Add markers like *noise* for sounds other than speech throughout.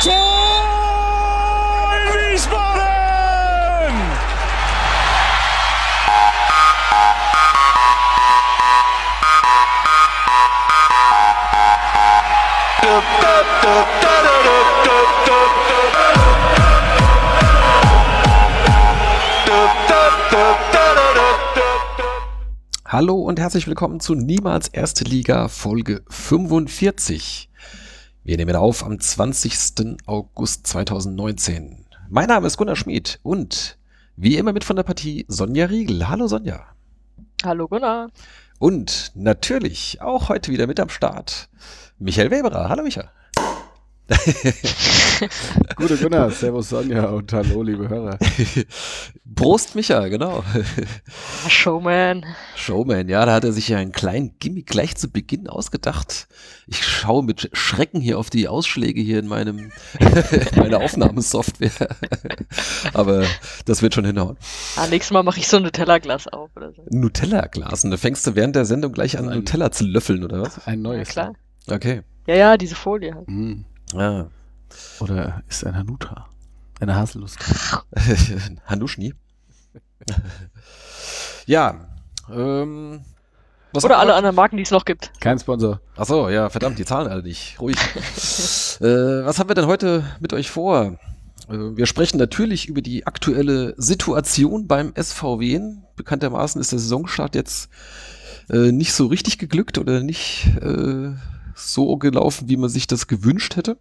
Tor Wiesbaden! Hallo und herzlich willkommen zu Niemals Erste Liga Folge 45. Wir nehmen auf am 20. August 2019. Mein Name ist Gunnar Schmid und wie immer mit von der Partie Sonja Riegel. Hallo Sonja. Hallo Gunnar. Und natürlich auch heute wieder mit am Start Michael Weberer. Hallo Michael. *laughs* Gute Gunnar, Servus Sonja und hallo liebe Hörer. *laughs* Prost Micha, genau. Ah, Showman. Showman, ja, da hat er sich ja einen kleinen Gimmick gleich zu Beginn ausgedacht. Ich schaue mit Schrecken hier auf die Ausschläge hier in meinem *laughs* meiner Aufnahmesoftware. Aber das wird schon hinhauen. Ah, nächstes Mal mache ich so ein Nutella-Glas auf oder so. Nutella-Glas. Und da fängst du während der Sendung gleich an, Ein- Nutella zu löffeln, oder was? Ein Ja, neues. klar. Okay. Ja, ja, diese Folie halt. Mm. Ah. Oder ist ein Hanuta? Eine Haselnuss. *laughs* Hanuschni. *laughs* ja. Ähm, was Oder alle anderen Marken, die es noch gibt. Kein Sponsor. Ach so, ja, verdammt, die zahlen alle nicht. Ruhig. *laughs* äh, was haben wir denn heute mit euch vor? Äh, wir sprechen natürlich über die aktuelle Situation beim SVW. Bekanntermaßen ist der Saisonstart jetzt äh, nicht so richtig geglückt oder nicht äh, so gelaufen, wie man sich das gewünscht hätte.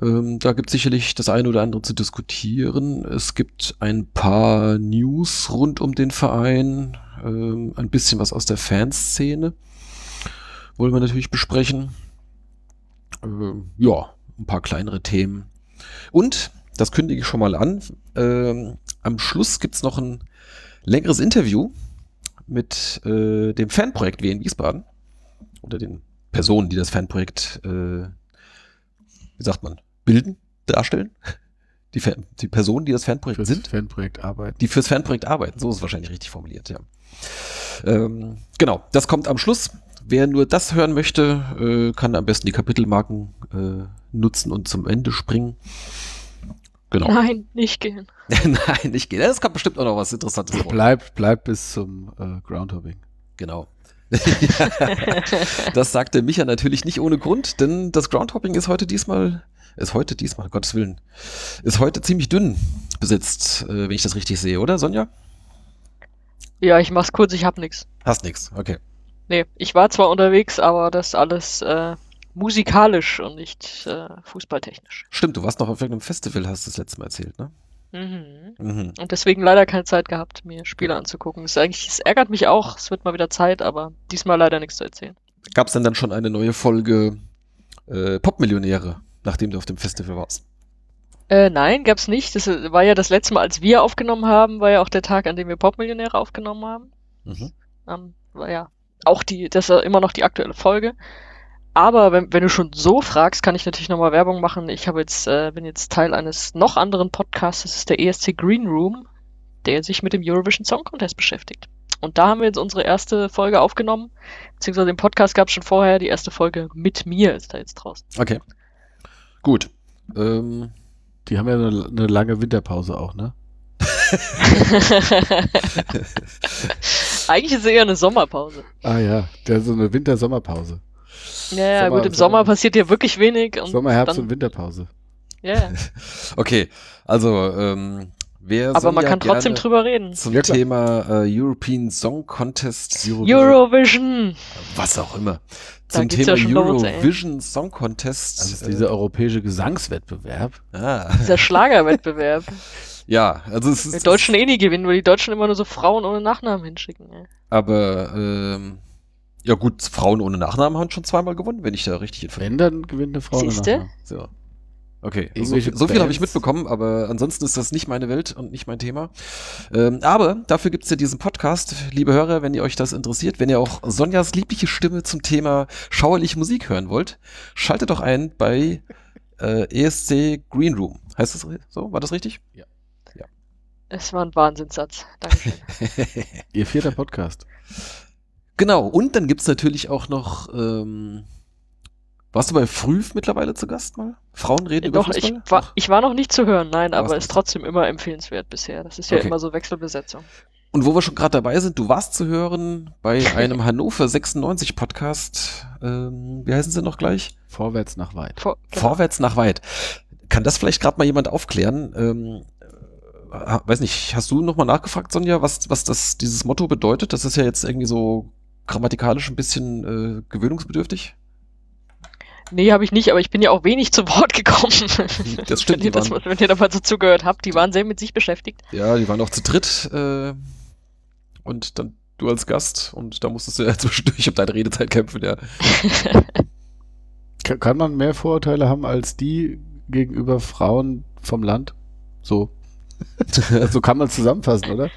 Ähm, da gibt es sicherlich das eine oder andere zu diskutieren. Es gibt ein paar News rund um den Verein, ähm, ein bisschen was aus der Fanszene wollen wir natürlich besprechen. Ähm, ja, ein paar kleinere Themen. Und, das kündige ich schon mal an, ähm, am Schluss gibt's noch ein längeres Interview mit äh, dem Fanprojekt W in Wiesbaden. Oder den Personen, die das Fanprojekt, äh, wie sagt man, bilden, darstellen. *laughs* Die, Fan die Personen, die das Fanprojekt Fürs sind Fanprojekt arbeiten. die fürs Fanprojekt arbeiten. So ist es wahrscheinlich richtig formuliert, ja. Ähm, genau, das kommt am Schluss. Wer nur das hören möchte, äh, kann am besten die Kapitelmarken äh, nutzen und zum Ende springen. Genau. Nein, nicht gehen. *laughs* Nein, nicht gehen. Es kommt bestimmt auch noch was Interessantes vor. Bleib, bleib bis zum äh, Groundhopping. Genau. *laughs* das sagte Micha natürlich nicht ohne Grund, denn das Groundhopping ist heute diesmal, ist heute diesmal, Gottes Willen, ist heute ziemlich dünn besetzt, äh, wenn ich das richtig sehe, oder Sonja? Ja, ich mach's kurz, ich hab nix. Hast nix, okay. Nee, ich war zwar unterwegs, aber das alles äh, musikalisch und nicht äh, fußballtechnisch. Stimmt, du warst noch auf irgendeinem Festival, hast du das letzte Mal erzählt, ne? Mhm. Mhm. Und deswegen leider keine Zeit gehabt, mir Spiele anzugucken. Es, eigentlich, es ärgert mich auch, es wird mal wieder Zeit, aber diesmal leider nichts zu erzählen. Gab es denn dann schon eine neue Folge äh, Popmillionäre, nachdem du auf dem Festival warst? Äh, nein, gab's nicht. Das äh, war ja das letzte Mal, als wir aufgenommen haben, war ja auch der Tag, an dem wir Popmillionäre aufgenommen haben. Mhm. Ähm, war ja auch die, das ist immer noch die aktuelle Folge. Aber wenn, wenn du schon so fragst, kann ich natürlich nochmal Werbung machen. Ich habe jetzt, äh, bin jetzt Teil eines noch anderen Podcasts, das ist der ESC Green Room, der sich mit dem Eurovision Song Contest beschäftigt. Und da haben wir jetzt unsere erste Folge aufgenommen, beziehungsweise den Podcast gab es schon vorher, die erste Folge mit mir ist da jetzt draußen. Okay. Gut. Ähm, Die haben ja eine, eine lange Winterpause auch, ne? *laughs* Eigentlich ist es eher eine Sommerpause. Ah ja, der so eine Winter-Sommerpause. Ja, ja, Sommer- gut, im Sommer- Sommer passiert ja wirklich wenig. Und *laughs* Sommer, Herbst dann, und Winterpause. Ja, ja. *laughs* okay, also ähm, wer aber man kann trotzdem drüber reden. zum Ja. Thema äh, European Song Contest, Eurovision! was auch immer, zum Thema ja schon los. Eurovision Song Contest. Das ist äh, dieser europäische Gesangswettbewerb. ah, Dieser Schlagerwettbewerb. *laughs* ja, also es Die ist, Deutschen eh nie gewinnen, weil die Deutschen immer nur so Frauen ohne Nachnamen hinschicken. Ey. aber ähm, ja gut, Frauen ohne Nachnamen haben schon zweimal gewonnen, wenn ich da richtig informiert Wenn, dann gewinnt eine Frau. Siehste? danach. So. Okay, so, viel- so viel habe ich mitbekommen, aber ansonsten ist das nicht meine Welt und nicht mein Thema. Ähm, aber dafür gibt's ja diesen Podcast, liebe Hörer, wenn ihr euch das interessiert, wenn ihr auch Sonjas liebliche Stimme zum Thema schauerliche Musik hören wollt, schaltet doch ein bei äh, ESC Green Room. Heißt das so? War das richtig? Es war ein Wahnsinnssatz. Dankeschön. *laughs* Ihr vierter Podcast. Genau, und dann gibt's natürlich auch noch ähm, Warst du bei Früh mittlerweile zu Gast mal? Frauen reden über Doch, ich Fußball? war, ich war noch nicht zu hören, nein, aber ist trotzdem immer empfehlenswert bisher. Das ist ja Okay. immer so Wechselbesetzung. Und wo wir schon gerade dabei sind, du warst zu hören bei *laughs* einem Hannover 96 Podcast. Ähm, wie heißen sie noch gleich? Vorwärts nach weit. Vor, genau. Vorwärts nach weit. Kann das vielleicht gerade mal jemand aufklären? Ähm, äh, weiß nicht, hast du nochmal nachgefragt, Sonja, was, was das, dieses Motto bedeutet? Das ist ja jetzt irgendwie so grammatikalisch ein bisschen äh, gewöhnungsbedürftig. Nee, habe ich nicht, aber ich bin ja auch wenig zu Wort gekommen. Das stimmt, *laughs* wenn, ihr das, waren- wenn ihr da mal so zugehört habt, die waren sehr mit sich beschäftigt. Ja, die waren auch zu dritt äh, und dann du als Gast und da musstest du ja *laughs* zwischendurch um deine Redezeit kämpfen, ja. *laughs* Ka- Kann man mehr Vorurteile haben als die gegenüber Frauen vom Land? So. so kann man es zusammenfassen, oder?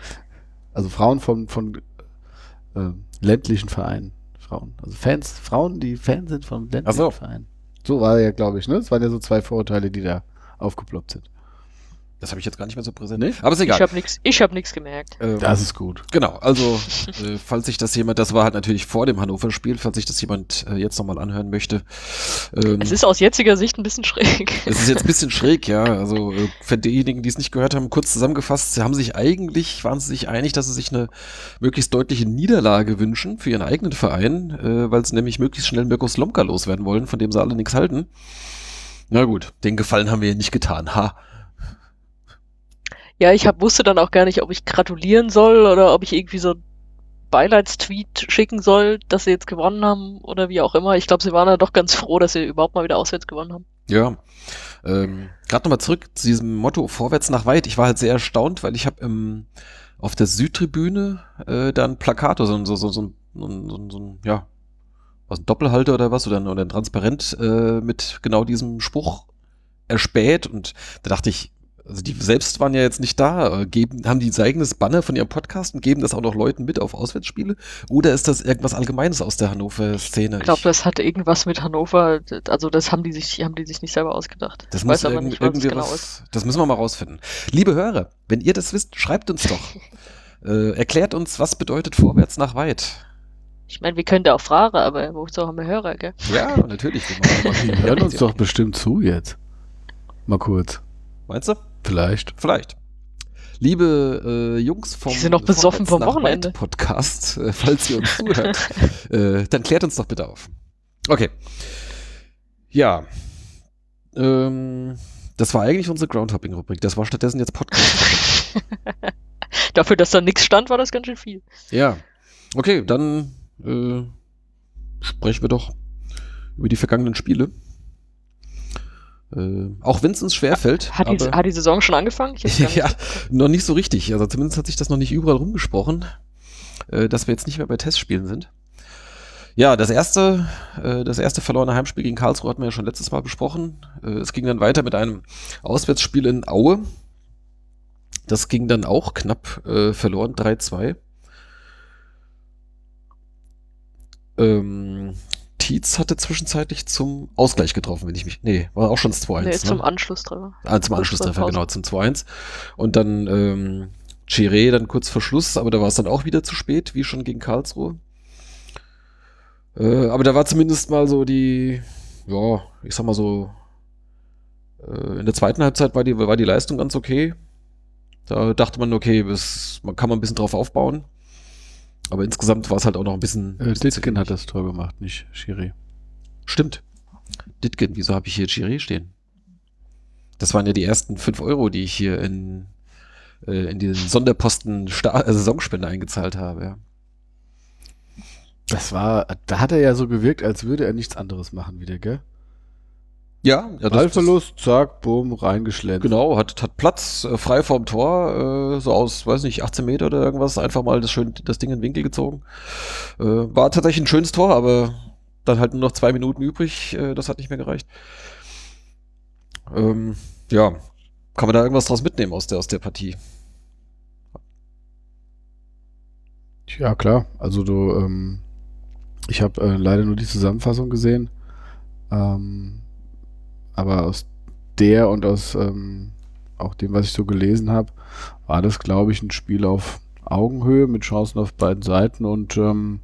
Also Frauen von, von ähm, ländlichen Vereinen. Frauen. Also Fans, Frauen, die Fans sind von ländlichen Ach so. Vereinen. So war ja, glaube ich, ne? Es waren ja so zwei Vorurteile, die da aufgeploppt sind. Das habe ich jetzt gar nicht mehr so präsent. Aber ist egal. Ich habe nichts ich hab nix gemerkt. Ähm, Das ist gut. Genau, also äh, falls sich das jemand, das war halt natürlich vor dem Hannover-Spiel, falls sich das jemand äh, jetzt nochmal anhören möchte. Ähm, Es ist aus jetziger Sicht ein bisschen schräg. es ist jetzt ein bisschen schräg, ja. Also äh, für diejenigen, die es nicht gehört haben, kurz zusammengefasst, sie haben sich eigentlich, waren sie sich einig, dass sie sich eine möglichst deutliche Niederlage wünschen für ihren eigenen Verein, äh, weil sie nämlich möglichst schnell Mirko Slomka loswerden wollen, von dem sie alle nichts halten. Na gut, den Gefallen haben wir ihr nicht getan. Ha. Ja, ich hab, wusste dann auch gar nicht, ob ich gratulieren soll oder ob ich irgendwie so einen Beileidstweet schicken soll, dass sie jetzt gewonnen haben oder wie auch immer. Ich glaube, sie waren ja doch ganz froh, dass sie überhaupt mal wieder auswärts gewonnen haben. Ja. Ähm, Gerade nochmal zurück zu diesem Motto vorwärts nach weit. Ich war halt sehr erstaunt, weil ich habe im auf der Südtribüne äh, da ein Plakat oder so, so, so, so, so, so, so ein, ja, was ein Doppelhalter oder was oder ein, oder ein Transparent äh, mit genau diesem Spruch erspäht und da dachte ich, also die selbst waren ja jetzt nicht da, äh, geben, haben die ein eigenes Banner von ihrem Podcast und geben das auch noch Leuten mit auf Auswärtsspiele? Oder ist das irgendwas Allgemeines aus der Hannover-Szene? Ich glaube, das hatte irgendwas mit Hannover, also das haben die sich, haben die sich nicht selber ausgedacht. Das ich muss weiß aber irgend- nicht, irgendwie genau was, ist. Das müssen wir mal rausfinden. Liebe Hörer, wenn ihr das wisst, schreibt uns doch. *laughs* äh, erklärt uns, was bedeutet vorwärts nach weit. Ich meine, wir können da auch fragen, aber wozu haben wir Hörer, gell? Ja, natürlich. wir *laughs* hören uns doch bestimmt zu jetzt. Mal kurz. Meinst du? Vielleicht. Vielleicht. Liebe äh, Jungs vom Die sind noch besoffen vom Weit Wochenende. Podcast, äh, falls ihr uns *laughs* zuhört, äh, dann klärt uns doch bitte auf. Okay. Ja. Ähm, das war eigentlich unsere Groundhopping-Rubrik. Das war stattdessen jetzt Podcast. *laughs* Dafür, dass da nichts stand, war das ganz schön viel. Ja. Okay, dann äh, sprechen wir doch über die vergangenen Spiele. Äh, auch wenn es uns schwerfällt. Hat die, hat die Saison schon angefangen? *laughs* Ja, noch nicht so richtig. Also zumindest hat sich das noch nicht überall rumgesprochen, äh, dass wir jetzt nicht mehr bei Testspielen sind. Ja, das erste, äh, das erste verlorene Heimspiel gegen Karlsruhe hatten wir ja schon letztes Mal besprochen. Äh, es ging dann weiter mit einem Auswärtsspiel in Aue. Das ging dann auch knapp äh, verloren, 3-2. Ähm, Tietz hatte zwischenzeitlich zum Ausgleich getroffen, wenn ich mich. Nee, war auch schon das 2-1. Nee, ne? zum Anschlusstreffer. Ah, zum Anschlusstreffer, genau, zum 2-1. Und dann ähm, Chiré dann kurz vor Schluss, aber da war es dann auch wieder zu spät, wie schon gegen Karlsruhe. Äh, aber da war zumindest mal so die, ja, ich sag mal so, äh, in der zweiten Halbzeit war die, war die Leistung ganz okay. Da dachte man, okay, das, man kann man ein bisschen drauf aufbauen. Aber insgesamt war es halt auch noch ein bisschen. Äh, Ditkin hat das Tor gemacht, nicht Schiri. Stimmt. Ditgen, wieso habe ich hier Chiré stehen? Das waren ja die ersten 5 Euro, die ich hier in, äh, in den Sonderposten äh, Saisonspende eingezahlt habe. Ja. Das war, da hat er ja so gewirkt, als würde er nichts anderes machen wieder, gell? Ja, ja das, Ballverlust, zack, bumm, reingeschlendert. Genau, hat, hat Platz, äh, frei vorm Tor, äh, so aus, weiß nicht, 18 Meter oder irgendwas, einfach mal das, schön, das Ding in den Winkel gezogen. Äh, war tatsächlich ein schönes Tor, aber dann halt nur noch zwei Minuten übrig, äh, das hat nicht mehr gereicht. Ähm, ja, kann man da irgendwas draus mitnehmen aus der, aus der Partie? Ja, klar. Also du, ähm, ich habe äh, leider nur die Zusammenfassung gesehen. Ähm, aber aus der und aus ähm, auch dem, was ich so gelesen habe, war das, glaube ich, ein Spiel auf Augenhöhe mit Chancen auf beiden Seiten und ähm,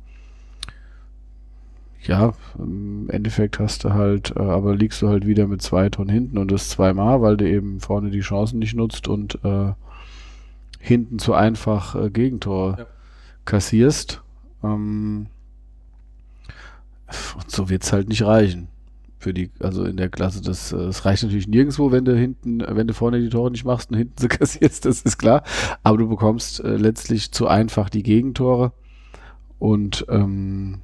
ja, im Endeffekt hast du halt, äh, aber liegst du halt wieder mit zwei Tonnen hinten und das zweimal, weil du eben vorne die Chancen nicht nutzt und äh, hinten zu einfach äh, Gegentor Ja. kassierst. Ähm, und so wird's halt nicht reichen. Für die, also in der Klasse, das, äh, das reicht natürlich nirgendwo, wenn du hinten, äh, wenn du vorne die Tore nicht machst und hinten *laughs* sie kassierst, das ist klar. Aber du bekommst äh, letztlich zu einfach die Gegentore. Und ähm,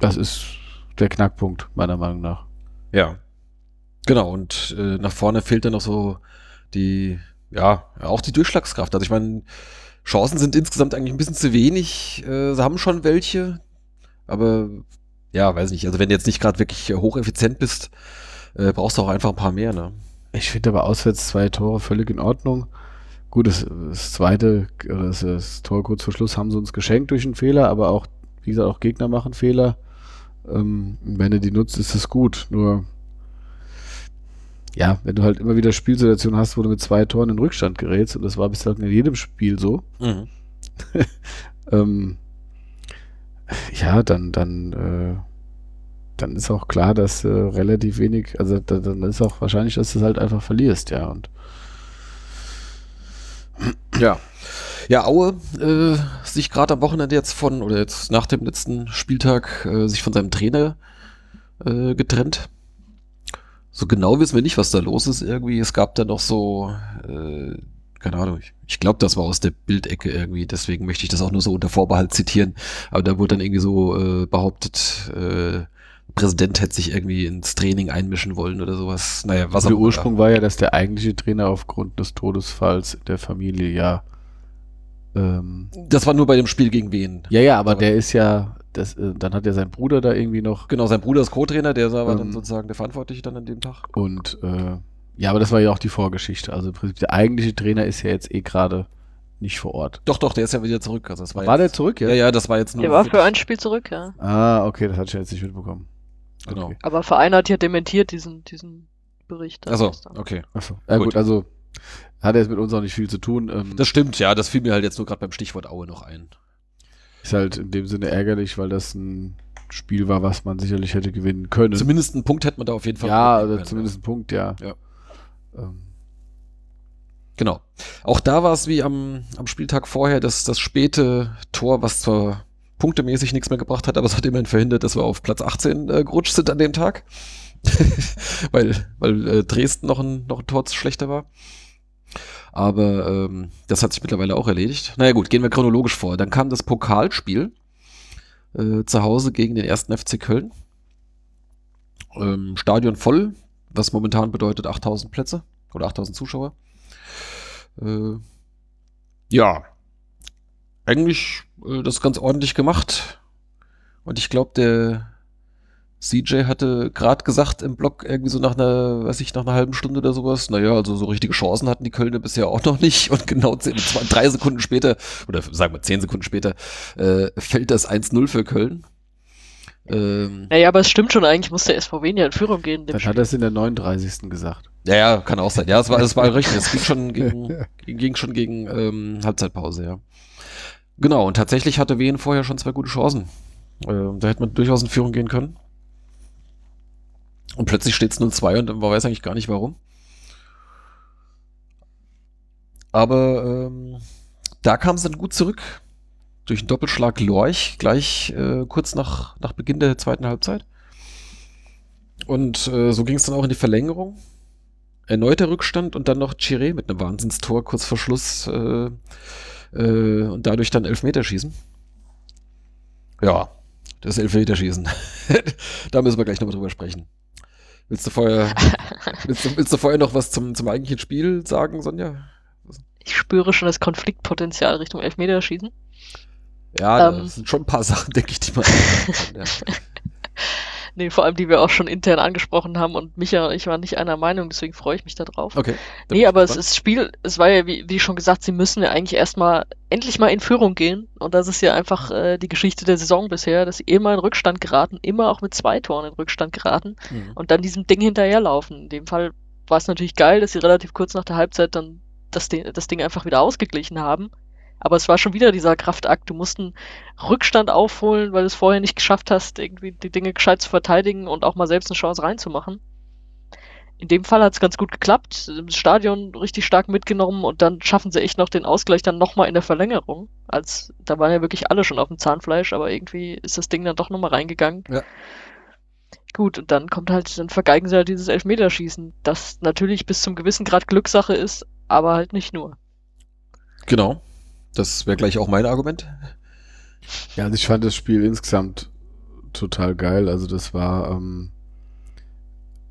das ist der Knackpunkt, meiner Meinung nach. Ja. Genau, und äh, nach vorne fehlt dann noch so die, ja, auch die Durchschlagskraft. Also ich meine, Chancen sind insgesamt eigentlich ein bisschen zu wenig. Äh, sie haben schon welche, aber ja, weiß nicht. Also wenn du jetzt nicht gerade wirklich hocheffizient bist, äh, brauchst du auch einfach ein paar mehr, ne? Ich finde aber auswärts zwei Tore völlig in Ordnung. Gut, das, das zweite, das, das Tor kurz vor Schluss haben sie uns geschenkt durch einen Fehler, aber auch, wie gesagt, auch Gegner machen Fehler. Ähm, wenn du die nutzt, ist es gut. Nur, ja, wenn du halt immer wieder Spielsituationen hast, wo du mit zwei Toren in Rückstand gerätst, und das war bislang in jedem Spiel so, Mhm. *laughs* ähm, ja, dann, dann, äh, dann ist auch klar, dass äh, relativ wenig, also da, dann ist auch wahrscheinlich, dass du es halt einfach verlierst, ja. Und Ja. Ja, Aue äh, sich gerade am Wochenende jetzt von, oder jetzt nach dem letzten Spieltag, äh, sich von seinem Trainer äh, getrennt. So genau wissen wir nicht, was da los ist irgendwie. Es gab da noch so, äh, keine Ahnung, ich, ich glaube, das war aus der Bildecke irgendwie, deswegen möchte ich das auch nur so unter Vorbehalt zitieren. Aber da wurde dann irgendwie so äh, behauptet, äh, Präsident hätte sich irgendwie ins Training einmischen wollen oder sowas. Naja, was der auch immer. Ursprung war ja, dass der eigentliche Trainer aufgrund des Todesfalls der Familie ja. Ähm, Das war nur bei dem Spiel gegen wen. ja, ja, aber Aber- der ist ja, das, äh, dann hat ja sein Bruder da irgendwie noch Genau, sein Bruder ist Co-Trainer, der war dann Ähm, sozusagen der Verantwortliche dann an dem Tag. und äh, ja, aber das war ja auch die Vorgeschichte. Also im Prinzip der eigentliche Trainer ist ja jetzt eh gerade nicht vor Ort. Doch, doch, der ist ja wieder zurück. Also das war, War der jetzt, zurück, Ja, ja, das war jetzt nur. Der war für ein Spiel zurück, ja. Ah, okay, das hatte ich jetzt nicht mitbekommen. Genau. Okay. Aber Verein hat ja dementiert diesen, diesen Bericht. Also, gestern. okay. Achso. Ja, gut. Gut. also hat er jetzt mit uns auch nicht viel zu tun. Ähm, Das stimmt, ja, das fiel mir halt jetzt nur gerade beim Stichwort Aue noch ein. ist halt in dem Sinne ärgerlich, weil das ein Spiel war, was man sicherlich hätte gewinnen können. Zumindest einen Punkt hätte man da auf jeden Fall. ja, können, zumindest ein Punkt, ja. Ja. Ähm, Genau. Auch da war es wie am, am Spieltag vorher, dass das späte Tor, was zwar punktemäßig nichts mehr gebracht hat, aber es hat immerhin verhindert, dass wir auf Platz 18 äh, gerutscht sind an dem Tag. *laughs* weil weil äh, Dresden noch ein, noch ein Tor schlechter war. Aber ähm, das hat sich mittlerweile auch erledigt. Naja gut, gehen wir chronologisch vor. Dann kam das Pokalspiel äh, zu Hause gegen den ersten FC Köln. Ähm, Stadion voll, was momentan bedeutet 8000 Plätze oder 8000 Zuschauer. Äh, ja, eigentlich äh, das ganz ordentlich gemacht. Und ich glaube, der CJ hatte gerade gesagt im Blog irgendwie so nach einer, weiß ich, nach einer halben Stunde oder sowas. Naja, also so richtige Chancen hatten die Kölner bisher auch noch nicht. Und genau zehn, zwei, drei Sekunden später, oder sagen wir zehn Sekunden später, äh, fällt das 1-0 für Köln. Ähm, Naja, aber es stimmt schon, eigentlich muss der SVW ja in Führung gehen. dann hat er es in der 39. gesagt. Ja, ja, kann auch sein. Ja, es war, es war *laughs* richtig. Es ging schon gegen, ging schon gegen ähm, Halbzeitpause, ja. Genau, und tatsächlich hatte Wien vorher schon zwei gute Chancen. Ähm, da hätte man durchaus in Führung gehen können. Und plötzlich steht es 0-2 und man weiß eigentlich gar nicht warum. Aber ähm, da kam sie dann gut zurück. Durch einen Doppelschlag Lorch, gleich äh, kurz nach, nach Beginn der zweiten Halbzeit. Und äh, so ging es dann auch in die Verlängerung erneuter Rückstand und dann noch Chiré mit einem Wahnsinnstor kurz vor Schluss äh, äh, und dadurch dann Elfmeterschießen. Ja, das Elfmeterschießen. *laughs* da müssen wir gleich nochmal drüber sprechen. Willst du vorher, *laughs* willst du, willst du vorher noch was zum, zum eigentlichen Spiel sagen, Sonja? Ich spüre schon das Konfliktpotenzial Richtung Elfmeterschießen. Ja, Ähm. das sind schon ein paar *laughs* Sachen, denke ich, die man. ja. *laughs* Nee, vor allem, die wir auch schon intern angesprochen haben und Micha und ich waren nicht einer Meinung, deswegen freue ich mich da drauf. Okay. Nee, aber es ist Spiel, es war ja, wie, wie schon gesagt, sie müssen ja eigentlich erstmal endlich mal in Führung gehen. Und das ist ja einfach äh, die Geschichte der Saison bisher, dass sie immer in Rückstand geraten, immer auch mit zwei Toren in Rückstand geraten Mhm. und dann diesem Ding hinterherlaufen. In dem Fall war es natürlich geil, dass sie relativ kurz nach der Halbzeit dann das Ding, das Ding einfach wieder ausgeglichen haben. Aber es war schon wieder dieser Kraftakt. Du musst einen Rückstand aufholen, weil du es vorher nicht geschafft hast, irgendwie die Dinge gescheit zu verteidigen und auch mal selbst eine Chance reinzumachen. In dem Fall hat es ganz gut geklappt, das Stadion richtig stark mitgenommen und dann schaffen sie echt noch den Ausgleich dann nochmal in der Verlängerung. Als, da waren ja wirklich alle schon auf dem Zahnfleisch, aber irgendwie ist das Ding dann doch nochmal reingegangen. Ja. Gut, und dann kommt halt, dann vergeigen sie halt dieses Elfmeterschießen, das natürlich bis zum gewissen Grad Glückssache ist, aber halt nicht nur. Genau. Das wäre gleich auch mein Argument. Ja, also ich fand das Spiel insgesamt total geil. Also das war, ähm,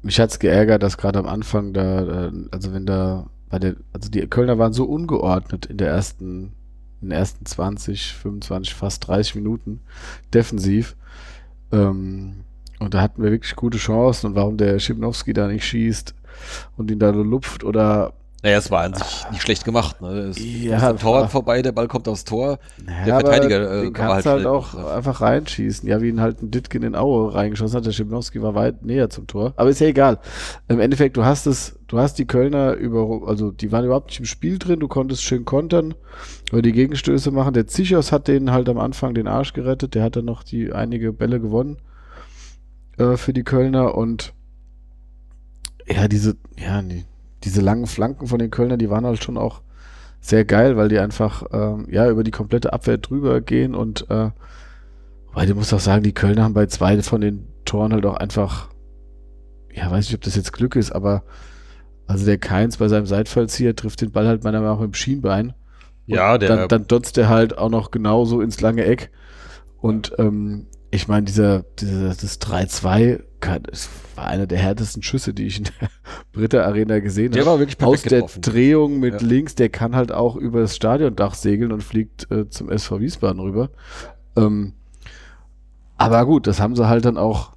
mich hat's geärgert, dass gerade am Anfang da, äh, also wenn da bei der, also die Kölner waren so ungeordnet in der ersten, in den ersten 20, 25, fast 30 Minuten defensiv. Ähm, und da hatten wir wirklich gute Chancen und warum der Schipnowski da nicht schießt und ihn da nur lupft oder Naja, es war an sich nicht schlecht gemacht. Ne? Es Ja, ist am Tor vorbei, der Ball kommt aufs Tor. Ja, Der Verteidiger, äh, kannst halt halt, auch einfach reinschießen. Ja, wie ihn halt ein Ditkin in Aue reingeschossen hat. Der Schipnowski war weit näher zum Tor. Aber ist ja egal. Im Endeffekt, du hast es, du hast die Kölner über, also die waren überhaupt nicht im Spiel drin. Du konntest schön kontern oder die Gegenstöße machen. Der Zichos hat denen halt am Anfang den Arsch gerettet. Der hat dann noch die einige Bälle gewonnen äh, für die Kölner und ja, diese, ja, die, diese langen Flanken von den Kölnern, die waren halt schon auch sehr geil, weil die einfach ähm, ja über die komplette Abwehr drüber gehen und äh, weil du musst auch sagen, die Kölner haben bei zwei von den Toren halt auch einfach, ja, weiß nicht, ob das jetzt Glück ist, aber also der Keins bei seinem Seitfallzieher trifft den Ball halt meiner Meinung nach dem Schienbein. Ja, der- Dann, dann dotzt er halt auch noch genauso ins lange Eck. Und ähm, ich meine, dieser, dieser, das 3-2 kann- das war einer der härtesten Schüsse, die ich in der *laughs* Britta Arena gesehen Der habe. war wirklich Aus perfekt der getroffen. Drehung mit Ja. links, der kann halt auch über das Stadiondach segeln und fliegt äh, zum SV Wiesbaden rüber. Ähm, aber gut, das haben sie halt dann auch,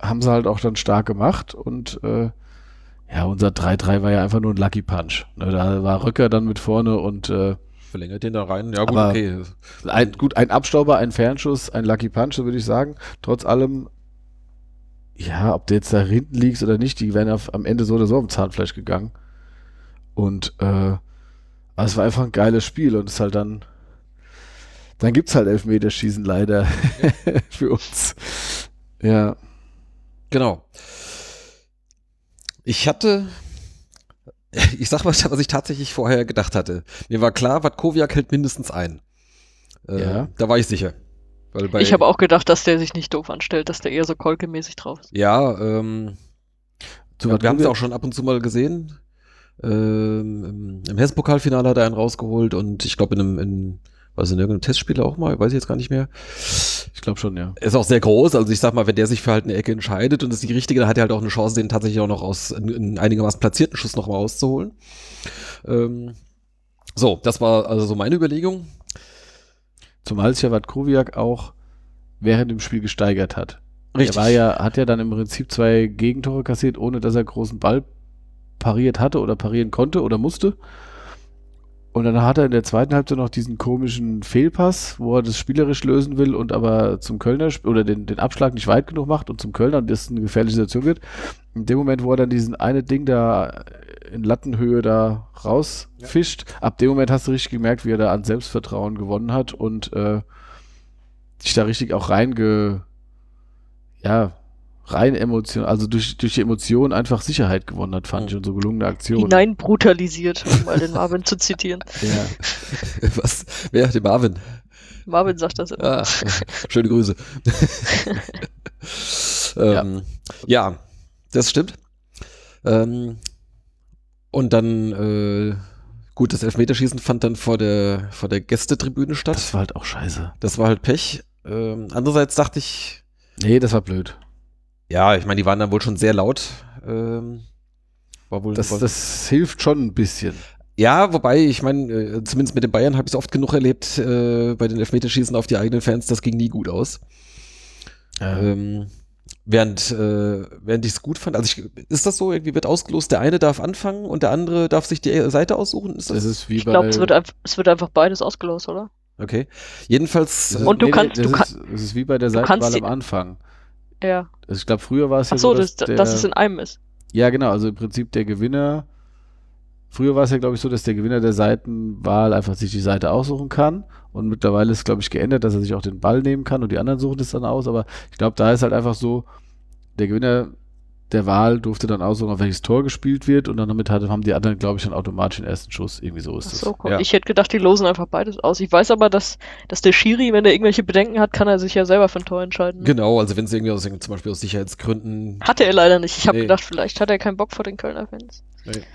haben sie halt auch dann stark gemacht und äh, ja, unser 3-3 war ja einfach nur ein Lucky Punch. Ne, da war Röcker dann mit vorne und äh, Verlängert den da rein. Ja, gut, Aber- okay. ein, gut, ein Abstauber, ein Fernschuss, ein Lucky Punch, würde ich sagen. Trotz allem, ja, ob du jetzt da hinten liegst oder nicht, die wären auf, am Ende so oder so am Zahnfleisch gegangen. Und äh, es war einfach ein geiles Spiel und es ist halt dann, dann gibt's halt Elfmeterschießen leider *laughs* für uns. Ja. Genau. Ich hatte, *laughs* ich sag mal, was ich tatsächlich vorher gedacht hatte. Mir war klar, Watkowiak hält mindestens ein. Äh, Ja. Da war ich sicher. Weil bei, ich habe auch gedacht, dass der sich nicht doof anstellt, dass der eher so kolkemäßig drauf ist. Ja, ähm, Zu wir haben es auch schon ab und zu mal gesehen. Ähm, im im Hessen-Pokalfinale hat er einen rausgeholt und ich glaube in einem, in, was in irgendeinem Testspiel auch mal, weiß ich jetzt gar nicht mehr. Ich glaube schon, ja. Er ist auch sehr groß, also ich sag mal, wenn der sich für halt eine Ecke entscheidet und ist die richtige, dann hat er halt auch eine Chance, den tatsächlich auch noch aus einen, einigermaßen platzierten Schuss noch mal rauszuholen. Ähm, so, das war also so meine Überlegung. Zumal sich ja Watkowiak auch während dem Spiel gesteigert hat. Er war ja, hat ja dann im Prinzip zwei Gegentore kassiert, ohne dass er großen Ball pariert hatte oder parieren konnte oder musste. Und dann hat er in der zweiten Halbzeit noch diesen komischen Fehlpass, wo er das spielerisch lösen will und aber zum Kölner oder den, den Abschlag nicht weit genug macht und zum Kölner und das eine gefährliche Situation wird. In dem Moment, wo er dann diesen eine Ding da in Lattenhöhe da rausfischt, ab dem Moment hast du richtig gemerkt, wie er da an Selbstvertrauen gewonnen hat und äh, sich da richtig auch reinge, ja, rein Emotion, also durch, durch die Emotion einfach Sicherheit gewonnen hat, fand ich, und so gelungene Aktion. Hinein brutalisiert, um mal den Marvin zu zitieren. *laughs* Ja. Was? Wer? Der Marvin. Marvin sagt das immer. Ah, schöne Grüße. *laughs* ähm, ja. das stimmt. Ähm, und dann, äh, gut, das Elfmeterschießen fand dann vor der, vor der Gästetribüne statt. Das war halt auch scheiße. Das war halt Pech. Ähm, andererseits dachte ich, Nee, das war blöd. Ja, ich meine, die waren dann wohl schon sehr laut. Ähm, war wohl, Das, das hilft schon ein bisschen. ja, wobei, ich meine, äh, zumindest mit den Bayern habe ich es oft genug erlebt, äh, bei den Elfmeterschießen auf die eigenen Fans, das ging nie gut aus. Ähm, während äh, während ich es gut fand, also ich, ist das so, irgendwie wird ausgelost, der eine darf anfangen und der andere darf sich die Seite aussuchen? Ist das, das ist wie Ich glaube, es, es wird einfach beides ausgelost, oder? okay. Jedenfalls, Und du nee, nee, kannst- das du ist, das ist wie bei der kannst Seitenwahl am Anfang. Ja. Also ich glaube, früher war es ja Ach so, so, dass, dass, der, dass es in einem ist. Ja, genau, also im Prinzip der Gewinner früher war es ja, glaube ich, so, dass der Gewinner der Seitenwahl einfach sich die Seite aussuchen kann. Und mittlerweile ist, glaube ich, geändert, dass er sich auch den Ball nehmen kann und die anderen suchen das dann aus. Aber ich glaube, da ist halt einfach so, der Gewinner der Wahl durfte dann aussuchen, auf welches Tor gespielt wird und dann damit hatte, haben die anderen, glaube ich, dann automatisch den ersten Schuss. Irgendwie so ist Ach das. so, cool. Ja. Ich hätte gedacht, die losen einfach beides aus. Ich weiß aber, dass, dass der Schiri, wenn er irgendwelche Bedenken hat, kann er sich ja selber für ein Tor entscheiden. Genau, also wenn es irgendwie aus, zum Beispiel aus Sicherheitsgründen. Hatte er leider nicht. Ich habe Nee. gedacht, vielleicht hat er keinen Bock vor den Kölner Fans.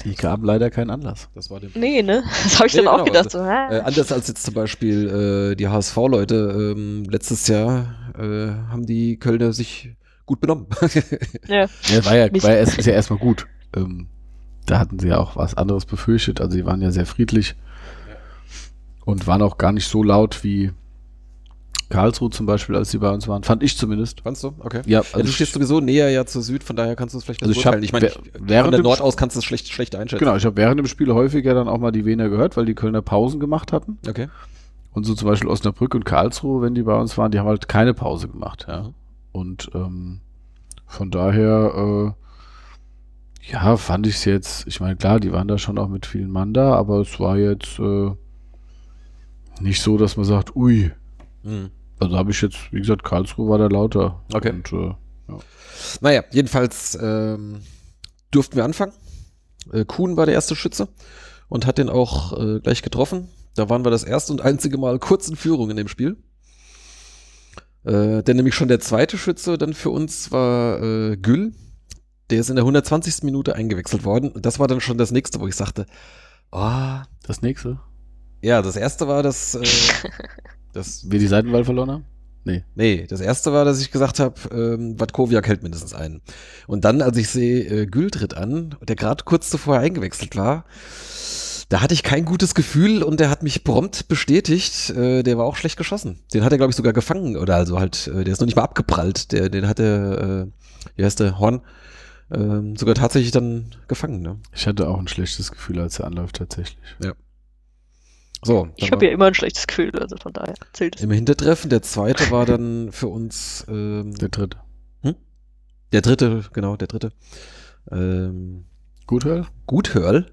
Die gaben leider keinen Anlass. Das war dem. Nee, ne? *laughs* Das habe ich Nee, dann auch genau, gedacht. also, so? Äh, anders als jetzt zum Beispiel äh, die HSV-Leute ähm, letztes Jahr äh, haben die Kölner sich gut benommen. *laughs* ja. Ja, war ja, war ja, erst, ist ja erstmal gut. Ähm, da hatten sie ja auch was anderes befürchtet. Also sie waren ja sehr friedlich und waren auch gar nicht so laut wie Karlsruhe zum Beispiel, als sie bei uns waren. Fand ich zumindest. Fandst du? Okay. Ja, Ja, du stehst sowieso näher ja zur Süd, von daher kannst du es vielleicht Also ich hab. Ich meine, während von der dem Nord aus kannst du es schlecht, schlecht einschätzen. Genau, ich habe während dem Spiel häufiger dann auch mal die Wiener gehört, weil die Kölner Pausen gemacht hatten. Okay. Und so zum Beispiel Osnabrück und Karlsruhe, wenn die bei uns waren, die haben halt keine Pause gemacht. Ja. Und ähm, von daher, äh, ja, fand ich es jetzt, ich meine, klar, die waren da schon auch mit vielen Mann da, aber es war jetzt äh, nicht so, dass man sagt, ui, Mhm. also habe ich jetzt, wie gesagt, Karlsruhe war da lauter. Okay. Und, äh, Naja, jedenfalls ähm, durften wir anfangen. Äh, Kuhn war der erste Schütze und hat den auch äh, gleich getroffen. Da waren wir das erste und einzige Mal kurz in Führung in dem Spiel. Äh, denn nämlich schon der zweite Schütze dann für uns war äh, Gül. Der ist in der 120. Minute eingewechselt worden. Und das war dann schon das nächste, wo ich sagte, ah, das nächste, ja, das erste war das, äh, *laughs* das wir die Seitenwahl verloren haben? Nee, das erste war, dass ich gesagt habe, ähm, Watkowiak hält mindestens einen. Und dann, als ich sehe, äh, Gül tritt an, der gerade kurz zuvor eingewechselt war, da hatte ich kein gutes Gefühl und der hat mich prompt bestätigt, äh, der war auch schlecht geschossen. Den hat er, glaube ich, sogar gefangen oder also halt, äh, der ist noch nicht mal abgeprallt. Der, den hat er, äh, wie heißt der, Horn, ähm, sogar tatsächlich dann gefangen. Ne? Ich hatte auch ein schlechtes Gefühl, als er anläuft, tatsächlich. So, Ich habe ja immer ein schlechtes Gefühl, also von daher zählt es. im Hintertreffen, der zweite war dann für uns ähm, Der dritte. der dritte, genau, der dritte. Ähm, Gut, Hörl? Guthörl.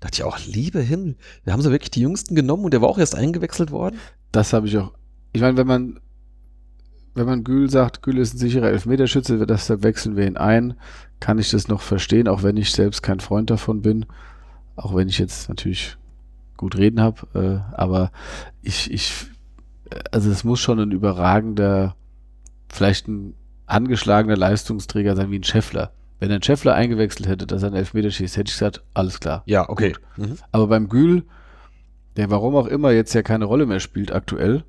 Da dachte ich auch, liebe Himmel, wir haben so wirklich die Jüngsten genommen und der war auch erst eingewechselt worden. Das habe ich auch. Ich meine, wenn man, wenn man Gül sagt, Gül ist ein sicherer Elfmeterschütze, deshalb wechseln wir ihn ein, kann ich das noch verstehen, auch wenn ich selbst kein Freund davon bin. Auch wenn ich jetzt natürlich gut reden habe. Äh, aber ich, ich, also es muss schon ein überragender, vielleicht ein angeschlagener Leistungsträger sein wie ein Scheffler. Wenn ein Scheffler eingewechselt hätte, dass er einen Elfmeter schießt, hätte ich gesagt, alles klar. Ja, okay. Mhm. Aber beim Gül, der warum auch immer jetzt ja keine Rolle mehr spielt aktuell,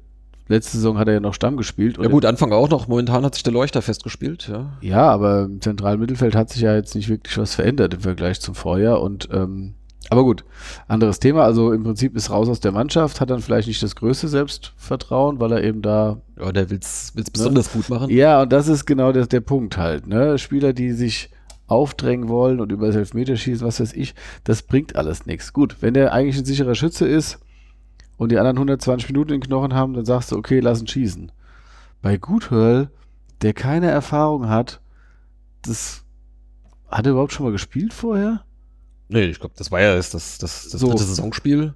letzte Saison hat er ja noch Stamm gespielt. Ja gut, Anfang auch noch. Momentan hat sich der Leuchter festgespielt, ja. Ja, aber im zentralen Mittelfeld hat sich ja jetzt nicht wirklich was verändert im Vergleich zum Vorjahr. Und ähm, aber gut, anderes Thema. Also im Prinzip ist raus aus der Mannschaft, hat dann vielleicht nicht das größte Selbstvertrauen, weil er eben da. Ja, der will's, will's besonders gut machen. Ja, und das ist genau der, der Punkt halt. Ne? Spieler, die sich aufdrängen wollen und über das Elfmeterschießen, was weiß ich, das bringt alles nichts. Gut, wenn der eigentlich ein sicherer Schütze ist und die anderen 120 Minuten in den Knochen haben, dann sagst du, okay, lass ihn schießen. Bei Guthörl, der keine Erfahrung hat, das hat er überhaupt schon mal gespielt vorher? Nee, ich glaube, das war ja erst das, das, das So. dritte Saisonspiel.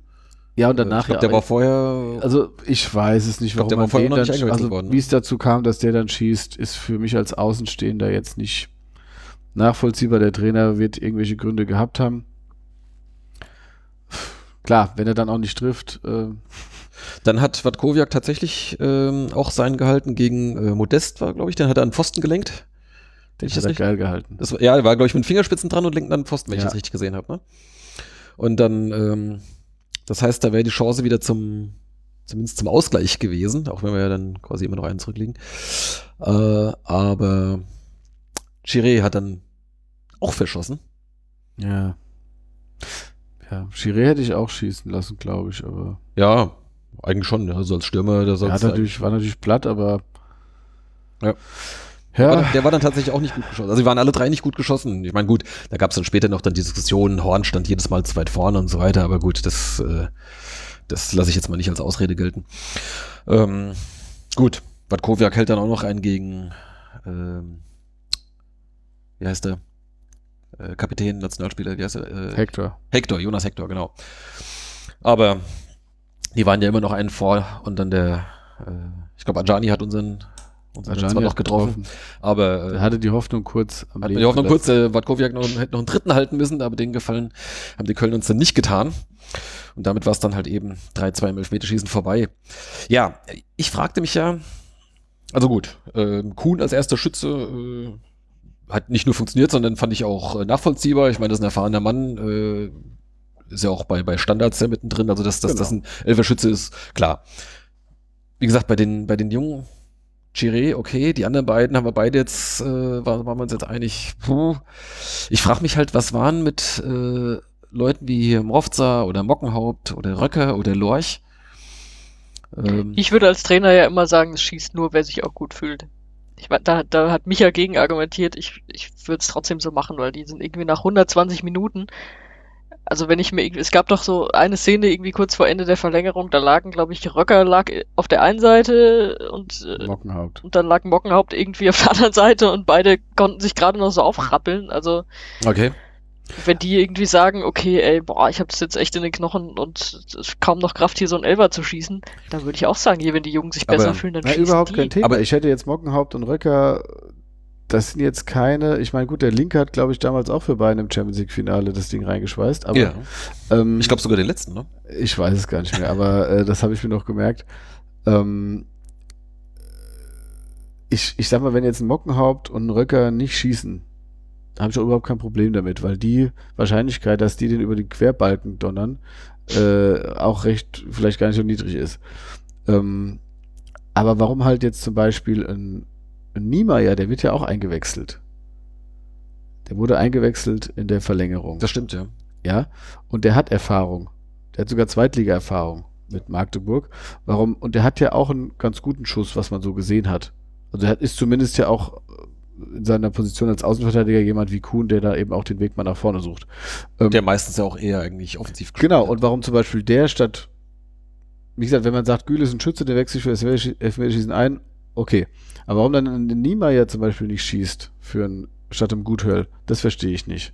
Ja, und danach ich glaube, ja. der war vorher. also ich weiß es nicht, Ich glaub, warum der war vorher noch nicht dann, also worden, ne? wie es dazu kam, dass der dann schießt, ist für mich als Außenstehender jetzt nicht nachvollziehbar. Der Trainer wird irgendwelche Gründe gehabt haben. Klar, wenn er dann auch nicht trifft, äh, Dann hat Watkowiak tatsächlich ähm, auch seinen gehalten gegen äh, Modest, war, glaube ich. Den hat er an den Pfosten gelenkt. den ich hat das er geil gehalten. Das ja, er war, glaube ich, mit Fingerspitzen dran und lenkt an den Pfosten, wenn ich Ja. das richtig gesehen habe. Ne? Und dann, ähm, das heißt, da wäre die Chance wieder zum, zumindest zum Ausgleich gewesen, auch wenn wir ja dann quasi immer noch einen zurückliegen. Äh, aber Chiré hat dann auch verschossen. Ja. Ja, Chiré hätte ich auch schießen lassen, glaube ich, aber Ja, eigentlich schon. Ja. Also als Stürmer, der er soll hat natürlich, war natürlich platt, aber Ja. Ja, War, der war dann tatsächlich auch nicht gut geschossen. Also die waren alle drei nicht gut geschossen. Ich meine, gut, da gab es dann später noch dann die Diskussion, Horn stand jedes Mal zu weit vorne und so weiter, aber gut, das, äh, das lasse ich jetzt mal nicht als Ausrede gelten. Ähm, gut, Watkowiak hält dann auch noch einen gegen, ähm, wie heißt der? äh, Kapitän, Nationalspieler, wie heißt er? Äh, Hector. Hector, Jonas Hector, genau. Aber die waren ja immer noch einen vor und dann der, äh, ich glaube, Ajani hat unseren, unseren Ajani zwar noch hat getroffen, aber Er äh, hatte die Hoffnung kurz am hat Leben mir die Hoffnung kurz, der Watkowiak noch, hätte noch einen dritten halten müssen, aber den Gefallen haben die Köln uns dann nicht getan. Und damit war es dann halt eben 3-2 im Elfmeterschießen vorbei. Ja, ich fragte mich ja, also gut, äh, Kuhn als erster Schütze äh, hat nicht nur funktioniert, sondern fand ich auch äh, nachvollziehbar. Ich meine, das ist ein erfahrener Mann, äh, ist ja auch bei, bei Standards ja mittendrin, also dass, dass das ein Elferschütze ist, klar. Wie gesagt, bei den, bei den Jungen, Chiré, okay, die anderen beiden haben wir beide jetzt, äh, war, waren wir uns jetzt einig, puh. Ich frage mich halt, was waren mit äh, Leuten wie hier Mrovza oder Mockenhaupt oder Röcker oder Lorch? Ähm, Ich würde als Trainer ja immer sagen, es schießt nur, wer sich auch gut fühlt. Ich, mein, da, da hat Micha gegen argumentiert, ich, ich würde es trotzdem so machen, weil die sind irgendwie nach 120 Minuten. Also wenn ich mir, es gab doch so eine Szene irgendwie kurz vor Ende der Verlängerung, da lagen, glaube ich, Röcker lag auf der einen Seite und, äh, Mockenhaupt. und dann lag Mockenhaupt irgendwie auf der anderen Seite und beide konnten sich gerade noch so aufrappeln. Also okay. Wenn die irgendwie sagen, okay, ey, boah, ich habe das jetzt echt in den Knochen und es ist kaum noch Kraft, hier so ein Elfer zu schießen, dann würde ich auch sagen, hier, wenn die Jungen sich Aber- besser fühlen, dann Na, schießen überhaupt die. kein Thema. Aber- ich hätte jetzt Mockenhaupt und Röcker, das sind jetzt keine, ich meine, gut, der Linke hat, glaube ich, damals auch für Bayern im Champions League-Finale das Ding reingeschweißt, aber ja. ähm, Ich glaube sogar den letzten, ne? ich weiß es gar nicht mehr, aber äh, das habe ich mir noch gemerkt. Ähm, ich, ich sag mal, wenn jetzt ein Mockenhaupt und ein Röcker nicht schießen, habe ich auch überhaupt kein Problem damit, weil die Wahrscheinlichkeit, dass die den über den Querbalken donnern, äh, auch recht, vielleicht gar nicht so niedrig ist. Ähm, aber warum halt jetzt zum Beispiel ein, ein Niemeyer, der wird ja auch eingewechselt. Der wurde eingewechselt in der Verlängerung. Das stimmt, ja. Ja, und der hat Erfahrung. Der hat sogar Zweitliga-Erfahrung mit Magdeburg. Warum? Und der hat ja auch einen ganz guten Schuss, was man so gesehen hat. Also er ist zumindest ja auch in seiner Position als Außenverteidiger jemand wie Kuhn, der da eben auch den Weg mal nach vorne sucht. Ähm, Der meistens ja auch eher eigentlich offensiv Genau, und warum zum Beispiel der statt, wie gesagt, wenn man sagt, Güle ist ein Schütze, der wechselt für das Elfmeterschießen ein, okay. Aber warum dann ein Niemeyer zum Beispiel nicht schießt für ein, statt einem Guthörl, das verstehe ich nicht.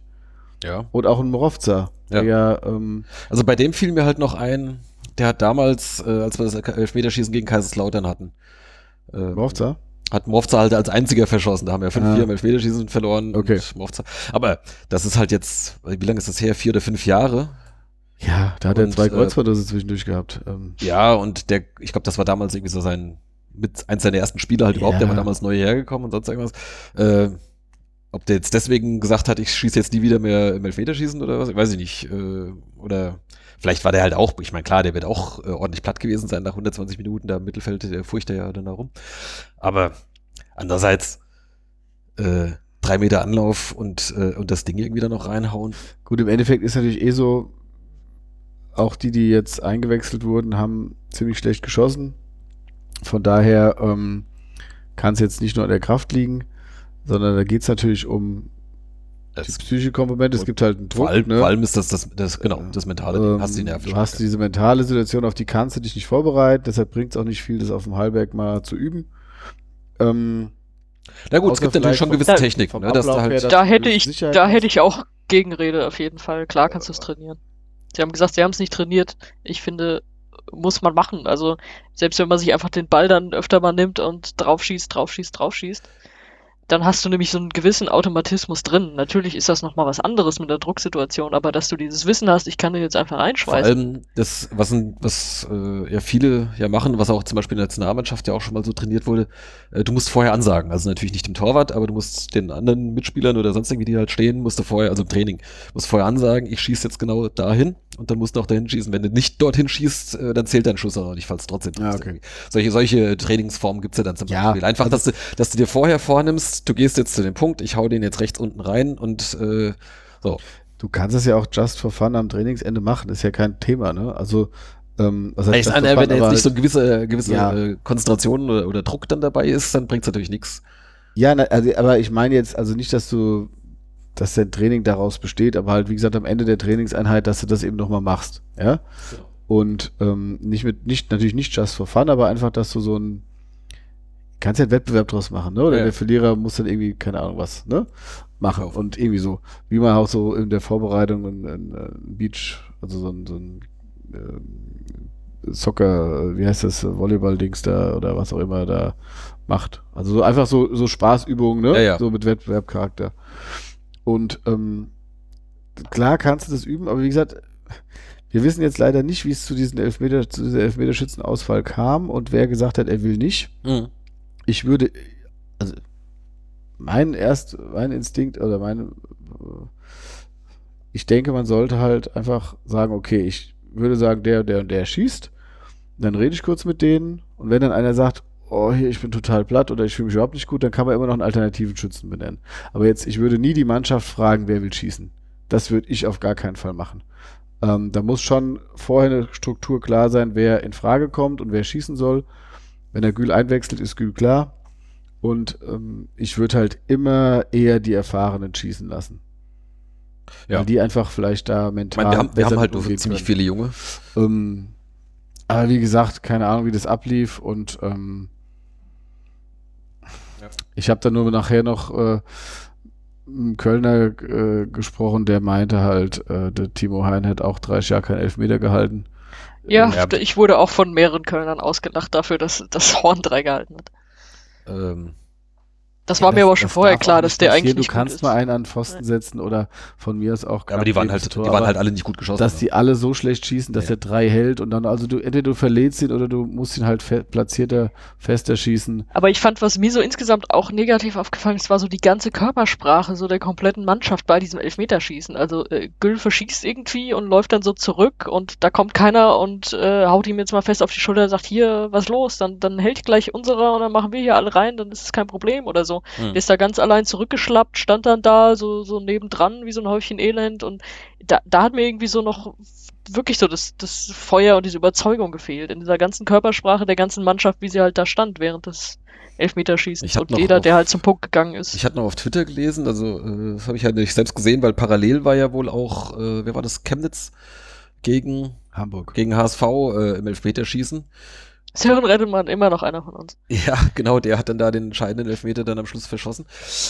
Ja. Und auch ein Morovza, der ja, ähm, Also bei dem fiel mir halt noch ein, der hat damals, äh, als wir das Elfmeterschießen gegen Kaiserslautern hatten, äh, Morovza, hat Morfza halt als einziger verschossen. Da haben wir 5-4 Ah. im Elfmeterschießen verloren. Okay. Morfza. Aber das ist halt jetzt, wie lange ist das her? Vier oder fünf Jahre? Ja, da hat er Und, zwei äh, Kreuzverdose zwischendurch gehabt. Ähm, Ja, und der, ich glaube, das war damals irgendwie so sein, mit eins seiner ersten Spiele halt überhaupt, der Ja. war damals neu hergekommen und sonst irgendwas. Äh, ob der jetzt deswegen gesagt hat, ich schieße jetzt nie wieder mehr im Elfmeterschießen oder was, weiß ich nicht. Äh, oder vielleicht war der halt auch, ich meine, klar, der wird auch äh, ordentlich platt gewesen sein nach 120 Minuten, da im Mittelfeld, der furcht er ja dann da rum. Aber andererseits, äh, drei Meter Anlauf und, äh, und das Ding irgendwie da noch reinhauen. gut, im Endeffekt ist natürlich eh so, auch die, die jetzt eingewechselt wurden, haben ziemlich schlecht geschossen. Von daher ähm, kann es jetzt nicht nur an der Kraft liegen, sondern da geht es natürlich um die Das, psychische Komponente. Es gibt halt einen Druck. vor, allem, ne? vor allem ist das, das, das genau, das mentale. Ähm, Hast du die du Nervenstärke. hast diese mentale Situation, auf die kannst du dich nicht vorbereiten, deshalb bringt es auch nicht viel, das auf dem Hallberg mal zu üben. Ähm, Na gut, es gibt natürlich schon gewisse Techniken, ne, da halt, her, dass Da du hätte ich, Sicherheit da hätte ich auch Gegenrede auf jeden Fall. Klar kannst du es trainieren. Sie haben gesagt, sie haben es nicht trainiert. Ich finde, muss man machen. Also selbst wenn man sich einfach den Ball dann öfter mal nimmt und draufschießt, draufschießt, draufschießt, dann hast du nämlich so einen gewissen Automatismus drin. Natürlich ist das nochmal was anderes mit der Drucksituation, aber dass du dieses Wissen hast, ich kann den jetzt einfach vor reinschweißen. allem das, was, was äh, ja viele ja machen, was auch zum Beispiel in der Nationalmannschaft ja auch schon mal so trainiert wurde, äh, du musst vorher ansagen. Also natürlich nicht dem Torwart, aber du musst den anderen Mitspielern oder sonst irgendwie, die halt stehen, musst du vorher, also im Training, musst vorher ansagen, ich schieße jetzt genau dahin und dann musst du auch dahin schießen. Wenn du nicht dorthin schießt, äh, dann zählt dein Schuss auch nicht, falls du trotzdem triffst okay. Solche, solche Trainingsformen gibt's ja dann zum Ja, Beispiel. Einfach, dass du, dass du dir vorher vornimmst, du gehst jetzt zu dem Punkt, ich hau den jetzt rechts unten rein und äh, so. Du kannst es ja auch just for fun am Trainingsende machen, ist ja kein Thema, ne? Also, ähm, was heißt fun, wenn da jetzt nicht so eine gewisse, gewisse Ja. äh, Konzentration oder, oder Druck dann dabei ist, dann bringt's natürlich nichts. Ja, na, also, aber ich meine jetzt, also nicht, dass du, dass dein Training daraus besteht, aber halt, wie gesagt, am Ende der Trainingseinheit, dass du das eben nochmal machst, ja? Und ähm, nicht mit, nicht, natürlich nicht just for fun, aber einfach, dass du so ein, kannst ja einen Wettbewerb draus machen, ne? Oder Ja. der Verlierer muss dann irgendwie, keine Ahnung was, ne? machen Auf. und irgendwie so, wie man auch so in der Vorbereitung ein, ein, ein Beach, also so ein, so ein äh, Soccer, wie heißt das, Volleyball-Dings da oder was auch immer da macht. Also so einfach so, so Spaßübungen, ne? Ja, ja. So mit Wettbewerbcharakter. Und ähm, klar kannst du das üben, aber wie gesagt, wir wissen jetzt leider nicht, wie es zu diesem Elfmeter, zu dieser Elfmeterschützenausfall kam und wer gesagt hat, er will nicht. Mhm. Ich würde, also mein erst, mein Instinkt oder mein, äh, ich denke, man sollte halt einfach sagen, okay, ich würde sagen, der, der und der schießt. Dann rede ich kurz mit denen und wenn dann einer sagt, oh, hier, ich bin total platt oder ich fühle mich überhaupt nicht gut, dann kann man immer noch einen alternativen Schützen benennen. Aber jetzt, ich würde nie die Mannschaft fragen, wer will schießen. Das würde ich auf gar keinen Fall machen. Ähm, da muss schon vorher eine Struktur klar sein, wer in Frage kommt und wer schießen soll. Wenn der Gül einwechselt, ist Gül klar. Und ähm, ich würde halt immer eher die Erfahrenen schießen lassen. Ja. Weil die einfach vielleicht da Ich mental. meine, wir haben, wir haben halt nur ziemlich können. viele Junge. Ähm, aber wie gesagt, keine Ahnung, wie das ablief und ähm, Ja. ich habe dann nur nachher noch äh, einen Kölner äh, gesprochen, der meinte halt, äh, der Timo Hein hat auch 30 Jahre keinen Elfmeter gehalten. Ja, Ja. ich wurde auch von mehreren Kölnern ausgelacht dafür, dass das Horn drei gehalten hat. Ähm, Das war mir aber schon vorher klar, dass der eigentlich Du nicht kannst gut mal einen an Pfosten setzen oder von mir aus auch ja, aber die waren halt, neben die das Tor, waren halt alle nicht gut geschossen. dass die alle so schlecht schießen, dass Ja. er drei hält und dann, also du, entweder du verlädst ihn oder du musst ihn halt fe platzierter, fester schießen. Aber ich fand, was mir so insgesamt auch negativ aufgefallen ist, war so die ganze Körpersprache so der kompletten Mannschaft bei diesem Elfmeterschießen. Also äh, Gül verschießt irgendwie und läuft dann so zurück und da kommt keiner und äh, haut ihm jetzt mal fest auf die Schulter und sagt, hier, was los? Dann, dann hält gleich unserer und dann machen wir hier alle rein, dann ist es kein Problem oder so. Hm. Der ist da ganz allein zurückgeschlappt, stand dann da so, so nebendran wie so ein Häufchen Elend und da, da hat mir irgendwie so noch wirklich so das, das Feuer und diese Überzeugung gefehlt in dieser ganzen Körpersprache der ganzen Mannschaft, wie sie halt da stand während des Elfmeterschießens und jeder, auf- der halt zum Punkt gegangen ist. Ich hatte noch auf Twitter gelesen, also äh, das habe ich ja nicht selbst gesehen, weil parallel war ja wohl auch, äh, wer war das, Chemnitz gegen, Hamburg. gegen HSV äh, im Elfmeterschießen. Sören Rettelmann, immer noch einer von uns. Ja, *laughs* genau, der hat dann da den entscheidenden Elfmeter dann am Schluss verschossen.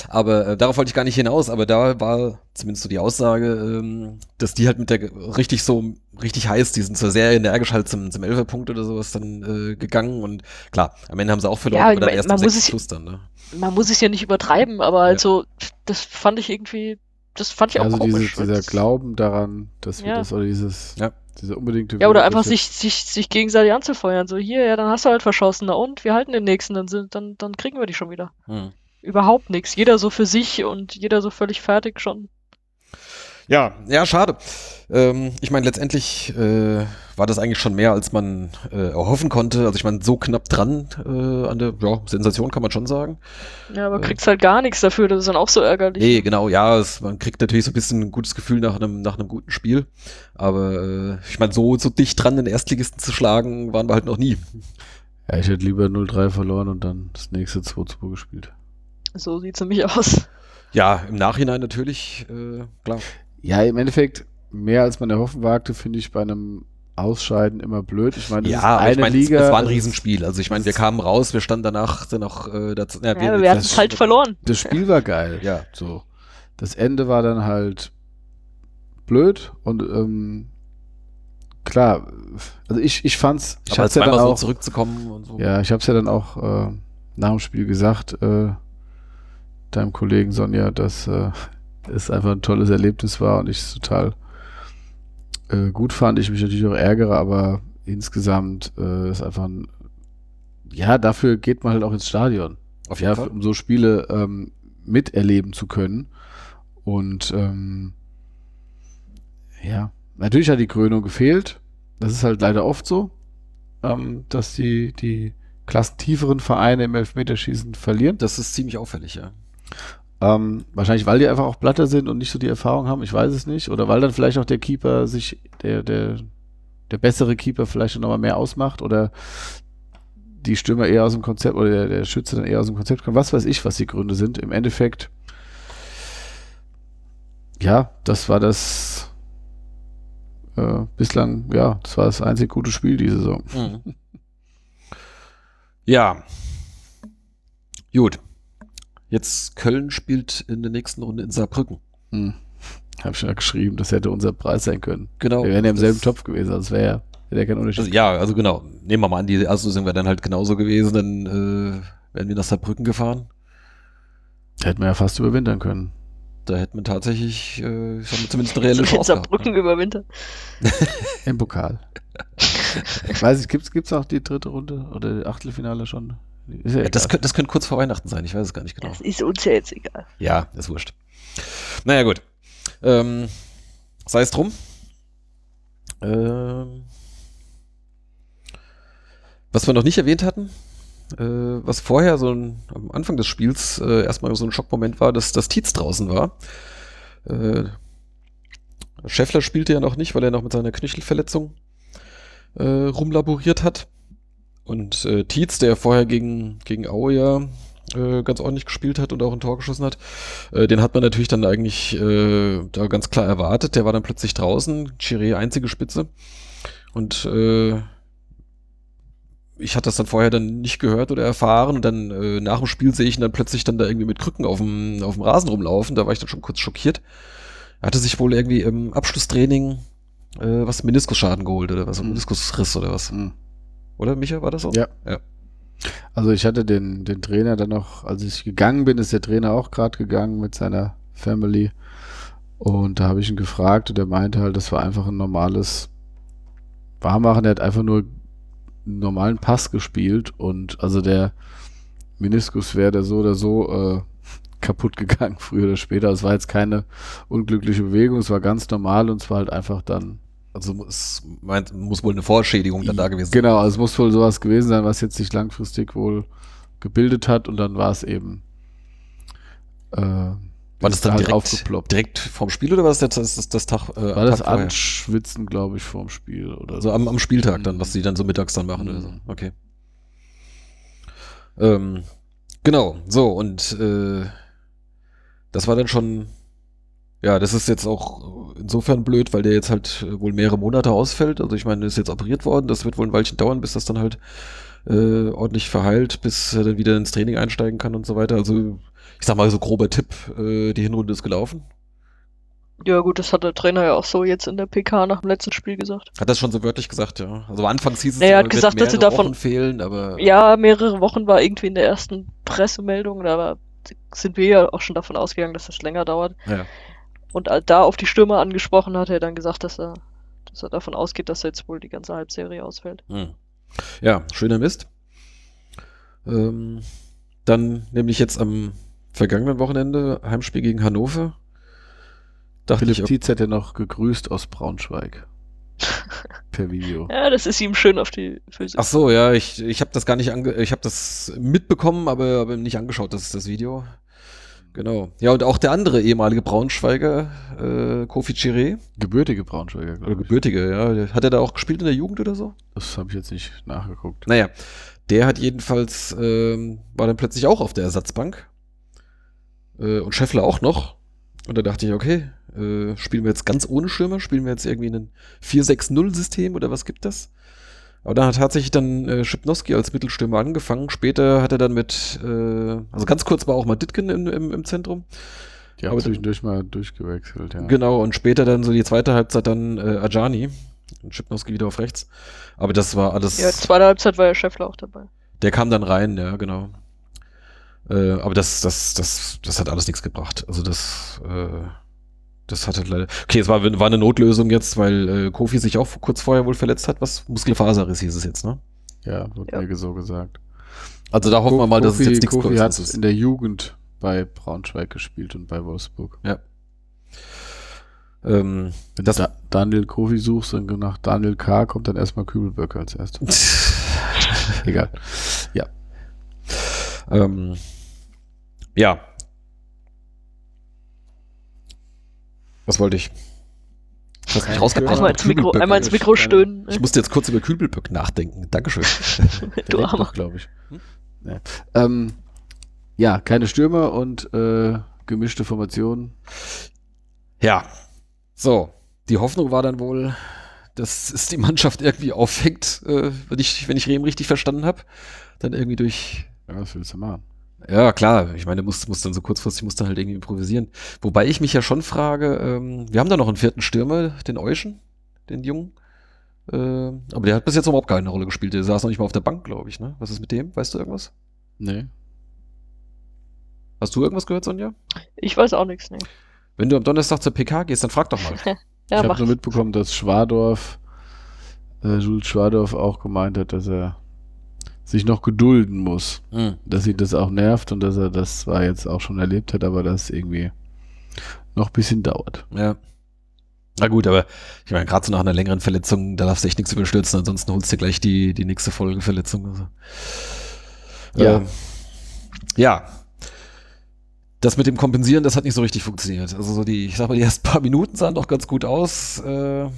Aber äh, darauf wollte ich gar nicht hinaus, aber da war zumindest so die Aussage, ähm, dass die halt mit der richtig so, richtig heiß, die sind so sehr energisch halt zum, zum Elferpunkt oder sowas dann äh, gegangen und klar, am Ende haben sie auch verloren, Ja, aber dann man- erst am muss sechsten es- Schluss dann, ne? Man muss es ja nicht übertreiben, aber also, das fand ich irgendwie, das fand ich auch Also komisch. weil dieser das- Glauben daran, dass wir Ja. das oder dieses, Ja. Diese unbedingte Ja, oder einfach sich, sich, sich gegenseitig anzufeuern. So, hier, ja, dann hast du halt verschossen. Na und? Wir halten den nächsten, dann, sind, dann, dann kriegen wir die schon wieder. Hm. Überhaupt nichts. Jeder so für sich und jeder so völlig fertig schon. Ja, ja, schade. Ähm, ich meine, letztendlich äh, war das eigentlich schon mehr, als man äh, erhoffen konnte. Also ich meine, so knapp dran äh, an der ja, Sensation kann man schon sagen. Ja, aber Ja. kriegst halt gar nichts dafür. Das ist dann auch so ärgerlich. Nee, genau, ja, es, man kriegt natürlich so ein bisschen ein gutes Gefühl nach einem, nach einem guten Spiel. Aber äh, ich meine, so, so dicht dran, den Erstligisten zu schlagen, waren wir halt noch nie. Ja, ich hätte lieber 0-3 verloren und dann das nächste 2-2 gespielt. So sieht's nämlich aus. Ja, im Nachhinein natürlich, äh, klar. Ja, im Endeffekt, mehr als man erhoffen wagte, finde ich bei einem Ausscheiden immer blöd. Ich meine, das Ja, eine ich meine, es, Liga. es war ein es Riesenspiel. Also ich meine, wir kamen raus, wir standen danach dann noch äh, dazu. Ja, Ja, aber wir hatten es halt verloren. Das Spiel war geil. Ja. So. Das Ende war dann halt blöd und ähm, klar, also ich, ich fand's, ich Aber hab's ja dann zweimal so auch, zurückzukommen und so. ja, ich hab's ja dann auch äh, nach dem Spiel gesagt, äh, deinem Kollegen Sonja, dass äh, es einfach ein tolles Erlebnis war und ich es total äh, gut fand. Ich mich natürlich auch ärgere, aber insgesamt äh, ist einfach ein, ja, dafür geht man halt auch ins Stadion Auf jeden ja, Fall. um so Spiele ähm, miterleben zu können. Und ähm, ja, natürlich hat die Krönung gefehlt. Das ist halt leider oft so, ähm, dass die, die klassentieferen Vereine im Elfmeterschießen verlieren. Das ist ziemlich auffällig, ja. Ähm, wahrscheinlich, weil die einfach auch Blatter sind und nicht so die Erfahrung haben, ich weiß es nicht. Oder weil dann vielleicht auch der Keeper sich, der, der, der bessere Keeper vielleicht noch mal mehr ausmacht oder die Stürmer eher aus dem Konzept oder der, der Schütze dann eher aus dem Konzept kommt. Was weiß ich, was die Gründe sind. Im Endeffekt, ja, das war das äh, bislang, ja, das war das einzig gute Spiel diese Saison. Mhm. Ja. Gut. Jetzt Köln spielt in der nächsten Runde in Saarbrücken. Hm. Hab schon geschrieben, das hätte unser Preis sein können. Genau. Wir wären ja im Das- selben Topf gewesen, also es wäre ja, wäre ja kein Unterschied. Also, ja, also genau. Nehmen wir mal an, die Auslösung wäre dann halt genauso gewesen, dann äh, wären wir nach Saarbrücken gefahren. Hätten wir ja fast überwintern können. Da hätte man tatsächlich, äh, ich sag mal, zumindest eine reelle *laughs* In Chance gehabt. Saarbrücken ne? überwintern. Im Pokal. *laughs* Weiß ich, gibt's, gibt's auch die dritte Runde oder Achtelfinale schon? Ja Ja, das, könnte, das könnte kurz vor Weihnachten sein, ich weiß es gar nicht genau. Das ist uns ja jetzt egal. Ja, ist wurscht. Naja, gut. Ähm, sei es drum. Ähm, was wir noch nicht erwähnt hatten, äh, was vorher so ein, am Anfang des Spiels äh, erstmal so ein Schockmoment war, dass das Tietz draußen war. Äh, Scheffler spielte ja noch nicht, weil er noch mit seiner Knöchelverletzung äh, rumlaboriert hat. Und äh, Tietz, der vorher gegen, gegen Aue ja äh, ganz ordentlich gespielt hat und auch ein Tor geschossen hat, äh, den hat man natürlich dann eigentlich äh, da ganz klar erwartet. Der war dann plötzlich draußen, Chiré einzige Spitze. Und äh, ich hatte das dann vorher dann nicht gehört oder erfahren. Und dann äh, nach dem Spiel sehe ich ihn dann plötzlich dann da irgendwie mit Krücken auf dem, auf dem Rasen rumlaufen. Da war ich dann schon kurz schockiert. Er hatte sich wohl irgendwie im Abschlusstraining äh, was Meniskusschaden geholt oder was, Mhm. Meniskusriss oder was. Hm. Oder, Micha, war das so? Ja. Ja. Also ich hatte den, den Trainer dann noch, als ich gegangen bin, ist der Trainer auch gerade gegangen mit seiner Family. Und da habe ich ihn gefragt und er meinte halt, das war einfach ein normales Warmmachen. Er hat einfach nur einen normalen Pass gespielt und also der Meniskus wäre der so oder so äh, *laughs* kaputt gegangen, früher oder später. Es war jetzt keine unglückliche Bewegung, es war ganz normal und es war halt einfach dann Also es meint, muss wohl eine Vorschädigung dann da gewesen sein. Genau, also es muss wohl sowas gewesen sein, was jetzt sich langfristig wohl gebildet hat und dann war es eben. Äh, War das dann halt direkt, aufgeploppt? direkt vorm Spiel oder war das das, das, das, das Tag? Äh, War das Tag? Anschwitzen, glaube ich, vorm Spiel oder Also am, am Spieltag dann, was die dann so mittags dann machen oder so. Mhm. Okay. Ähm, genau, so und äh, das war dann schon, ja, das ist jetzt auch insofern blöd, weil der jetzt halt äh, wohl mehrere Monate ausfällt. Also ich meine, ist jetzt operiert worden, das wird wohl ein Weilchen dauern, bis das dann halt äh, ordentlich verheilt, bis er dann wieder ins Training einsteigen kann und so weiter. Also ich sag mal so grober Tipp, äh, die Hinrunde ist gelaufen. Ja, gut, das hat der Trainer ja auch so jetzt in der PK nach dem letzten Spiel gesagt. Hat das schon so wörtlich gesagt, ja. Also anfangs hieß es, Naja, er hat gesagt, dass sie davon- Wochen fehlen, aber Ja, mehrere Wochen war irgendwie in der ersten Pressemeldung, da sind wir ja auch schon davon ausgegangen, dass das länger dauert. Ja. Und da auf die Stürmer angesprochen hat er dann gesagt, dass er, dass er davon ausgeht, dass er jetzt wohl die ganze Halbserie ausfällt. Hm. Ja, schöner Mist. Ähm, dann nämlich jetzt am vergangenen Wochenende Heimspiel gegen Hannover. Dachte Philipp ich, Tietz hätte noch gegrüßt aus Braunschweig. *laughs* per Video. Ja, das ist ihm schön auf die Füße. ach so, ja, ich, ich habe das gar nicht ange ich habe das mitbekommen, aber, aber nicht angeschaut, das ist das Video. Genau. Ja, und auch der andere ehemalige Braunschweiger, äh, Kofi Chiré, Gebürtige Braunschweiger, oder glaube ich. gebürtige, ja, hat er da auch gespielt in der Jugend oder so? Das habe ich jetzt nicht nachgeguckt. Naja, der hat jedenfalls, ähm, war dann plötzlich auch auf der Ersatzbank. Äh, und Scheffler auch noch. Und da dachte ich, okay, äh, spielen wir jetzt ganz ohne Stürmer? Spielen wir jetzt irgendwie ein 4-6-0-System oder was gibt das? Aber dann hat tatsächlich dann äh, Schipnowski als Mittelstürmer angefangen. Später hat er dann mit, äh, also ganz kurz war auch mal Ditken im, im, im Zentrum. Die haben Aber- zwischendurch mal durchgewechselt, ja. Genau, und später dann so die zweite Halbzeit dann äh, Ajani. Und Schipnowski wieder auf rechts. Aber das war alles. Ja, zweite Halbzeit war ja Scheffler auch dabei. Der kam dann rein, ja, genau. Äh, aber das, das, das, das hat alles nichts gebracht. Also das, äh, das hat halt leider. Okay, es war, war eine Notlösung jetzt, weil äh, Kofi sich auch kurz vorher wohl verletzt hat. Was Muskelfaserriss hieß es jetzt, ne? Ja, wurde Ja. mir so gesagt. Also da hoffen wir mal, dass es Kofi- jetzt nichts Kofi hat ist. in der Jugend bei Braunschweig gespielt und bei Wolfsburg. Ähm, Wenn Das- du da Daniel Kofi suchst und nach Daniel K. kommt dann erstmal Kübelböcke als erstes. *laughs* Egal. ähm, ja. Was wollte ich? Ich hab's nicht rausgebracht. Einmal ins Mikro, einmal ins Mikro stöhnen. Ich musste jetzt kurz über Kübelböck nachdenken. Dankeschön. *laughs* du Armer. glaube ich. Hm? Ja. Ähm, ja, keine Stürmer und äh, gemischte Formationen. Ja. So. Die Hoffnung war dann wohl, dass es die Mannschaft irgendwie auffängt, äh, wenn ich, wenn ich Rehm richtig verstanden habe. Dann irgendwie durch, Ja, was willst du machen? Ja, klar. Ich meine, muss, muss dann so kurzfristig, muss dann halt irgendwie improvisieren. Wobei ich mich ja schon frage, ähm, wir haben da noch einen vierten Stürmer, den Euschen, den Jungen. Äh, aber der hat bis jetzt überhaupt keine Rolle gespielt. Der saß noch nicht mal auf der Bank, glaube ich. Ne? Was ist mit dem? Weißt du irgendwas? Nee. Hast du irgendwas gehört, Sonja? Ich weiß auch nichts, nee. Wenn du am Donnerstag zur PK gehst, dann frag doch mal. *laughs* Ja, ich habe nur mitbekommen, dass Schwadorf, äh, Jules Schwadorf auch gemeint hat, dass er sich noch gedulden muss. Hm. Dass ihn das auch nervt und dass er das zwar jetzt auch schon erlebt hat, aber das irgendwie noch ein bisschen dauert. Ja. Na gut, aber ich meine, gerade so nach einer längeren Verletzung, da darfst du echt nichts überstürzen, ansonsten holst du gleich die, die nächste Folgeverletzung. Also. Ja. Ähm, ja. Das mit dem Kompensieren, das hat nicht so richtig funktioniert. Also so die, ich sag mal, die ersten paar Minuten sahen doch ganz gut aus. Äh,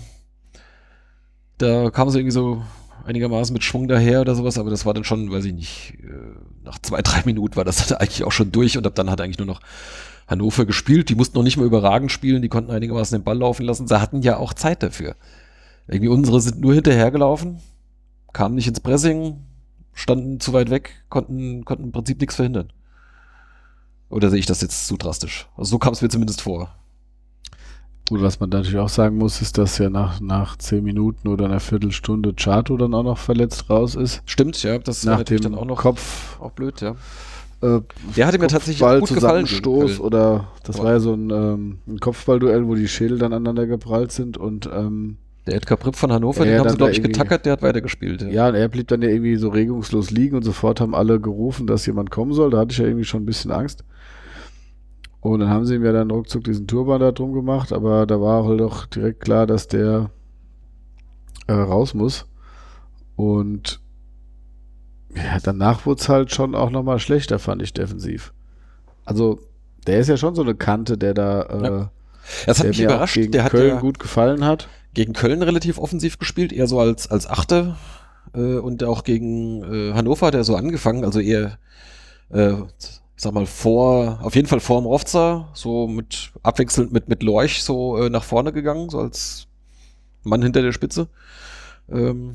da kam sie irgendwie so einigermaßen mit Schwung daher oder sowas, aber das war dann schon, weiß ich nicht, äh, nach zwei, *laughs* drei Minuten war das dann eigentlich auch schon durch und ab dann hat eigentlich nur noch Hannover gespielt. Die mussten noch nicht mal überragend spielen, die konnten einigermaßen den Ball laufen lassen. Sie hatten ja auch Zeit dafür. Irgendwie unsere sind nur hinterhergelaufen, kamen nicht ins Pressing, standen zu weit weg, konnten, konnten im Prinzip nichts verhindern. Oder sehe ich das jetzt zu drastisch? Also so kam es mir zumindest vor. Gut, was man natürlich auch sagen muss, ist, dass ja nach, nach zehn Minuten oder einer Viertelstunde Chato dann auch noch verletzt raus ist. Stimmt, ja, das war nach natürlich dem dann auch noch Kopf, auch blöd, ja. äh, Der hatte mir tatsächlich Kopfball gut gefallen. Köln. oder das Aber- war ja so ein, ähm, ein Kopfballduell, wo die Schädel dann aneinander geprallt sind und ähm, Der Edgar Pripp von Hannover, Ja, den haben sie, glaube ich, getackert, der hat weitergespielt. ja, und er blieb dann ja irgendwie so regungslos liegen und sofort haben alle gerufen, dass jemand kommen soll. Da hatte ich ja irgendwie schon ein bisschen Angst. Und dann haben sie ihm ja dann ruckzuck diesen Turban da drum gemacht, aber da war halt doch direkt klar, dass der äh, raus muss. Und ja, danach wurde es halt schon auch nochmal schlechter, fand ich defensiv. Also, der ist ja schon so eine Kante, der da äh, Ja. Das hat der mich mir überrascht. gegen Der hat Köln ja gut gefallen hat. gegen Köln relativ offensiv gespielt, eher so als, als Achter. Äh, und auch gegen äh, Hannover hat er so angefangen, also eher, äh, sag mal, vor, auf jeden Fall vor dem Rofzer, so mit abwechselnd mit, mit Lorch so äh, nach vorne gegangen, so als Mann hinter der Spitze. Ähm,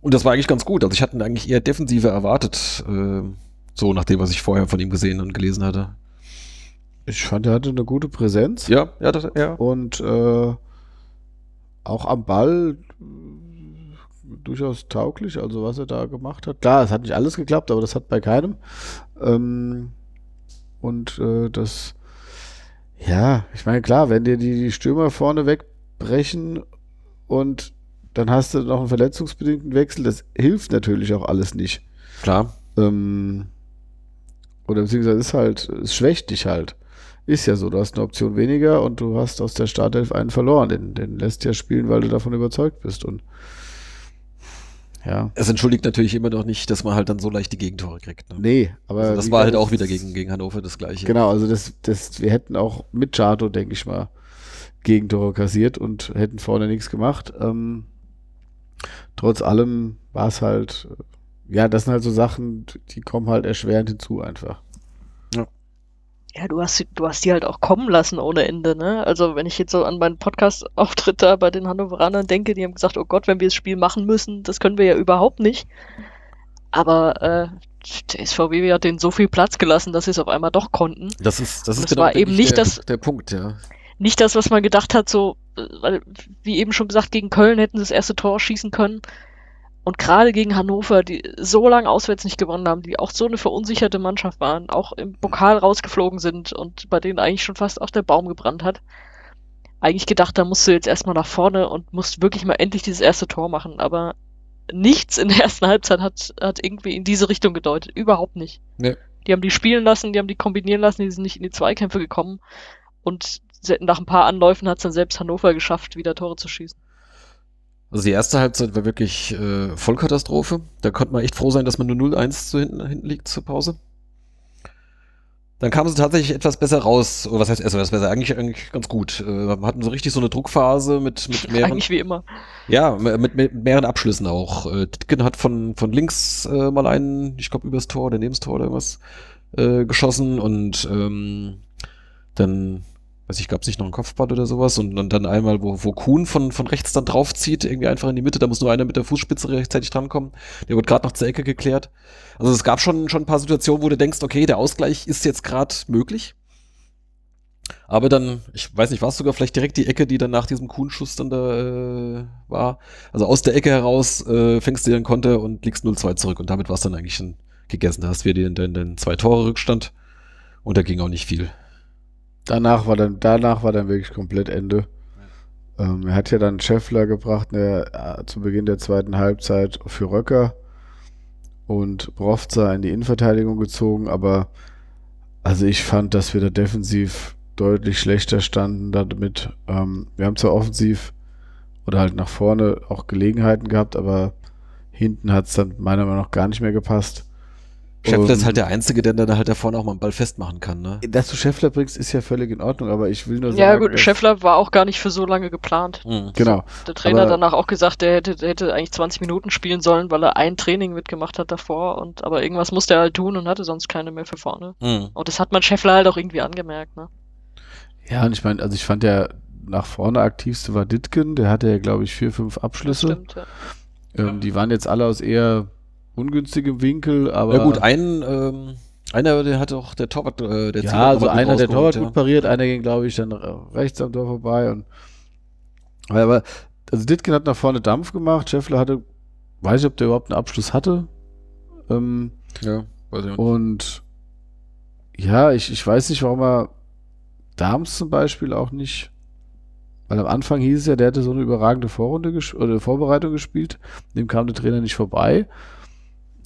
und das war eigentlich ganz gut. Also ich hatte ihn eigentlich eher defensiver erwartet, äh, so nach dem, was ich vorher von ihm gesehen und gelesen hatte. Ich fand, er hatte eine gute Präsenz. Ja, ja, das, ja. Und äh, auch am Ball durchaus tauglich, also was er da gemacht hat. Klar, es hat nicht alles geklappt, aber das hat bei keinem. Ähm, und äh, das, ja, ich meine, klar, wenn dir die, die Stürmer vorne wegbrechen und dann hast du noch einen verletzungsbedingten Wechsel, das hilft natürlich auch alles nicht. Klar. Ähm, oder beziehungsweise ist halt, es schwächt dich halt. Ist ja so, du hast eine Option weniger und du hast aus der Startelf einen verloren. Den, den lässt ja spielen, weil du davon überzeugt bist. Und ja. Es entschuldigt natürlich immer noch nicht, dass man halt dann so leicht die Gegentore kriegt. Ne? Nee, aber. Also das war halt auch wieder gegen, gegen Hannover das gleiche. Genau, also das, das, wir hätten auch mit Chato, denke ich mal, Gegentore kassiert und hätten vorne nichts gemacht. Ähm, trotz allem war es halt, ja, das sind halt so Sachen, die kommen halt erschwerend hinzu einfach. Ja, du hast, sie- du hast die halt auch kommen lassen ohne Ende, ne? Also, wenn ich jetzt so an meinen Podcast-Auftritt *laughs* da bei den Hannoveranern denke, die haben gesagt, oh Gott, wenn wir das Spiel machen müssen, das können wir ja überhaupt nicht. Aber äh, der SVW hat denen so viel Platz gelassen, dass sie es auf einmal doch konnten. Das ist, das ist Das war denke eben ich, nicht der, das- der Punkt, ja. Nicht das, was man gedacht hat, so, äh, weil, wie eben schon gesagt, gegen Köln hätten sie das erste Tor schießen können. Und gerade gegen Hannover, die so lange auswärts nicht gewonnen haben, die auch so eine verunsicherte Mannschaft waren, auch im Pokal rausgeflogen sind und bei denen eigentlich schon fast auch der Baum gebrannt hat. Eigentlich gedacht, da musst du jetzt erstmal nach vorne und musst wirklich mal endlich dieses erste Tor machen, aber nichts in der ersten Halbzeit hat, hat irgendwie in diese Richtung gedeutet. Überhaupt nicht. Nee. Die haben die spielen lassen, die haben die kombinieren lassen, die sind nicht in die Zweikämpfe gekommen und nach ein paar Anläufen hat es dann selbst Hannover geschafft, wieder Tore zu schießen. Also die erste Halbzeit war wirklich äh, Vollkatastrophe. Da konnte man echt froh sein, dass man nur 0-1 zu hinten, hinten liegt zur Pause. Dann kamen sie tatsächlich etwas besser raus. Oder was heißt etwas besser? Eigentlich, eigentlich ganz gut. Äh, hatten so richtig so eine Druckphase mit, mit mehreren, Eigentlich wie immer. ja, mit, mit mehreren Abschlüssen auch. Äh, Titken hat von, von links äh, mal einen, ich glaube übers Tor oder neben das Tor oder irgendwas, äh, geschossen und ähm, dann weiß ich, gab es nicht noch einen Kopfball oder sowas und, und dann einmal, wo, wo Kuhn von, von rechts dann draufzieht, irgendwie einfach in die Mitte, da muss nur einer mit der Fußspitze rechtzeitig drankommen. Der wird gerade noch zur Ecke geklärt. Also es gab schon, schon ein paar Situationen, wo du denkst, okay, der Ausgleich ist jetzt gerade möglich. Aber dann, ich weiß nicht, war es sogar vielleicht direkt die Ecke, die dann nach diesem Kuhnschuss dann da äh, war. Also aus der Ecke heraus äh, fängst du den Konter und liegst 0-2 zurück und damit war es dann eigentlich schon gegessen. Da hast du wieder den, den zwei Tore Rückstand und da ging auch nicht viel. Danach war dann, danach war dann wirklich komplett Ende. Ähm, er hat ja dann Scheffler gebracht der, äh, zu Beginn der zweiten Halbzeit für Röcker und Brovza in die Innenverteidigung gezogen, aber also ich fand, dass wir da defensiv deutlich schlechter standen damit. Ähm, wir haben zwar offensiv oder halt nach vorne auch Gelegenheiten gehabt, aber hinten hat es dann meiner Meinung nach gar nicht mehr gepasst. Scheffler ist halt der Einzige, der dann halt da vorne auch mal einen Ball festmachen kann, ne? Dass du Scheffler bringst, ist ja völlig in Ordnung, aber ich will nur sagen. Ja, gut, dass- Scheffler war auch gar nicht für so lange geplant. Mhm. Genau. Der Trainer Aber- hat danach auch gesagt, der hätte, der hätte eigentlich 20 Minuten spielen sollen, weil er ein Training mitgemacht hat davor und aber irgendwas musste er halt tun und hatte sonst keine mehr für vorne. Mhm. Und das hat man Scheffler halt auch irgendwie angemerkt, ne? Ja, und ich meine, also ich fand der nach vorne aktivste war Ditken, der hatte ja, glaube ich, vier, fünf Abschlüsse. Stimmt, ja. Ähm, die waren jetzt alle aus eher ungünstigem Winkel, aber. Ja gut, ein, ähm, einer, der hat auch der Torwart, äh, der ja, also einer der Torwart ja. gut pariert, einer ging, glaube ich, dann äh, rechts am Tor vorbei und aber also Ditken hat nach vorne Dampf gemacht, Scheffler hatte, weiß ich, ob der überhaupt einen Abschluss hatte. Ähm, Ja, weiß ich nicht. und ja, ich, ich weiß nicht, warum er Dams zum Beispiel auch nicht. Weil am Anfang hieß es ja, der hätte so eine überragende Vorrunde oder Vorbereitung gespielt. Dem kam der Trainer nicht vorbei.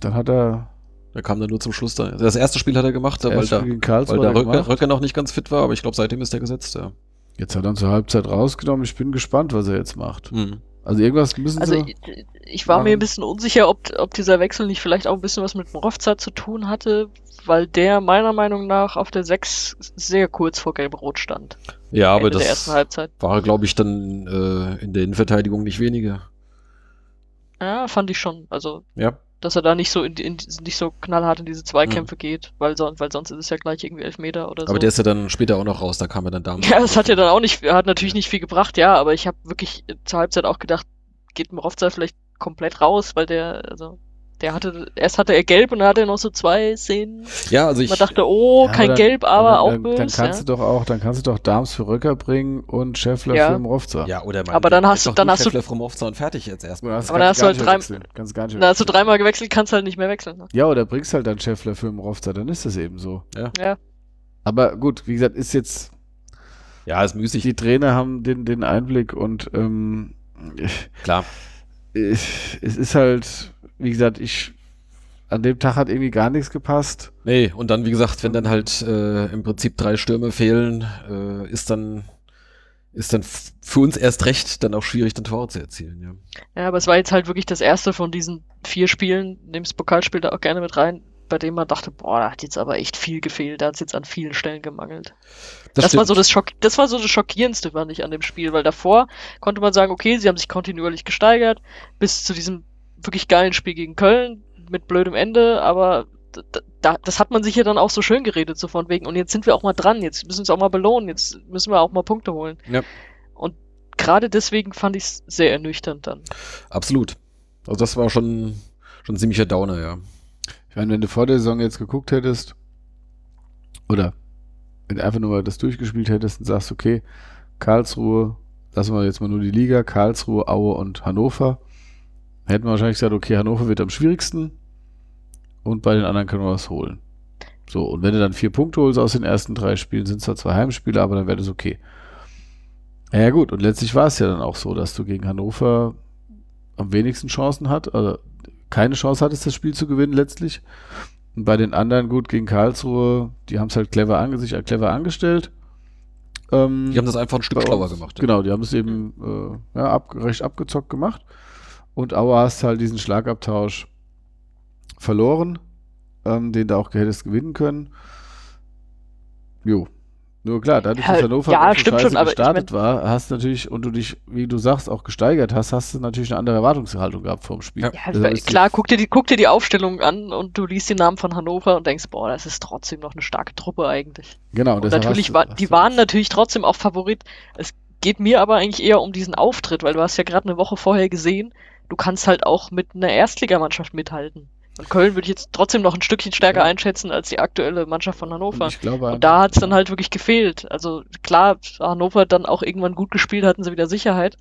Dann hat er Der kam dann nur zum Schluss da. Das erste Spiel hat er gemacht, weil da, weil der er gemacht. Röcker noch nicht ganz fit war, aber ich glaube, seitdem ist er gesetzt, ja. Jetzt hat er ihn zur Halbzeit rausgenommen. Ich bin gespannt, was er jetzt macht. Mhm. Also irgendwas müssen Also sie. ich, ich war mir machen. ein bisschen unsicher, ob, ob dieser Wechsel nicht vielleicht auch ein bisschen was mit Morovza zu tun hatte, weil der meiner Meinung nach auf der 6 sehr kurz vor Gelb-Rot stand. Ja, aber Ende der ersten das Halbzeit. war, glaube ich, dann äh, in der Innenverteidigung nicht weniger. Ja, fand ich schon. Also, Ja. Dass er da nicht so in, in nicht so knallhart in diese Mhm. Zweikämpfe geht, weil, son weil sonst ist es ja gleich irgendwie Elfmeter oder so. Aber der ist ja dann später auch noch raus, da kam er dann *laughs* damals. Ja, das hat ja dann auch nicht, hat natürlich nicht viel gebracht, ja, aber ich habe wirklich zur Halbzeit auch gedacht, geht Morovza vielleicht komplett raus, weil der, also, der hatte, erst hatte er gelb und dann hatte er noch so zwei Szenen. Ja, also ich. Man dachte, oh, Ja, kein dann- Gelb, aber dann, auch dann, böse. Dann kannst ja. du doch auch, dann kannst du doch Dams für Röcker bringen und Scheffler Ja. für Mrovza. ja, oder Aber dann hast du- dann hast du- vom Aufzahn fertig jetzt erstmal. Aber dann hast du halt mehr drei- wechseln. Kannst gar nicht mehr Na, hast du dreimal gewechselt, kannst halt nicht mehr wechseln. Ne? Ja, oder bringst halt dann Scheffler für Mrovza, dann ist das eben so. Ja. Aber gut, wie gesagt, ist jetzt, Ja, ist müßig. die Trainer haben den, den Einblick und ähm, Klar. ich- es ist halt, wie gesagt, ich an dem Tag hat irgendwie gar nichts gepasst. Nee, und dann, wie gesagt, wenn dann halt äh, im Prinzip drei Stürme fehlen, äh, ist dann ist dann für uns erst recht dann auch schwierig, dann Tore zu erzielen, ja. Ja, aber es war jetzt halt wirklich das erste von diesen vier Spielen, nehmt das Pokalspiel da auch gerne mit rein, bei dem man dachte, boah, da hat jetzt aber echt viel gefehlt, da hat es jetzt an vielen Stellen gemangelt. Das, war so das Schock, das war so das Schockierendste, fand ich, an dem Spiel, weil davor konnte man sagen, okay, sie haben sich kontinuierlich gesteigert, bis zu diesem wirklich geilen Spiel gegen Köln mit blödem Ende, aber da, das hat man sich ja dann auch so schön geredet, so von wegen, und jetzt sind wir auch mal dran, jetzt müssen wir uns auch mal belohnen, jetzt müssen wir auch mal Punkte holen. Ja. Und gerade deswegen fand ich es sehr ernüchternd dann. Absolut. Also das war schon, schon ein ziemlicher Downer, ja. Ich meine, wenn du vor der Saison jetzt geguckt hättest, oder wenn du einfach nur mal das durchgespielt hättest und sagst, okay, Karlsruhe, lassen wir jetzt mal nur die Liga, Karlsruhe, Aue und Hannover, hätten wir wahrscheinlich gesagt, okay, Hannover wird am schwierigsten und bei den anderen können wir was holen. So, und wenn du dann vier Punkte holst aus den ersten drei Spielen, sind es zwar zwei Heimspiele, aber dann wäre das okay. Ja gut, und letztlich war es ja dann auch so, dass du gegen Hannover am wenigsten Chancen hat, also keine Chance hattest, das Spiel zu gewinnen letztlich. Und bei den anderen gut gegen Karlsruhe, die haben es halt clever, ange sich halt clever angestellt. Ähm, Die haben das einfach ein Stück schlauer gemacht. ja. Genau, die haben es eben äh, ja, ab, recht abgezockt gemacht. Und Aue hast halt diesen Schlagabtausch verloren, ähm, den du auch hättest gewinnen können. Jo. Nur klar, dadurch, Ja, dass Hannover ja, so schon, aber ich gestartet war, hast du natürlich, und du dich, wie du sagst, auch gesteigert hast, hast du natürlich eine andere Erwartungshaltung gehabt vom Spiel. Ja. Die- klar, guck dir, die, guck dir die Aufstellung an und du liest den Namen von Hannover und denkst, boah, das ist trotzdem noch eine starke Truppe eigentlich. Genau, Und deshalb natürlich war, die waren natürlich trotzdem auch Favorit. Es geht mir aber eigentlich eher um diesen Auftritt, weil du hast ja gerade eine Woche vorher gesehen, du kannst halt auch mit einer Erstligamannschaft mithalten. Und Köln würde ich jetzt trotzdem noch ein Stückchen stärker Ja. einschätzen als die aktuelle Mannschaft von Und Hannover. ich glaube Und da hat es dann halt wirklich gefehlt. Also klar, Hannover hat dann auch irgendwann gut gespielt, hatten sie wieder Sicherheit.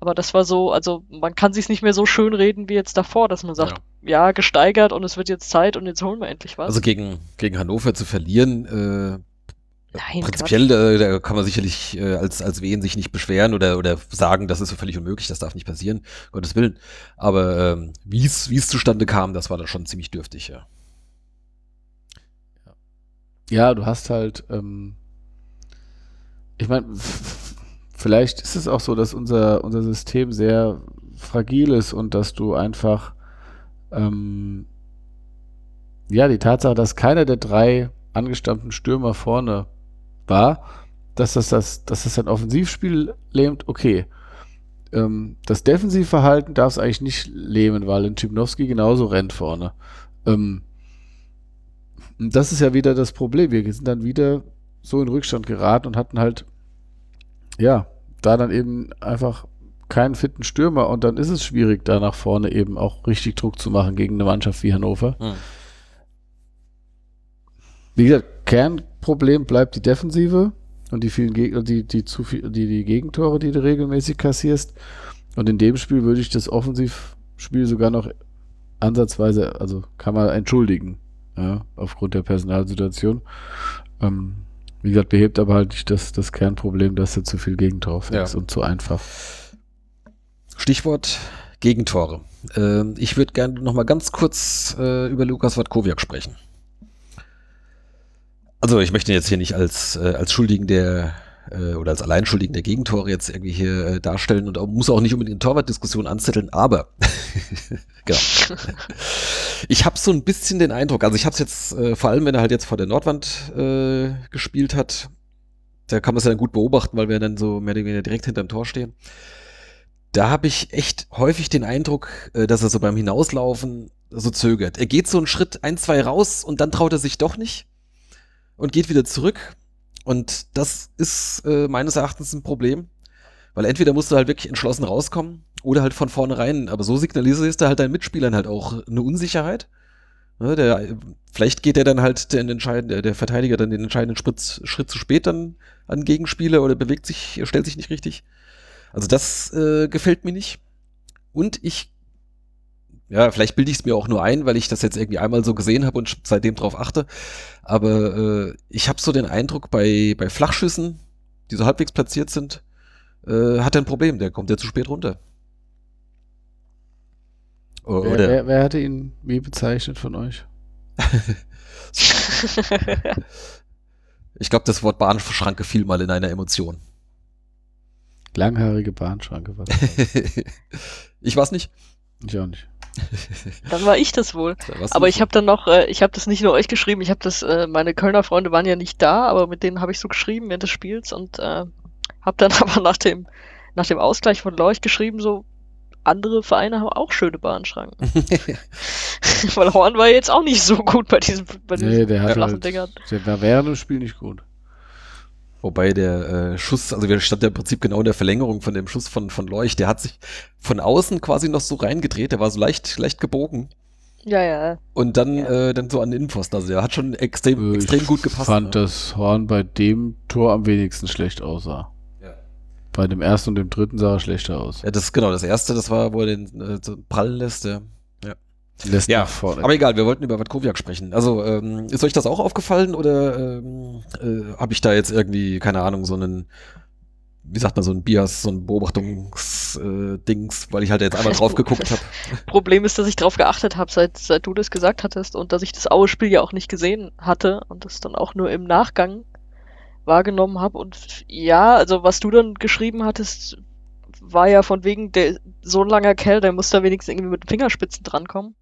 Aber das war so, also man kann sich nicht mehr so schön reden wie jetzt davor, dass man sagt, ja, gesteigert und es wird jetzt Zeit und jetzt holen wir endlich was. Also gegen, gegen Hannover zu verlieren, äh, Nein, prinzipiell, äh, da kann man sicherlich äh, als, als Wehen sich nicht beschweren oder, oder sagen, das ist so völlig unmöglich, das darf nicht passieren, Gottes Willen. Aber ähm, wie es wie es zustande kam, das war dann schon ziemlich dürftig, ja. Ja, du hast halt, ähm, ich meine, vielleicht ist es auch so, dass unser, unser System sehr fragil ist und dass du einfach, ähm, ja, die Tatsache, dass keiner der drei angestammten Stürmer vorne war, dass das, das, dass das ein Offensivspiel lähmt, okay. Ähm, das Defensivverhalten darf es eigentlich nicht lähmen, weil ein Chibnowski genauso rennt vorne. Ähm, und das ist ja wieder das Problem. Wir sind dann wieder so in Rückstand geraten und hatten halt, ja, da dann eben einfach keinen fitten Stürmer und dann ist es schwierig, da nach vorne eben auch richtig Druck zu machen gegen eine Mannschaft wie Hannover. Hm. Wie gesagt, Kernproblem bleibt die Defensive und die vielen Gegner, die, die zu viel, die, die Gegentore, die du regelmäßig kassierst. Und in dem Spiel würde ich das Offensivspiel sogar noch ansatzweise, also kann man entschuldigen, ja, aufgrund der Personalsituation. Ähm, wie gesagt, behebt aber halt nicht das, das Kernproblem, dass du zu viel Gegentor fängst Ja. und zu einfach. Stichwort Gegentore. Ähm, ich würde gerne noch mal ganz kurz äh, über Lukas Watkowiak sprechen. Also ich möchte ihn jetzt hier nicht als, äh, als Schuldigen der äh, oder als Alleinschuldigen der Gegentore jetzt irgendwie hier äh, darstellen und auch, muss auch nicht unbedingt eine Torwartdiskussion anzetteln, aber *laughs* genau. Ich habe so ein bisschen den Eindruck, also ich habe es jetzt äh, vor allem, wenn er halt jetzt vor der Nordwand äh, gespielt hat, da kann man es ja dann gut beobachten, weil wir dann so mehr oder weniger direkt hinterm Tor stehen. Da habe ich echt häufig den Eindruck, äh, dass er so beim Hinauslaufen so zögert. Er geht so einen Schritt, ein, zwei raus und dann traut er sich doch nicht und geht wieder zurück. Und das ist äh, meines Erachtens ein Problem, weil entweder musst du halt wirklich entschlossen rauskommen oder halt von vornherein. Aber so signalisierst du halt deinen Mitspielern halt auch eine Unsicherheit. Ne, der, vielleicht geht der dann halt den entscheidenden, der, Verteidiger dann den entscheidenden Schritt, Schritt zu spät dann an Gegenspieler oder bewegt sich, stellt sich nicht richtig. Also das äh, gefällt mir nicht. Und ich, ja, vielleicht bilde ich es mir auch nur ein, weil ich das jetzt irgendwie einmal so gesehen habe und seitdem drauf achte. Aber äh, ich habe so den Eindruck, bei, bei Flachschüssen, die so halbwegs platziert sind, äh, hat er ein Problem. Der kommt ja zu spät runter. O- Wer, Oder, wer, wer hatte ihn wie bezeichnet von euch? *laughs* ich glaube, das Wort Bahnschranke fiel mal in einer Emotion. Langhaarige Bahnschranke, was? *laughs* ich weiß nicht. Ich auch nicht. *laughs* Dann war ich das wohl. Da Aber ich habe dann noch, äh, ich habe das nicht nur euch geschrieben, ich habe das, äh, meine Kölner Freunde waren ja nicht da, aber mit denen habe ich so geschrieben während des Spiels und äh, habe dann *laughs* aber nach dem, nach dem Ausgleich von Lorch geschrieben, so andere Vereine haben auch schöne Bahnschranken. *laughs* Weil Horn war jetzt auch nicht so gut bei diesem, bei diesen Nee, der hat flachen halt, Dingern. der war während dem Spiel nicht gut. Wobei der äh, Schuss, also wir stand ja im Prinzip genau in der Verlängerung von dem Schuss von, von Leuch, der hat sich von außen quasi noch so reingedreht, der war so leicht, leicht gebogen Ja, ja. und dann, Ja. äh, dann so an den Innenpfosten. Also der hat schon extrem, Äh, extrem ich gut gepasst. fand, ne? dass Horn bei dem Tor am wenigsten schlecht aussah. Ja. Bei dem ersten und dem dritten sah er schlechter aus. Ja, das genau, das erste, das war, wo er den äh, so prallen lässt, ja. Lässt Ja. Aber egal, wir wollten über Watkowiak sprechen. Also, ähm, ist euch das auch aufgefallen oder ähm, äh, habe ich da jetzt irgendwie, keine Ahnung, so einen, wie sagt man, so ein Bias, so ein Beobachtungs-Dings, äh, weil ich halt jetzt einmal drauf geguckt habe. *laughs* Problem ist, dass ich drauf geachtet habe, seit, seit du das gesagt hattest und dass ich das Aue-Spiel ja auch nicht gesehen hatte und das dann auch nur im Nachgang wahrgenommen habe. Und ja, also was du dann geschrieben hattest, war ja von wegen, der so ein langer Kerl, der muss da wenigstens irgendwie mit den Fingerspitzen drankommen.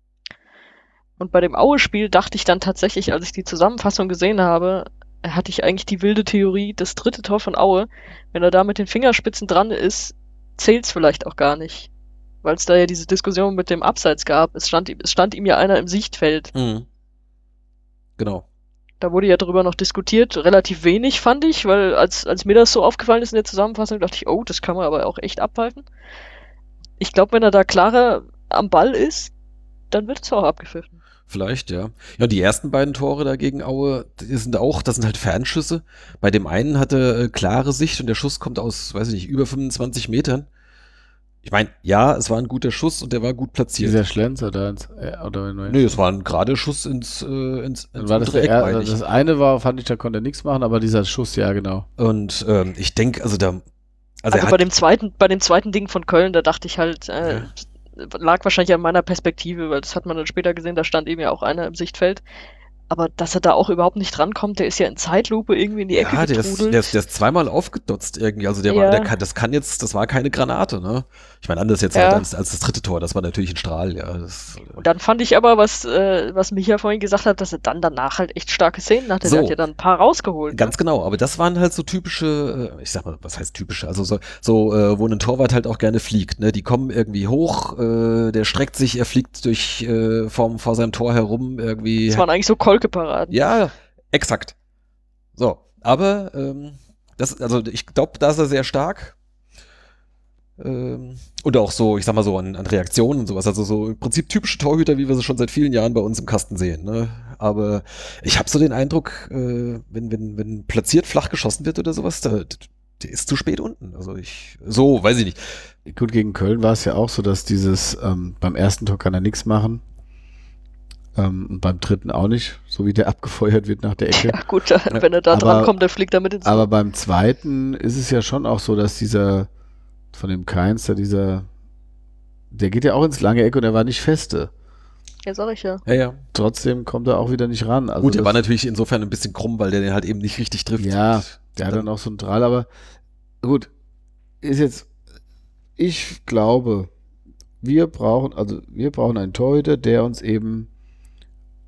Und bei dem Aue-Spiel dachte ich dann tatsächlich, als ich die Zusammenfassung gesehen habe, hatte ich eigentlich die wilde Theorie, das dritte Tor von Aue, wenn er da mit den Fingerspitzen dran ist, zählt's vielleicht auch gar nicht. Weil es da ja diese Diskussion mit dem Abseits gab. Es stand, ihm- es stand ihm ja einer im Sichtfeld. Mhm. Genau. Da wurde ja darüber noch diskutiert, relativ wenig fand ich, weil als, als mir das so aufgefallen ist in der Zusammenfassung, dachte ich, oh, das kann man aber auch echt abhalten. Ich glaube, wenn er da klarer am Ball ist, dann wird es auch abgepfiffen. Vielleicht, ja. Ja, die ersten beiden Tore da gegen Aue, die sind auch, das sind halt Fernschüsse. Bei dem einen hatte äh, klare Sicht und der Schuss kommt aus, weiß ich nicht, über 25 Metern. Ich meine, ja, es war ein guter Schuss und der war gut platziert. Dieser Schlenzer da ins, äh, oder Nee, es war ein gerader Schuss ins, äh, ins, ins war das, der, Eck, das eine war, fand ich, da konnte er nichts machen, aber dieser Schuss, ja, genau. Und ähm, ich denke, also da, also, Also, bei hat, dem zweiten, bei dem zweiten Ding von Köln, da dachte ich halt, äh, Ja. Lag wahrscheinlich an meiner Perspektive, weil das hat man dann später gesehen, da stand eben ja auch einer im Sichtfeld. Aber dass er da auch überhaupt nicht drankommt, der ist ja in Zeitlupe irgendwie in die Ecke ja, der ist, der, ist, der ist zweimal aufgedotzt irgendwie. Also der Ja. war, der kann, das kann jetzt, das war keine Granate, ne? Ich meine, anders jetzt Ja. halt als, als das dritte Tor. Das war natürlich ein Strahl, ja. Das, Und dann fand ich aber, was, äh, was Micha vorhin gesagt hat, dass er dann danach halt echt starke Szenen hatte. So. Der hat ja dann ein paar rausgeholt. Ganz genau, aber das waren halt so typische, äh, ich sag mal, was heißt typische, also so, so äh, wo ein Torwart halt auch gerne fliegt, ne? Die kommen irgendwie hoch, äh, der streckt sich, er fliegt durch äh, vor, vor seinem Tor herum irgendwie. Das waren eigentlich so Kolke-Paraden. Ja, exakt. So, aber ähm, das, also ich glaube, da ist er sehr stark. Ähm, und auch so, ich sag mal so, an, an Reaktionen und sowas. Also so im Prinzip typische Torhüter, wie wir sie schon seit vielen Jahren bei uns im Kasten sehen. Ne? Aber ich habe so den Eindruck, äh, wenn, wenn, wenn platziert flach geschossen wird oder sowas, da, der ist zu spät unten. Also ich, so, weiß ich nicht. Gut, gegen Köln war es ja auch so, dass dieses, ähm, beim ersten Tor kann er nichts machen. Ähm, und beim dritten auch nicht, so wie der *laughs* abgefeuert wird nach der Ecke. Ja, gut, wenn er da Aber- dran kommt, dann fliegt er mit ins Aber beim zweiten ist es ja schon auch so, dass dieser, von dem Keins, da dieser, der geht ja auch ins lange Eck und er war nicht feste. Ja, sag ich ja. Ja, ja. Trotzdem kommt er auch wieder nicht ran. Also Gut, er das- war natürlich insofern ein bisschen krumm, weil der den halt eben nicht richtig trifft. Ja, der hat dann auch so einen Drall, aber gut, ist jetzt, ich glaube, wir brauchen, also wir brauchen einen Torhüter, der uns eben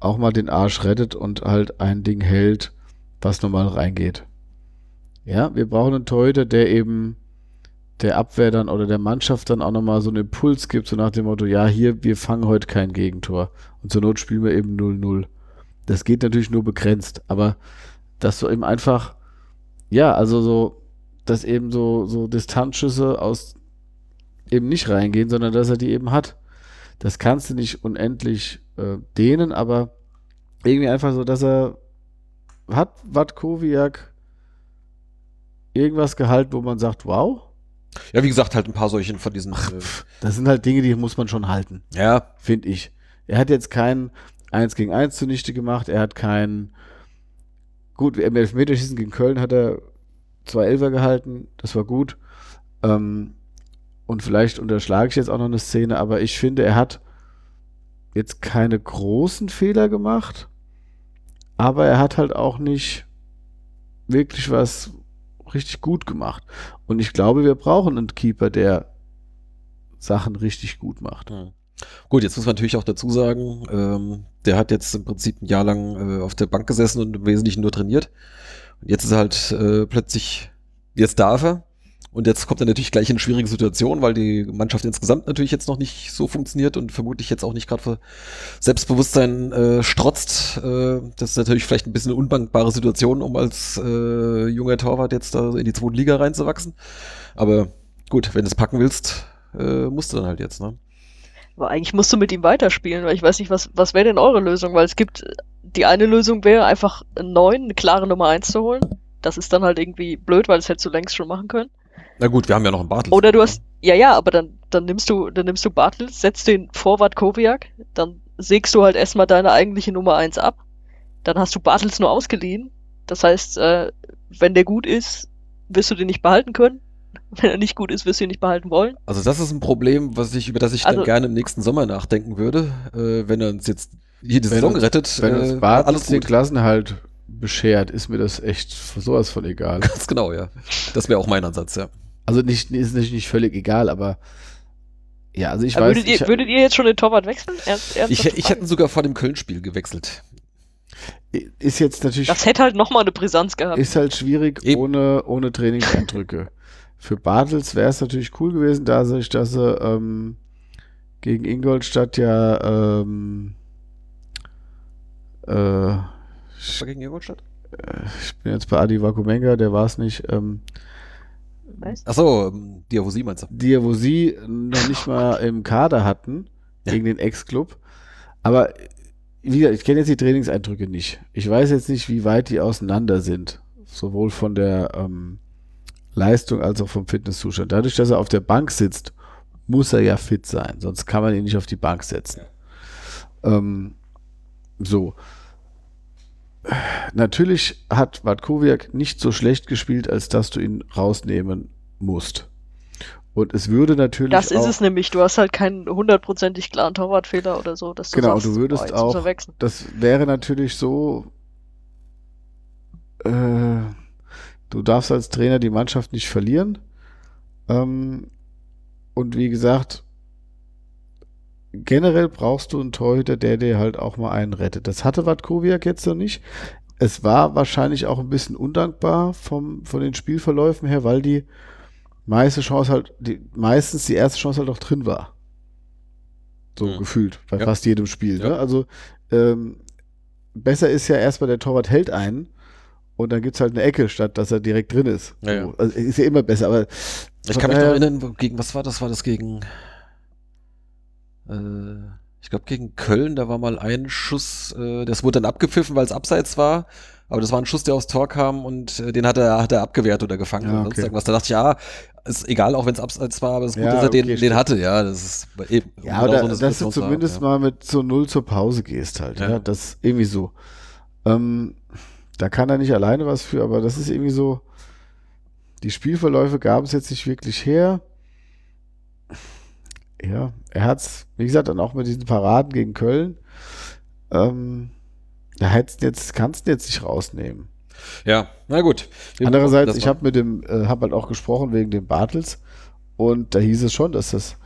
auch mal den Arsch rettet und halt ein Ding hält, was normal reingeht. Ja, wir brauchen einen Torhüter, der eben der Abwehr dann oder der Mannschaft dann auch nochmal so einen Impuls gibt, so nach dem Motto, ja, hier, wir fangen heute kein Gegentor. Und zur Not spielen wir eben 0-0. Das geht natürlich nur begrenzt, aber dass du eben einfach, ja, also so, dass eben so, so Distanzschüsse aus eben nicht reingehen, sondern dass er die eben hat. Das kannst du nicht unendlich äh, dehnen, aber irgendwie einfach so, dass er hat Watkowiak irgendwas gehalten, wo man sagt, wow, Ja, wie gesagt, halt ein paar solchen von diesen. Äh, das sind halt Dinge, die muss man schon halten. ja, finde ich. Er hat jetzt kein 1 gegen 1 zunichte gemacht, er hat kein gut, im Elfmeterschießen gegen Köln hat er zwei Elfer gehalten, das war gut. Ähm, und vielleicht unterschlage ich jetzt auch noch eine Szene, aber ich finde, er hat jetzt keine großen Fehler gemacht, aber er hat halt auch nicht wirklich was richtig gut gemacht. Und ich glaube, wir brauchen einen Keeper, der Sachen richtig gut macht. Hm. Gut, jetzt muss man natürlich auch dazu sagen, ähm, der hat jetzt im Prinzip ein Jahr lang äh, auf der Bank gesessen und im Wesentlichen nur trainiert. Und jetzt ist er halt äh, plötzlich, jetzt darf er. Und jetzt kommt er natürlich gleich in eine schwierige Situation, weil die Mannschaft insgesamt natürlich jetzt noch nicht so funktioniert und vermutlich jetzt auch nicht gerade für Selbstbewusstsein äh, strotzt. Äh, das ist natürlich vielleicht ein bisschen eine undankbare Situation, um als äh, junger Torwart jetzt da in die zweite Liga reinzuwachsen. Aber gut, wenn du es packen willst, äh, musst du dann halt jetzt, ne? Aber eigentlich musst du mit ihm weiterspielen, weil ich weiß nicht, was, was wäre denn eure Lösung? Weil es gibt, die eine Lösung wäre einfach neuen, eine klare Nummer 1 zu holen. Das ist dann halt irgendwie blöd, weil das hättest du längst schon machen können. Na gut, wir haben ja noch einen Bartels. Oder du hast, ja, ja, aber dann, dann nimmst du, dann nimmst du Bartels, setzt den Vorwart Koviak, dann sägst du halt erstmal deine eigentliche Nummer 1 ab. Dann hast du Bartels nur ausgeliehen. Das heißt, äh, wenn der gut ist, wirst du den nicht behalten können. *laughs* Wenn er nicht gut ist, wirst du ihn nicht behalten wollen. Also das ist ein Problem, was ich, über das ich Also- dann gerne im nächsten Sommer nachdenken würde, äh, wenn er uns jetzt jede Wenn Saison rettet. Wenn äh, uns Bartels alles den gut. Klassenhalt beschert, ist mir das echt sowas von egal. *laughs* Ganz genau, ja. Das wäre auch mein Ansatz, ja. Also nicht, ist natürlich nicht völlig egal, aber ja, also ich Aber weiß würdet, ihr, ich, würdet ihr jetzt schon den Torwart wechseln? Ernst, Ich, ich hätte ihn sogar vor dem Köln-Spiel gewechselt. Ist jetzt natürlich, Das hätte halt nochmal eine Brisanz gehabt. ist halt schwierig Eben. ohne, ohne Trainingseindrücke. Für Bartels wäre es natürlich cool gewesen, da sich, dass sie ähm, gegen Ingolstadt ja ähm, äh, gegen Ingolstadt? ich bin jetzt bei Adi Wakumenga, der war es nicht, ähm, Achso, ähm, Diavosi meinst du? die ja, wo sie noch nicht mal im Kader hatten, Ja. gegen den Ex-Club. Aber wie gesagt, ich kenne jetzt die Trainingseindrücke nicht. Ich weiß jetzt nicht, wie weit die auseinander sind. Sowohl von der ähm, Leistung als auch vom Fitnesszustand. Dadurch, dass er auf der Bank sitzt, muss er ja fit sein. Sonst kann man ihn nicht auf die Bank setzen. Ähm, so. Natürlich hat Watkowiak nicht so schlecht gespielt, als dass du ihn rausnehmen musst. Und es würde natürlich Das ist auch, es nämlich. Du hast halt keinen hundertprozentig klaren Torwartfehler oder so. Dass du Genau, sagst, du würdest boah, auch- das wäre natürlich so, äh, du darfst als Trainer die Mannschaft nicht verlieren. Ähm, und wie gesagt, generell brauchst du einen Torhüter, der dir halt auch mal einen rettet. Das hatte Watkowiak jetzt noch nicht. Es war wahrscheinlich auch ein bisschen undankbar vom, von den Spielverläufen her, weil die meiste Chance halt, die, meistens die erste Chance halt auch drin war. So Mhm. gefühlt, bei Ja. fast jedem Spiel. Ja. Ne? Also ähm, besser ist ja erstmal der Torwart hält einen und dann gibt's halt eine Ecke, statt dass er direkt drin ist. Ja, ja. So. Also ist ja immer besser, aber Ich kann mich noch daher- erinnern, gegen was war das? War das gegen. Äh, ich glaube, gegen Köln, da war mal ein Schuss, äh, das wurde dann abgepfiffen, weil es abseits war. Aber das war ein Schuss, der aufs Tor kam und äh, den hat er, hat er abgewehrt oder gefangen Ja, oder okay. irgendwas. Da dachte ich, ja, ist egal, auch wenn es abseits war, aber es ist gut, Ja, dass er den, okay, den stimmt. hatte, ja. Das ist eben Ja, genau oder so eine dass du Situation zu haben, zumindest ja. mal mit so Null zur Pause gehst halt. Ja, Ja. das irgendwie so. Ähm, da kann er nicht alleine was für, aber das ist irgendwie so. Die Spielverläufe gaben es jetzt nicht wirklich her. Ja, er hat's, wie gesagt, dann auch mit diesen Paraden gegen Köln. Ähm, da hättest jetzt, kannst du jetzt nicht rausnehmen. Ja, na gut. Andererseits, ich habe mit dem, äh, habe halt auch gesprochen wegen dem Bartels und da hieß es schon, dass das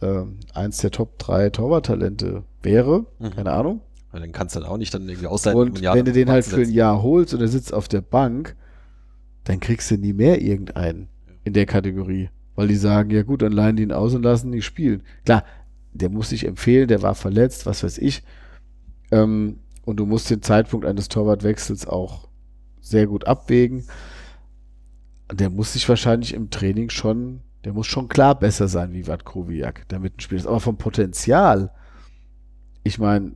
ähm, eins der Top 3 Torwarttalente wäre. Mhm. Keine Ahnung. Weil Dann kannst du dann auch nicht dann irgendwie ausleihen. Und wenn du den halt für ein. Jahr holst und er sitzt auf der Bank, dann kriegst du nie mehr irgendeinen in der Kategorie. Weil die sagen, ja gut, dann leihen die ihn aus und lassen ihn spielen. Klar, der muss sich empfehlen, der war verletzt, was weiß ich. Ähm, und du musst den Zeitpunkt eines Torwartwechsels auch sehr gut abwägen. Der muss sich wahrscheinlich im Training schon, der muss schon klar besser sein wie Watkowiak, damit ein Spiel ist. Aber vom Potenzial, ich meine,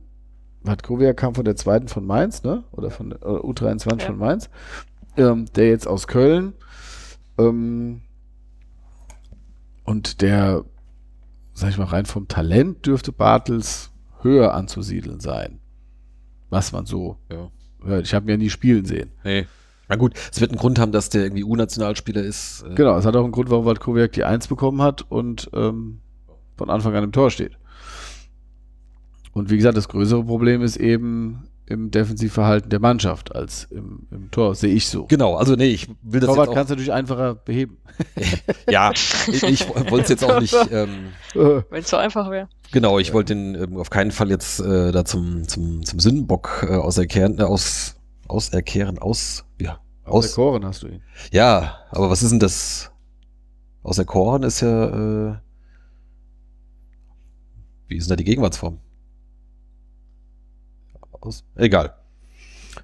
Watkowiak kam von der zweiten von Mainz, ne? Oder von der oder U23 Ja. von Mainz. Ähm, der jetzt aus Köln. Ähm, und der, sag ich mal, rein vom Talent dürfte Bartels höher anzusiedeln sein. Was man so Ja. hört. Ich habe ihn ja nie spielen sehen. Nee. Na gut, es wird einen Grund haben, dass der irgendwie U-Nationalspieler ist. äh, Genau, es hat auch einen Grund, warum Watkowiak die Eins bekommen hat und ähm, von Anfang an im Tor steht. Und wie gesagt, das größere Problem ist eben im Defensivverhalten der Mannschaft als im, im Tor, sehe ich so. Genau, also nee, ich will das Torwart jetzt auch, kannst du natürlich einfacher beheben. *laughs* ja, ich, ich wollte es jetzt auch nicht, ähm, Wenn es so einfach wäre. genau, ich wollte den ähm, auf keinen Fall jetzt äh, da zum, zum, zum Sündenbock äh, auserkehren, äh, aus, auserkehren, aus, ja, Aus aus, der Koren hast du ihn. ja, aber was ist denn das? Auserkoren ist ja, äh, wie ist denn da die Gegenwartsform? Aus, egal.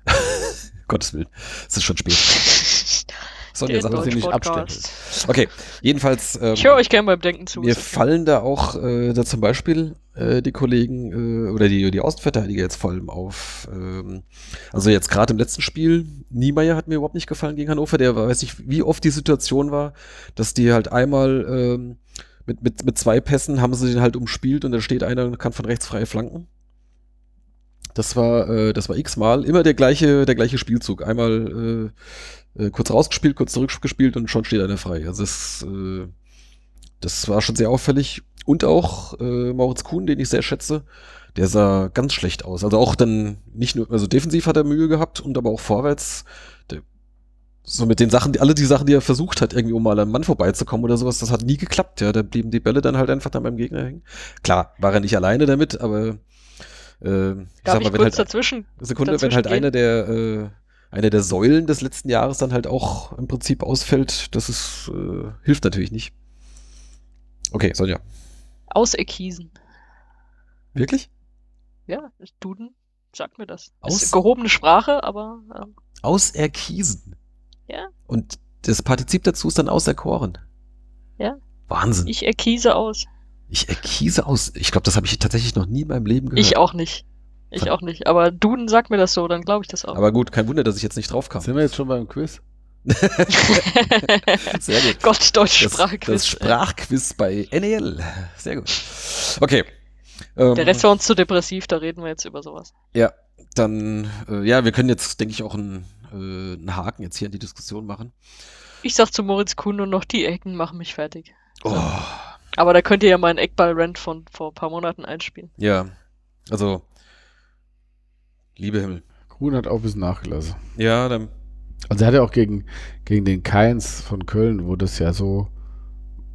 *laughs* Gottes Willen, es ist schon spät. *laughs* Sonja, Der sag Soll mal. sie nicht Deutsch-Podcast. Okay, jedenfalls. Ähm, Ich höre euch gerne beim Denken zu. mir fallen da auch äh, da zum Beispiel äh, die Kollegen äh, oder die, die Außenverteidiger jetzt vor allem auf. Ähm, also jetzt gerade im letzten Spiel, Niemeyer hat mir überhaupt nicht gefallen gegen Hannover. Der weiß nicht, wie oft die Situation war, dass die halt einmal ähm, mit, mit, mit zwei Pässen haben sie den halt umspielt und da steht einer und kann von rechts freie Flanken. Das war, äh, das war x-mal immer der gleiche, der gleiche Spielzug. Einmal äh, äh, kurz rausgespielt, kurz zurückgespielt und schon steht einer frei. Also das, äh, das war schon sehr auffällig. Und auch äh, Moritz Kuhn, den ich sehr schätze, der sah ganz schlecht aus. Also auch dann nicht nur, also defensiv hat er Mühe gehabt und aber auch vorwärts. Der, so mit den Sachen, die, alle die Sachen, die er versucht hat, irgendwie um mal am Mann vorbeizukommen oder sowas, das hat nie geklappt. Ja, da blieben die Bälle dann halt einfach dann beim Gegner hängen. Klar, war er nicht alleine damit, aber äh, ich Darf sag mal, wenn halt, dazwischen? Sekunde, wenn dazwischen halt gehen? einer der, äh, einer der Säulen des letzten Jahres dann halt auch im Prinzip ausfällt, das ist, äh, hilft natürlich nicht. Okay, Sonja. Aus Eckhiesen. Wirklich? Ja, Duden sagt mir das. Aus- Ist gehobene Sprache, aber ähm, Aus Erkiesen. Ja. Und das Partizip dazu ist dann auserkoren. Ja. Wahnsinn. ich erkiese aus. Ich erkiese aus. Ich glaube, das habe ich tatsächlich noch nie in meinem Leben gehört. Ich auch nicht. Ich Ver- auch nicht. Aber Duden sagt mir das so, dann glaube ich das auch. Aber gut, kein Wunder, dass ich jetzt nicht drauf kam. Sind wir jetzt schon beim Quiz? *laughs* Sehr gut. Gott, Deutsch, Das, Sprachquiz. das Sprachquiz bei NEL. Sehr gut. Okay. Ähm, Der Rest war uns zu depressiv, da reden wir jetzt über sowas. Ja, dann, äh, ja, wir können jetzt, denke ich, auch einen, äh, einen Haken jetzt hier in die Diskussion machen. Ich sag zu Moritz Kuhn nur noch, die Ecken machen mich fertig. Oh, Aber da könnt ihr ja meinen Eckball-Rant von vor ein paar Monaten einspielen. ja, also, liebe Himmel. Kuhn hat auch ein bisschen nachgelassen. Ja, dann, Also er hat ja auch gegen, gegen den Keins von Köln, wo das ja so,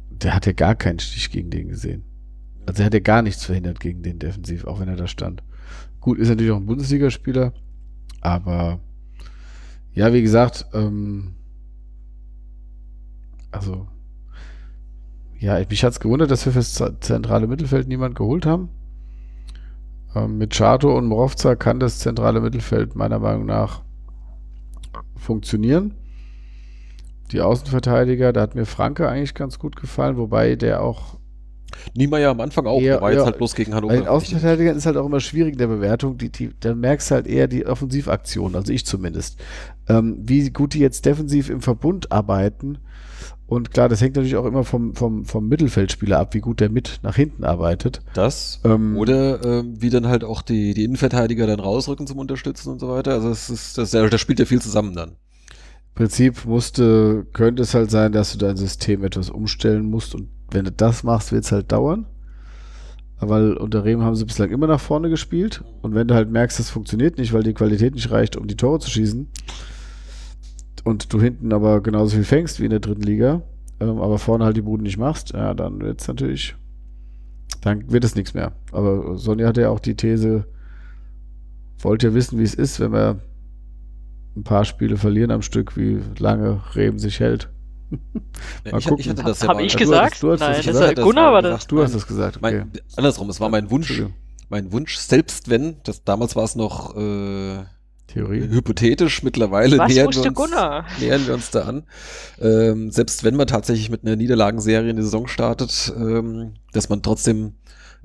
der hat ja gar keinen Stich gegen den gesehen. Also er hat ja gar nichts verhindert gegen den defensiv, auch wenn er da stand. Gut, ist natürlich auch ein Bundesligaspieler, aber ja, wie gesagt, ähm, also ja, mich hat's gewundert, dass wir fürs zentrale Mittelfeld niemand geholt haben. Ähm, mit Chato und Morovza kann das zentrale Mittelfeld meiner Meinung nach funktionieren. Die Außenverteidiger, da hat mir Franke eigentlich ganz gut gefallen, wobei der auch Niemeyer am Anfang auch, Ja, der war jetzt ja. halt bloß gegen Hannover. bei den Außenverteidigern ist halt auch immer schwierig in der Bewertung. Die, die, da merkst du halt eher die Offensivaktion, also ich zumindest. Ähm, wie gut die jetzt defensiv im Verbund arbeiten. Und klar, das hängt natürlich auch immer vom, vom, vom Mittelfeldspieler ab, wie gut der mit nach hinten arbeitet. Das. Ähm, Oder ähm, wie dann halt auch die, die Innenverteidiger dann rausrücken zum Unterstützen und so weiter. Also es ist, das, das spielt ja viel zusammen dann. Im Prinzip musste, könnte es halt sein, dass du dein System etwas umstellen musst und wenn du das machst, wird es halt dauern. Weil unter Rehm haben sie bislang immer nach vorne gespielt und wenn du halt merkst, das funktioniert nicht, weil die Qualität nicht reicht, um die Tore zu schießen und du hinten aber genauso viel fängst wie in der dritten Liga, ähm, aber vorne halt die Buden nicht machst, ja, dann wird es natürlich, dann wird es nichts mehr. Aber Sonja hatte ja auch die These, wollt ihr wissen, wie es ist, wenn wir ein paar Spiele verlieren am Stück, wie lange Rehm sich hält. Ja, *laughs* Mal ich, gucken. ich hatte Hab- das ja hab mal- ich du gesagt? du hast das Nein, gesagt. das das Gunnar war gesagt. das. Du hast das gesagt, okay. Mein, andersrum, es war mein Wunsch. Mein Wunsch, selbst wenn, das, damals war es noch äh, Theorie. hypothetisch, mittlerweile Was nähern wir, uns, Gunnar? nähern wir uns da an. Ähm, selbst wenn man tatsächlich mit einer Niederlagenserie in die Saison startet, ähm, dass man trotzdem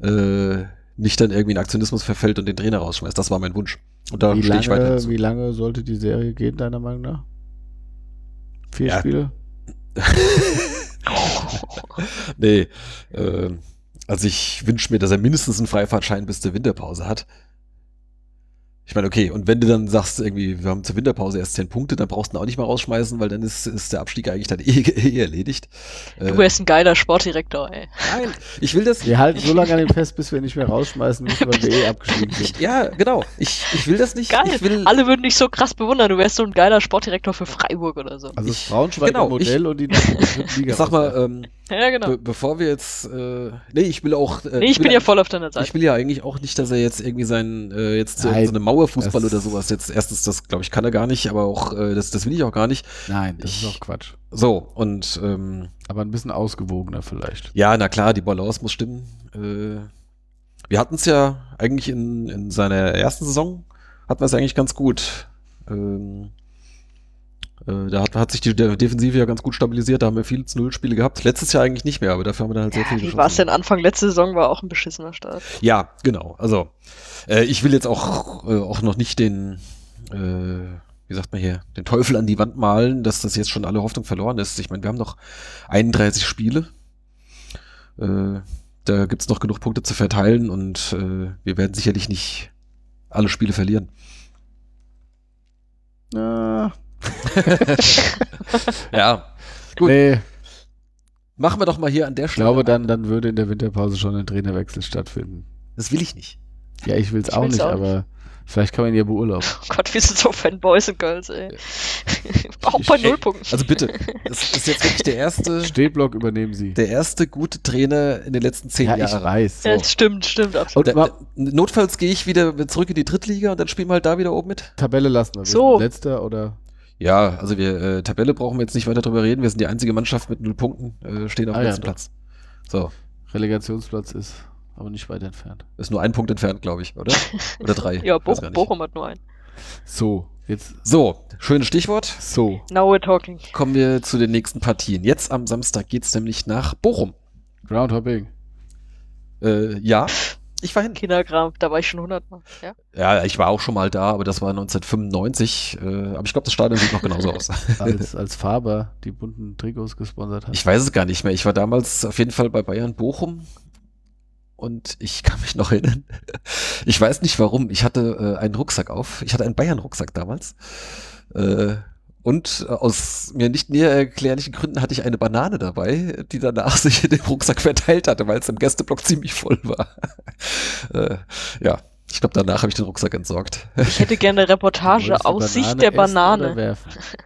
äh, nicht dann irgendwie in Aktionismus verfällt und den Trainer rausschmeißt. Das war mein Wunsch. Und da Wie stehe ich weiter dazu. wie lange sollte die Serie gehen, deiner Meinung nach? Vier Ja. Spiele? *laughs* nee, äh, also ich wünsche mir, dass er mindestens einen Freifahrtschein bis zur Winterpause hat. Ich meine, okay, und wenn du dann sagst, irgendwie, wir haben zur Winterpause erst zehn Punkte, dann brauchst du ihn auch nicht mal rausschmeißen, weil dann ist, ist der Abstieg eigentlich dann *laughs* eh, eh erledigt. Du Äh, wärst ein geiler Sportdirektor, ey. nein, ich will das. Wir halten so lange an dem fest, bis wir nicht mehr rausschmeißen müssen, weil wir eh *laughs* abgestiegen Ich, sind. ja, genau. Ich, ich will das nicht. Geil. Ich will, Alle würden dich so krass bewundern, du wärst so ein geiler Sportdirektor für Freiburg oder so. Also das Ich- Braunschweiger genau, Modell und die *laughs* Liga. ich sag mal, ähm, Ja, genau. be bevor wir jetzt, äh, nee, ich will auch. Äh, nee, ich will bin ja voll auf deiner Ich Seite. will ja eigentlich auch nicht, dass er jetzt irgendwie sein, äh, jetzt so, Nein, so eine Mauerfußball oder sowas jetzt, erstens, das glaube ich, kann er gar nicht, aber auch, äh, das, das will ich auch gar nicht. Nein, das Ich- ist auch Quatsch. So, und ähm, Aber ein bisschen ausgewogener vielleicht. ja, na klar, die Balance muss stimmen. Äh, wir hatten es ja eigentlich in, in seiner ersten Saison, hatten wir es eigentlich ganz gut. Ähm, äh, da hat, hat sich die De- Defensive ja ganz gut stabilisiert, da haben wir viele zu Null-Spiele gehabt. Letztes Jahr eigentlich nicht mehr, aber dafür haben wir dann halt sehr Ja, viele wie war es denn Anfang letzte Saison? War auch ein beschissener Start. Ja, genau. Also, äh, ich will jetzt auch, äh, auch noch nicht den, äh, wie sagt man hier, den Teufel an die Wand malen, dass das jetzt schon alle Hoffnung verloren ist. Ich meine, wir haben noch 31 Spiele. Äh, da gibt's noch genug Punkte zu verteilen und äh, wir werden sicherlich nicht alle Spiele verlieren. Na, *laughs* Ja, Gut. nee, machen wir doch mal hier an der ich Stelle. glaube, dann, dann würde in der Winterpause schon ein Trainerwechsel stattfinden. Das will ich nicht. Ja, ich will es Ich auch nicht, auch aber Vielleicht kann man ihn ja beurlauben. *laughs* Oh Gott, wir sind so Fanboys und Girls, ey. *laughs* Auch bei Ich- Nullpunkten. Also bitte, das ist jetzt wirklich der erste, Stehblock übernehmen Sie. der erste gute Trainer in den letzten zehn ja, ich Jahren. weiß. Ja, So. das stimmt, stimmt, absolut. Und Da, notfalls gehe ich wieder zurück in die Drittliga und dann spielen wir halt da wieder oben mit. Tabelle lassen wir. So. Letzter oder? Ja, also wir, äh, Tabelle brauchen wir jetzt nicht weiter drüber reden. Wir sind die einzige Mannschaft mit null Punkten, äh, stehen auf dem Ah, ja, letzten doch. Platz. So, Relegationsplatz ist aber nicht weit entfernt. ist nur ein Punkt entfernt, glaube ich, oder? *laughs* Oder drei? ja, Bo. Bochum hat nur einen. So, jetzt So, schönes Stichwort. so. Now we're talking. Kommen wir zu den nächsten Partien. Jetzt am Samstag geht's nämlich nach Bochum. Groundhopping. Äh, ja, ich war hin. Kinderkram, da war ich schon hundertmal. Ja? Ja, ich war auch schon mal da, aber das war 1995. Äh, aber ich glaube, das Stadion sieht noch genauso aus. *laughs* Als, als Faber die bunten Trikots gesponsert hat. Ich weiß es gar nicht mehr. Ich war damals auf jeden Fall bei Bayern Bochum und ich kann mich noch erinnern. Ich weiß nicht warum. Ich hatte äh, einen Rucksack auf. Ich hatte einen Bayern-Rucksack damals. Äh, und äh, aus mir nicht näher erklärlichen Gründen hatte ich eine Banane dabei, die danach *laughs* sich in dem Rucksack verteilt hatte, weil es im Gästeblock ziemlich voll war. *laughs* äh, ja, ich glaube, danach habe ich den Rucksack entsorgt. Ich hätte gerne eine Reportage aus Sicht der Banane.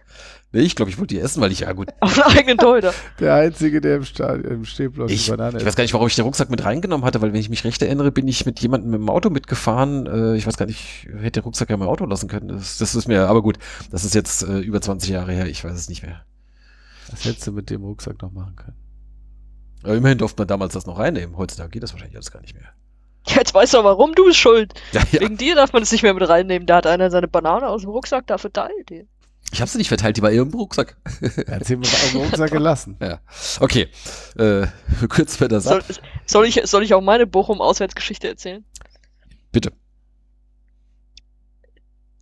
*laughs* nee, ich glaube, ich wollte die essen, weil ich, ja gut, *laughs* Auf einen eigenen Torhüter. Der Einzige, der im, Stadion, im Stehblock Ich, die Banane ich weiß gar nicht, warum ich den Rucksack mit reingenommen hatte, weil wenn ich mich recht erinnere, bin ich mit jemandem mit dem Auto mitgefahren. Äh, ich weiß gar nicht, ich hätte den Rucksack ja im Auto lassen können. Das, das ist mir, aber gut, das ist jetzt äh, über 20 Jahre her, ich weiß es nicht mehr. Was hättest du mit dem Rucksack noch machen können? Aber immerhin durfte man damals das noch reinnehmen. Heutzutage geht das wahrscheinlich alles gar nicht mehr. Ja, Jetzt weißt du warum, du bist schuld. Ja, ja. Wegen dir darf man es nicht mehr mit reinnehmen. Da hat einer seine Banane aus dem Rucksack da verteilt. ey. Ich habe sie nicht verteilt, die war eher im Rucksack. Er hat sie auf dem Rucksack *laughs* gelassen. Ja. Okay, äh, kürzen wir das Soll, ab. soll, ich, soll ich auch meine Bochum-Auswärtsgeschichte erzählen? Bitte.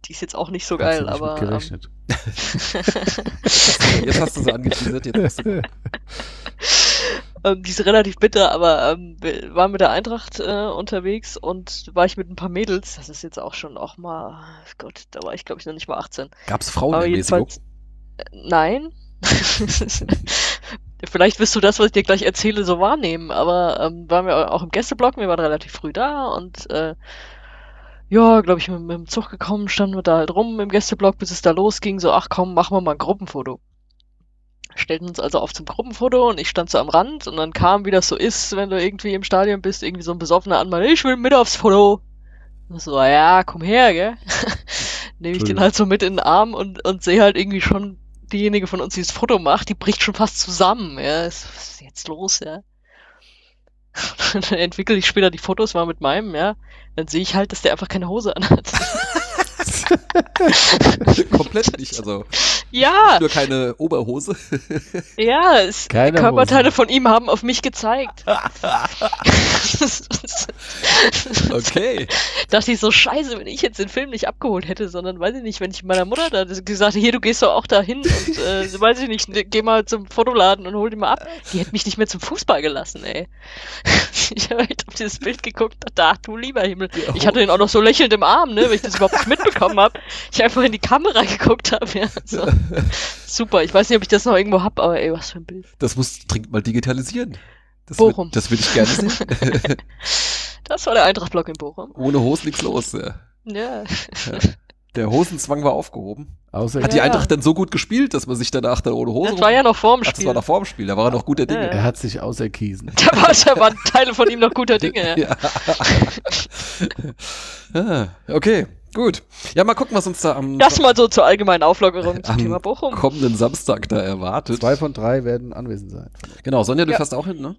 Die ist jetzt auch nicht so Hast geil, aber. mit gerechnet. Ähm, *laughs* Jetzt hast du sie angeteasert, jetzt hast du *laughs* ähm, die ist relativ bitter, aber ähm, wir waren mit der Eintracht äh, unterwegs und war ich mit ein paar Mädels. Das ist jetzt auch schon auch mal, Gott, da war ich glaube ich noch nicht mal 18. Gab's Aber Frauenermäßigung? jedenfalls, äh, nein. *laughs* Vielleicht wirst du das, was ich dir gleich erzähle, so wahrnehmen, aber ähm, waren wir auch im Gästeblock, wir waren relativ früh da und äh, ja, glaube ich, mit, mit dem Zug gekommen, standen wir da halt rum im Gästeblock, bis es da losging, so, ach komm, machen wir mal ein Gruppenfoto. Stellten uns also auf zum Gruppenfoto und ich stand so am Rand und dann kam, wie das so ist, wenn du irgendwie im Stadion bist, irgendwie so ein besoffener Anmann, ich will mit aufs Foto. Und so, ja, komm her, gell? *laughs* Nehme ich den halt so mit in den Arm und, und sehe halt irgendwie schon diejenige von uns, die das Foto macht, die bricht schon fast zusammen, ja. Was ist jetzt los, ja? *laughs* Dann entwickle ich später die Fotos mal mit meinem, ja. Dann sehe ich halt, dass der einfach keine Hose anhat. *laughs* *laughs* Komplett nicht, also ja, nur keine Oberhose. *laughs* ja, es, Keine Körperteile Hose. von ihm haben auf mich gezeigt. *laughs* Okay. dachte ich so, scheiße, wenn ich jetzt den Film nicht abgeholt hätte, sondern weiß ich nicht, wenn ich meiner Mutter da gesagt hätte, hier, du gehst doch auch da hin und äh, weiß ich nicht, ne, geh mal zum Fotoladen und hol die mal ab. Die hätte mich nicht mehr zum Fußball gelassen, ey. ich habe echt auf dieses Bild geguckt, ach du lieber Himmel. Ich hatte ihn auch noch so lächelnd im Arm, ne, weil ich das überhaupt nicht mitbekommen habe. Ich einfach in die Kamera *laughs* geguckt habe, ja. So. Super, ich weiß nicht, ob ich das noch irgendwo hab, aber ey, was für ein Bild. Das muss dringend mal digitalisieren. Das Bochum. Will, das will ich gerne sehen. *laughs* Das war der Eintrachtblock in Bochum. Ohne Hose nichts los. Ja. Ja. Ja. Der Hosenzwang war aufgehoben. Außer Hat die Ja, ja. Eintracht dann so gut gespielt, dass man sich danach dann ohne Hose Das war ja noch vorm Ach, das Spiel. war noch vor dem Spiel, da war er noch guter Dinge. Ja, er hat sich auserkiesen. *laughs* Da, war, da waren Teile von ihm noch guter Dinge, ja. Ja. ah, okay, gut. Ja, mal gucken, was uns da am, Das mal so zur allgemeinen Auflockerung zum am Thema Bochum. kommenden Samstag da erwartet. Zwei von drei werden anwesend sein. Genau, Sonja, du Ja. fährst auch hin, ne?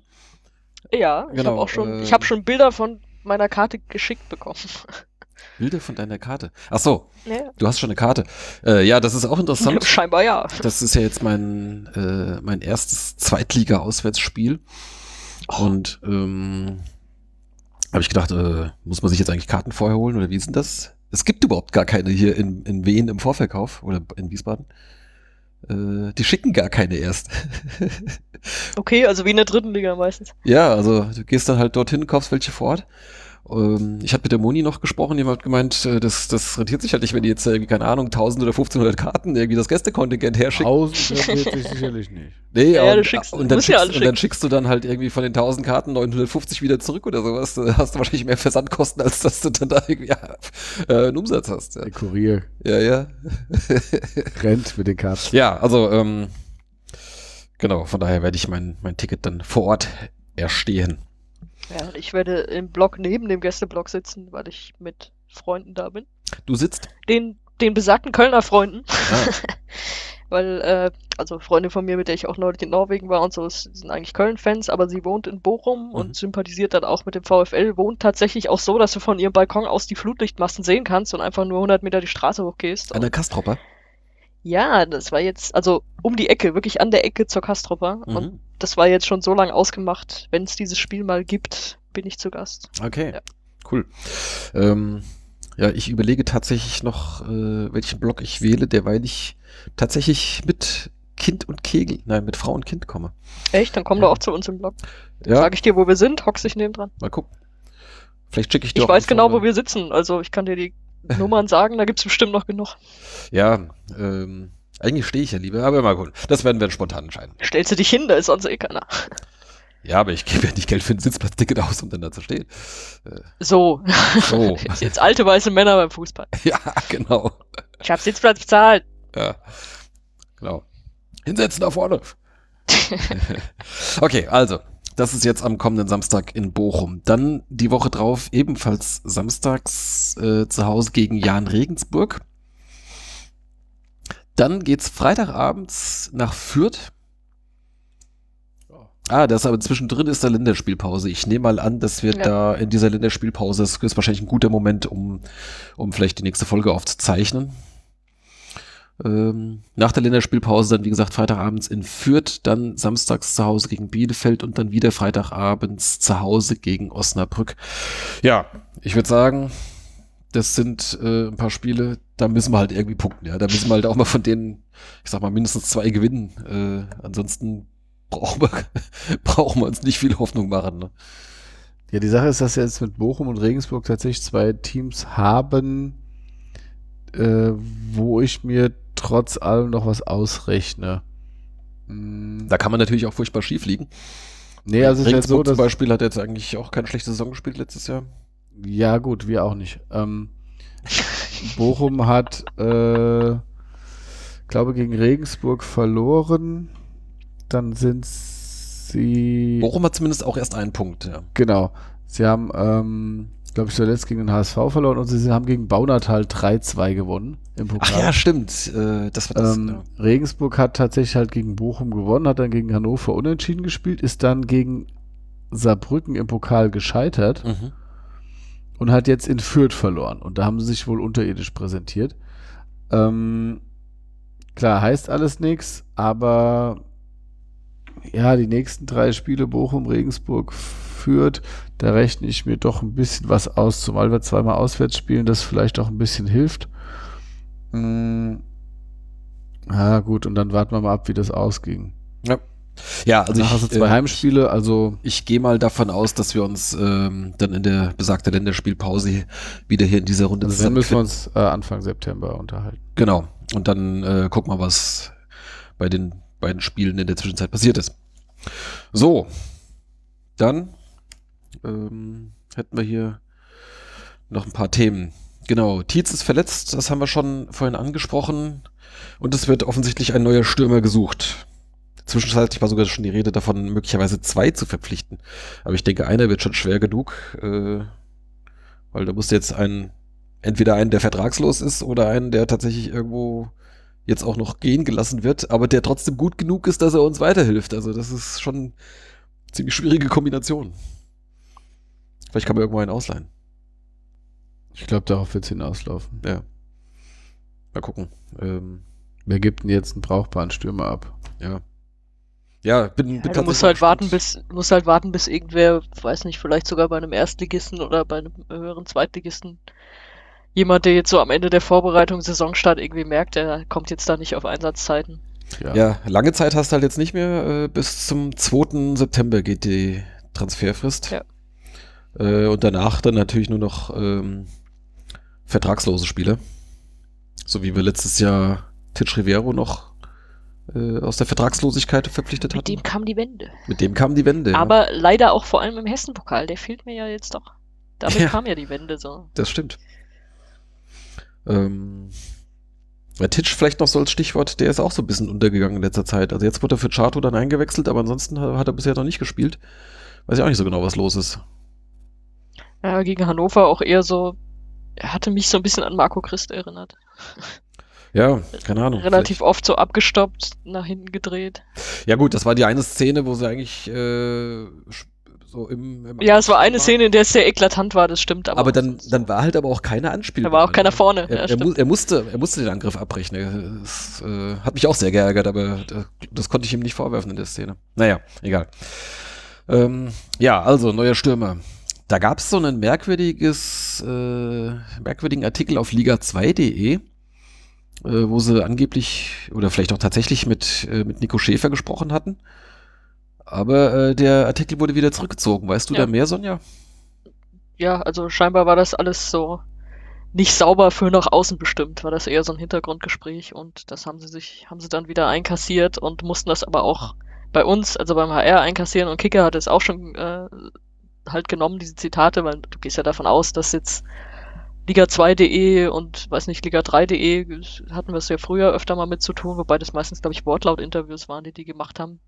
Ja, ich Genau, habe auch schon, äh, ich habe schon Bilder von meiner Karte geschickt bekommen. *laughs* Bilder von deiner Karte. Ach so, Ja. du hast schon eine Karte. Äh, ja, das ist auch interessant. Scheinbar ja. Das ist ja jetzt mein, äh, mein erstes Zweitliga-Auswärtsspiel. Und ähm, habe ich gedacht, äh, muss man sich jetzt eigentlich Karten vorher holen oder wie ist denn das? Es gibt überhaupt gar keine hier in, in Wien im Vorverkauf oder in Wiesbaden. Äh, die schicken gar keine erst. *laughs* Okay, also wie in der dritten Liga meistens. ja, also du gehst dann halt dorthin, kaufst welche vor Ort. Ähm, ich hatte mit der Moni noch gesprochen, die hat gemeint, äh, das, das rentiert sich halt nicht, wenn die jetzt irgendwie, keine Ahnung, 1000 oder 1500 Karten irgendwie das Gästekontingent herschickt. 1000 *laughs* rentiert sich sicherlich nicht. Nee, Ja, und, du schickst- und, dann musst ja schickst, und dann schickst du dann halt irgendwie von den 1000 Karten 950 wieder zurück oder sowas. Da hast du wahrscheinlich mehr Versandkosten, als dass du dann da irgendwie äh, einen Umsatz hast. Ja, Der Kurier ja. ja. *laughs* rennt mit den Karten. Ja, also, ähm, genau, von daher werde ich mein, mein Ticket dann vor Ort erstehen. Ja, und ich werde im Block neben dem Gästeblock sitzen, weil ich mit Freunden da bin. Du sitzt? Den, den besagten Kölner Freunden. Ah, *laughs* Weil, äh, also Freundin von mir, mit der ich auch neulich in Norwegen war und so, sind eigentlich Köln-Fans, aber sie wohnt in Bochum Mhm. und sympathisiert dann auch mit dem VfL, wohnt tatsächlich auch so, dass du von ihrem Balkon aus die Flutlichtmasten sehen kannst und einfach nur 100 Meter die Straße hochgehst. an der Und Kastropper. ja, das war jetzt, also um die Ecke, wirklich an der Ecke zur Kastropper. Und Mhm. Das war jetzt schon so lange ausgemacht, wenn es dieses Spiel mal gibt, bin ich zu Gast. Okay, Ja. cool. Ähm, ja, ich überlege tatsächlich noch, äh, welchen Block ich wähle, derweil ich tatsächlich mit Kind und Kegel, nein, mit Frau und Kind komme. Echt? Dann komm Ja. doch auch zu uns im Block. Ja, Sag ich dir, wo wir sind, hockst dich neben dran. mal gucken. Vielleicht schicke ich dir Ich weiß genau, wo wir sitzen, also ich kann dir die *laughs* Nummern sagen, da gibt's bestimmt noch genug. Ja, ähm, eigentlich stehe ich ja lieber, aber mal gucken. Das werden wir spontan entscheiden. Stellst du dich hin, da ist sonst eh keiner. Ja, aber ich gebe ja nicht Geld für ein Sitzplatzticket aus, um dann da zu stehen. So. So. *laughs* Jetzt alte weiße Männer beim Fußball. *laughs* ja, genau. Ich hab Sitzplatz bezahlt. Ja, genau. Hinsetzen da vorne. *laughs* okay, also, das ist jetzt am kommenden Samstag in Bochum. Dann die Woche drauf ebenfalls samstags äh, zu Hause gegen Jan Regensburg. Dann geht's Freitagabends nach Fürth. Ah, das aber zwischendrin ist da Länderspielpause. Ich nehme mal an, dass wir Ja. da in dieser Länderspielpause, das ist wahrscheinlich ein guter Moment, um, um vielleicht die nächste Folge aufzuzeichnen. Ähm, nach der Länderspielpause dann, wie gesagt, Freitagabends in Fürth, dann samstags zu Hause gegen Bielefeld und dann wieder Freitagabends zu Hause gegen Osnabrück. Ja, ich würde sagen, das sind äh, ein paar Spiele, da müssen wir halt irgendwie punkten, ja. Da müssen wir halt auch mal von denen, ich sag mal, mindestens zwei gewinnen. Äh, ansonsten brauchen wir, *laughs* brauchen wir uns nicht viel Hoffnung machen. Ne? Ja, die Sache ist, dass wir jetzt mit Bochum und Regensburg tatsächlich zwei Teams haben, äh, wo ich mir trotz allem noch was ausrechne. Hm, Da kann man natürlich auch furchtbar schief liegen. nee, also es ist ja so, dass zum Beispiel hat jetzt eigentlich auch keine schlechte Saison gespielt letztes Jahr. Ja, gut, wir auch nicht. Ähm, *laughs* Bochum hat, äh, glaube gegen Regensburg verloren. Dann sind sie. Bochum hat zumindest auch erst einen Punkt, ja. Genau. Sie haben, ähm, glaube ich, zuletzt gegen den HSV verloren und sie haben gegen Baunatal 3-2 gewonnen im Ach Pokal. ja, stimmt. Äh, das war das. Ähm, ja. Regensburg hat tatsächlich halt gegen Bochum gewonnen, hat dann gegen Hannover unentschieden gespielt, ist dann gegen Saarbrücken im Pokal gescheitert Mhm. Und hat jetzt in Fürth verloren. Und da haben sie sich wohl unterirdisch präsentiert. Ähm, klar, heißt alles nichts, aber ja, die nächsten drei Spiele Bochum, Regensburg, Fürth, da rechne ich mir doch ein bisschen was aus, zumal wir zweimal auswärts spielen, das vielleicht auch ein bisschen hilft. Mm, ja, gut, und dann warten wir mal ab, wie das ausging. Ja, also Danach hast du ich, zwei äh, Heimspiele, also ich gehe mal davon aus, dass wir uns ähm, dann in der besagten Länderspielpause wieder hier in dieser Runde also dann müssen wir uns äh, Anfang September unterhalten. Genau. Und dann äh, gucken wir, was bei den beiden Spielen in der Zwischenzeit passiert ist. So, dann ähm, hätten wir hier noch ein paar Themen. Genau, Tietz ist verletzt, das haben wir schon vorhin angesprochen. Und es wird offensichtlich ein neuer Stürmer gesucht. Zwischenzeitlich war sogar schon die Rede davon, möglicherweise zwei zu verpflichten. Aber ich denke, einer wird schon schwer genug, äh, weil da musst du jetzt einen, entweder einen, der vertragslos ist, oder einen, der tatsächlich irgendwo jetzt auch noch gehen gelassen wird, aber der trotzdem gut genug ist, dass er uns weiterhilft. Also das ist schon ziemlich schwierige Kombination. Vielleicht kann man irgendwo einen ausleihen. Ich glaube, darauf wird es hinauslaufen. Ja. Mal gucken. Ähm, Wer gibt denn jetzt einen brauchbaren Stürmer ab? ja. Ja, bin, bin Ja, du tatsächlich musst halt warten, bis, musst halt warten, bis irgendwer, weiß nicht, vielleicht sogar bei einem Erstligisten oder bei einem höheren Zweitligisten, jemand, der jetzt so am Ende der Vorbereitung Saisonstart irgendwie merkt, der kommt jetzt da nicht auf Einsatzzeiten. Ja, lange Zeit hast du halt jetzt nicht mehr. Äh, bis zum 2. September geht die Transferfrist. Ja. Äh, und danach dann natürlich nur noch ähm, vertragslose Spieler. So wie wir letztes Jahr Titch Rivero noch aus der Vertragslosigkeit verpflichtet Mit hatten. dem kam die Wende. Mit dem kam die Wende. ja. Aber leider auch vor allem im Hessen-Pokal. Der fehlt mir ja jetzt doch. Damit Ja. kam ja die Wende so. Das stimmt. Ähm, ja, Titch vielleicht noch so als Stichwort, der ist auch so ein bisschen untergegangen in letzter Zeit. Also jetzt wurde er für Chato dann eingewechselt, aber ansonsten hat, hat er bisher noch nicht gespielt. Weiß ich auch nicht so genau, was los ist. Ja, gegen Hannover auch eher so. Er hatte mich so ein bisschen an Marco Christ erinnert. Ja, keine Ahnung. Relativ oft so abgestoppt, nach hinten gedreht. vielleicht- Ja gut, das war die eine Szene, wo sie eigentlich äh, so im, im Ja, es war eine war. Szene, in der es sehr eklatant war, das stimmt. Aber, Aber dann, dann war halt aber auch keine Anspielung. da war auch keiner vorne. Er, ja, er, mu er, musste, er musste den Angriff abbrechen. Das äh, hat mich auch sehr geärgert, aber das, das konnte ich ihm nicht vorwerfen in der Szene. Naja, egal. Ähm, ja, also neuer Stürmer. Da gab es so einen merkwürdiges, äh, merkwürdigen Artikel auf liga2.de, äh, wo sie angeblich oder vielleicht auch tatsächlich mit, äh, mit Nico Schäfer gesprochen hatten. Aber äh, der Artikel wurde wieder zurückgezogen. Weißt du Ja. da mehr, Sonja? ja, also scheinbar war das alles so nicht sauber für nach außen bestimmt, war das eher so ein Hintergrundgespräch und das haben sie sich, haben sie dann wieder einkassiert und mussten das aber auch bei uns, also beim HR einkassieren und Kicker hat es auch schon äh, halt genommen, diese Zitate, weil du gehst ja davon aus, dass jetzt Liga2.de und weiß nicht, Liga3.de hatten wir es ja früher öfter mal mit zu tun, wobei das meistens, glaube ich, Wortlaut-Interviews waren, die die gemacht haben,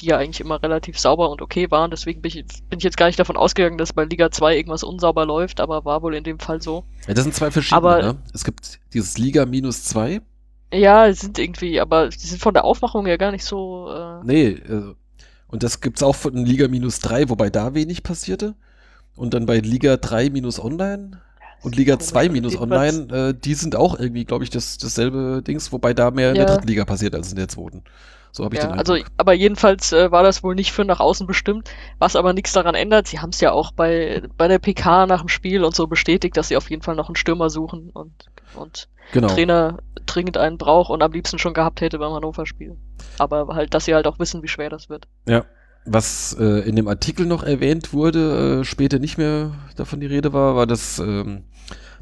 die ja eigentlich immer relativ sauber und okay waren. Deswegen bin ich, bin ich jetzt gar nicht davon ausgegangen, dass bei Liga 2 irgendwas unsauber läuft, aber war wohl in dem Fall so. Ja, das sind zwei verschiedene. Aber- ne? Es gibt dieses Liga minus zwei. Ja, es sind irgendwie, aber die sind von der Aufmachung ja gar nicht so. Äh, Nee, äh, und das gibt's auch von Liga minus drei, wobei da wenig passierte. Und dann bei Liga 3 minus online und Liga komisch, 2 minus online, äh, die sind auch irgendwie, glaube ich, das, dasselbe Dings, wobei da mehr in der dritten Liga passiert als in der zweiten. So habe ich ja, den also, Eindruck. aber jedenfalls äh, war das wohl nicht für nach außen bestimmt, was aber nichts daran ändert. Sie haben es ja auch bei, bei der PK nach dem Spiel und so bestätigt, dass sie auf jeden Fall noch einen Stürmer suchen und, und genau. Trainer dringend einen braucht und am liebsten schon gehabt hätte beim Hannover-Spiel. Aber halt, dass sie halt auch wissen, wie schwer das wird. Ja. Was äh, in dem Artikel noch erwähnt wurde, äh, später nicht mehr davon die Rede war, war, dass ähm,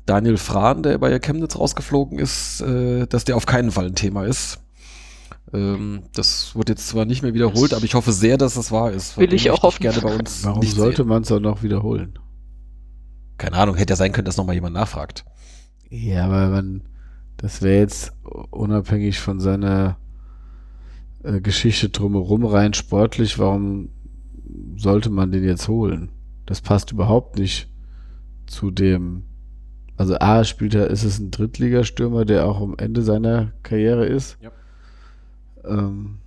Daniel Frahn, der bei Chemnitz rausgeflogen ist, äh, dass der auf keinen Fall ein Thema ist. Ähm, das wird jetzt zwar nicht mehr wiederholt, aber ich hoffe sehr, dass das wahr ist. Will ich auch hoffen. gerne bei uns Warum nicht sollte man es auch noch wiederholen? Keine Ahnung, hätte ja sein können, dass nochmal jemand nachfragt. Ja, aber man, das wäre jetzt unabhängig von seiner äh, Geschichte drumherum rein sportlich, warum sollte man den jetzt holen? Das passt überhaupt nicht zu dem. Also A spielt er, ist es ein Drittligastürmer, der auch am Ende seiner Karriere ist. Ja. Ähm,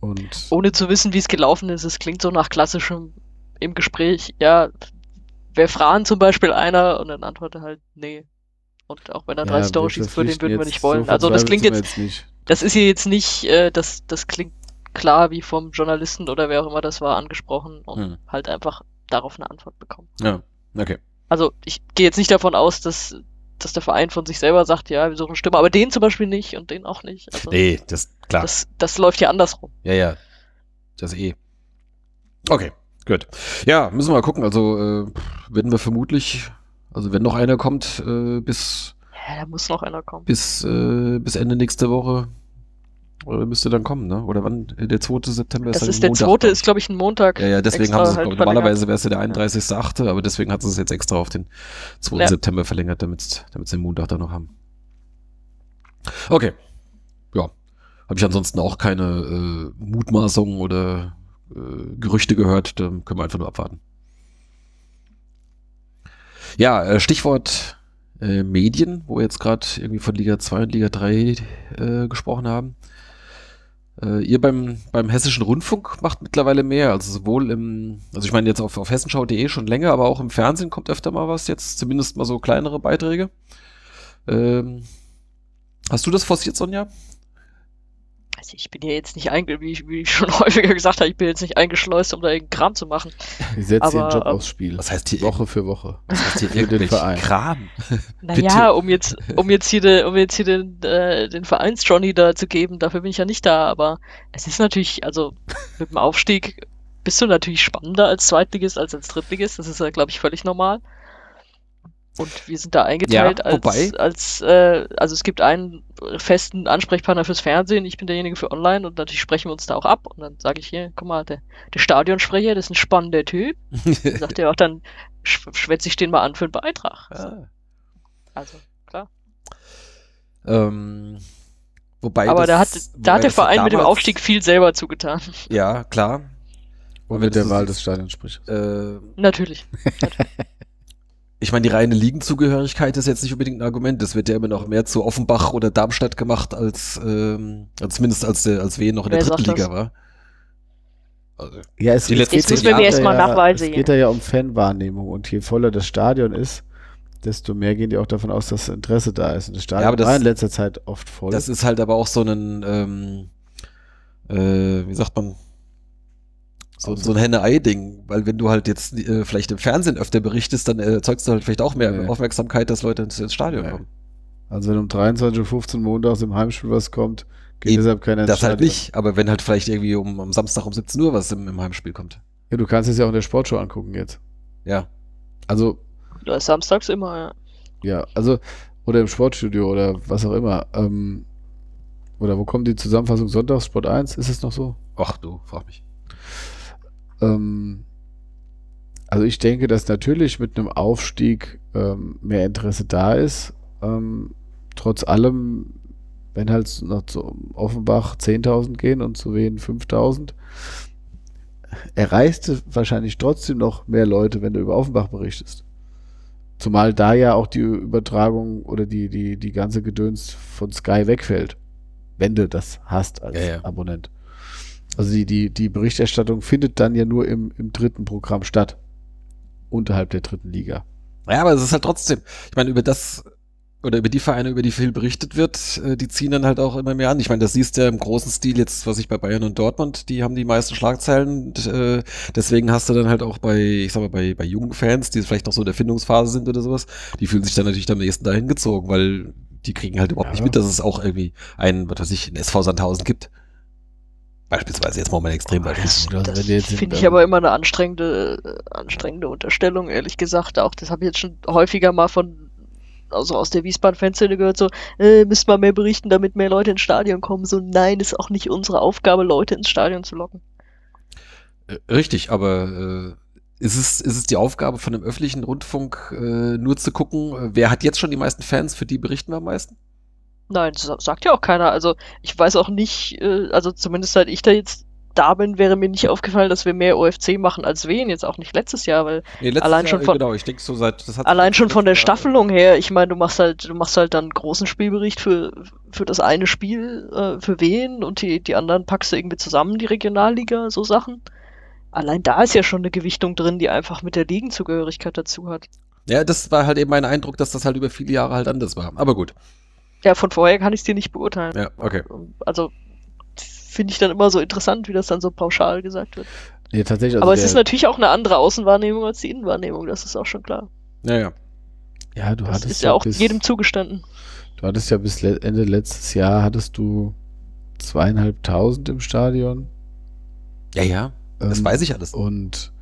und ohne zu wissen, wie es gelaufen ist. Es klingt so nach klassischem im Gespräch, ja, wäre Fran zum Beispiel einer und dann antwortet halt, nee. Und auch wenn er drei ja, Tore schießt, für den würden wir jetzt nicht wollen. so also das klingt jetzt, nicht. Das ist hier jetzt nicht, äh, das, das klingt klar wie vom Journalisten oder wer auch immer das war angesprochen und Hm. halt einfach darauf eine Antwort bekommen. Ja, okay. Also ich gehe jetzt nicht davon aus, dass, dass der Verein von sich selber sagt, ja, wir suchen Stimme, aber den zum Beispiel nicht und den auch nicht. Also Nee, das, klar. das, das läuft ja andersrum. Ja, ja. Das eh. Okay, gut. Ja, müssen wir mal gucken. Also äh, werden wir vermutlich, also wenn noch einer kommt, äh, bis, Ja, da muss noch einer kommen. bis, äh, bis Ende nächste Woche äh, müsste dann kommen, ne? Oder wann? Äh, Der 2. September Das dann ist der Montag, zweite, glaub ist glaube ich ein Montag. Ja, ja, deswegen haben sie es, halt glaub, normalerweise wäre es ja der 31.8., aber deswegen hat sie es jetzt extra auf den 2. Ja. September verlängert, damit sie den Montag dann noch haben. Okay. Ja. Habe ich ansonsten auch keine äh, Mutmaßungen oder äh, Gerüchte gehört, da können wir einfach nur abwarten. Ja, äh, Stichwort äh, Medien, wo wir jetzt gerade irgendwie von Liga 2 und Liga 3 äh, gesprochen haben. Äh, ihr beim, beim Hessischen Rundfunk macht mittlerweile mehr, also sowohl im, also ich meine jetzt auf, auf hessenschau.de schon länger, aber auch im Fernsehen kommt öfter mal was jetzt, zumindest mal so kleinere Beiträge. Ähm, hast du das forciert, Sonja? Also ich bin ja jetzt nicht einge wie, ich- wie ich schon *laughs* häufiger gesagt habe, ich bin jetzt nicht eingeschleust, um da irgendeinen Kram zu machen. *laughs* Ich setze aber, Job ähm, aufs Spiel. Was heißt hier, Woche für Woche. *laughs* was heißt hier für den Verein. Kram? Naja, um jetzt, um jetzt hier, de, um jetzt hier den, äh, den Vereins-Johnny da zu geben, dafür bin ich ja nicht da, aber es ist natürlich, also mit dem Aufstieg bist du natürlich spannender als Zweitligist als als Drittligist. Das ist ja, glaube ich, völlig normal. Und wir sind da eingeteilt Ja, als, wobei- als äh, also es gibt einen festen Ansprechpartner fürs Fernsehen, ich bin derjenige für online und natürlich sprechen wir uns da auch ab. Und dann sage ich hier, guck mal, der, der Stadionsprecher, das ist ein spannender Typ. Dann sagt er auch, dann sch schwätze ich den mal an für einen Beitrag. *laughs* Ah. Also, klar. Ähm, wobei Aber da hat, das- da hat der das ja Verein mit dem damals- Aufstieg viel selber zugetan. Ja, klar. Und wenn mit der Wahl des Stadionsprechers. Äh, Natürlich. *laughs* ich meine, die reine Ligenzugehörigkeit ist jetzt nicht unbedingt ein Argument. Das wird ja immer noch mehr zu Offenbach oder Darmstadt gemacht, als, ähm, zumindest als, der, als Wien noch in der Wer dritten sagt Liga das? war. Also, Ja, es, Die es letzten geht zehn ja- Jahre- Jetzt müssen wir erst mal ja, Nachweise Es geht da ja um Fanwahrnehmung und je voller das Stadion ist, desto mehr gehen die auch davon aus, dass Interesse da ist. Und das Stadion Ja, aber das- war in letzter Zeit oft voll. das ist halt aber auch so ein, ähm, äh, wie sagt man, so, so ein Henne-Ei-Ding, weil wenn du halt jetzt äh, vielleicht im Fernsehen öfter berichtest, dann äh, erzeugst du halt vielleicht auch mehr Nee. Aufmerksamkeit, dass Leute ins, ins Stadion Nee. kommen. also wenn um 23.15 Uhr montags im Heimspiel was kommt, geht Eben, deshalb keiner ins Das halt Stadion. nicht, aber wenn halt vielleicht irgendwie um, am Samstag um 17 Uhr was im, im Heimspiel kommt. Ja, du kannst es ja auch in der Sportshow angucken jetzt. Ja. Also, Da ist samstags immer, ja. ja, also, oder im Sportstudio oder was auch immer. Ähm, oder wo kommt die Zusammenfassung sonntags? Sport 1? Ist es noch so? Ach du, frag mich. Ähm, also ich denke, dass natürlich mit einem Aufstieg ähm, mehr Interesse da ist. Ähm, trotz allem, wenn halt noch zu Offenbach 10.000 gehen und zu Wien 5.000, erreichst du wahrscheinlich trotzdem noch mehr Leute, wenn du über Offenbach berichtest. Zumal da ja auch die Übertragung oder die, die, die ganze Gedöns von Sky wegfällt. Wenn du das hast als Ja, ja. Abonnent. Also die, die, die Berichterstattung findet dann ja nur im, im dritten Programm statt. Unterhalb der dritten Liga. Ja, aber es ist halt trotzdem, ich meine, über das oder über die Vereine, über die viel berichtet wird, äh, die ziehen dann halt auch immer mehr an. Ich meine, das siehst du ja im großen Stil jetzt, was ich bei Bayern und Dortmund, die haben die meisten Schlagzeilen. Und, äh, deswegen hast du dann halt auch bei, ich sag mal, bei, bei jungen Fans, die vielleicht noch so in der Findungsphase sind oder sowas, die fühlen sich dann natürlich am nächsten dahin gezogen, weil die kriegen halt überhaupt Ja. nicht mit, dass es auch irgendwie einen, was weiß ich, einen SV Sandhausen gibt. Beispielsweise jetzt mal mein Extrembeispiel. Das, Also das in- finde ich aber immer eine anstrengende, anstrengende Unterstellung, ehrlich gesagt. Auch das habe ich jetzt schon häufiger mal von, also aus der Wiesbaden-Fanszene gehört, so, äh, müsst mal mehr berichten, damit mehr Leute ins Stadion kommen. So, nein, ist auch nicht unsere Aufgabe, Leute ins Stadion zu locken. Äh, Richtig, aber äh, ist, es, ist es die Aufgabe von dem öffentlichen Rundfunk äh, nur zu gucken, wer hat jetzt schon die meisten Fans, für die berichten wir am meisten? Nein, das sa- sagt ja auch keiner. Also ich weiß auch nicht, äh, also zumindest seit ich da jetzt da bin, wäre mir nicht aufgefallen, dass wir mehr OFC machen als wen, jetzt auch nicht letztes Jahr, weil Nee, letztes Allein Jahr, schon von- genau, ich denke so seit allein schon von der Jahr- Staffelung her, ich meine, du machst halt, du machst halt dann einen großen Spielbericht für, für das eine Spiel, äh, für wen und die, die anderen packst du irgendwie zusammen, die Regionalliga, so Sachen. Allein da ist ja schon eine Gewichtung drin, die einfach mit der Ligenzugehörigkeit dazu hat. Ja, das war halt eben mein Eindruck, dass das halt über viele Jahre halt anders war. Aber gut. Ja, von vorher kann ich es dir nicht beurteilen. Ja, okay. Also finde ich dann immer so interessant, wie das dann so pauschal gesagt wird. Ja, tatsächlich. Also Aber es ist natürlich auch eine andere Außenwahrnehmung als die Innenwahrnehmung, das ist auch schon klar. Ja, ja. Ja, du Das hattest ist ja auch bis, jedem zugestanden. Du hattest ja bis Ende letztes Jahr hattest du zweieinhalbtausend im Stadion. Ja, ja. Das Ähm, weiß ich alles. Und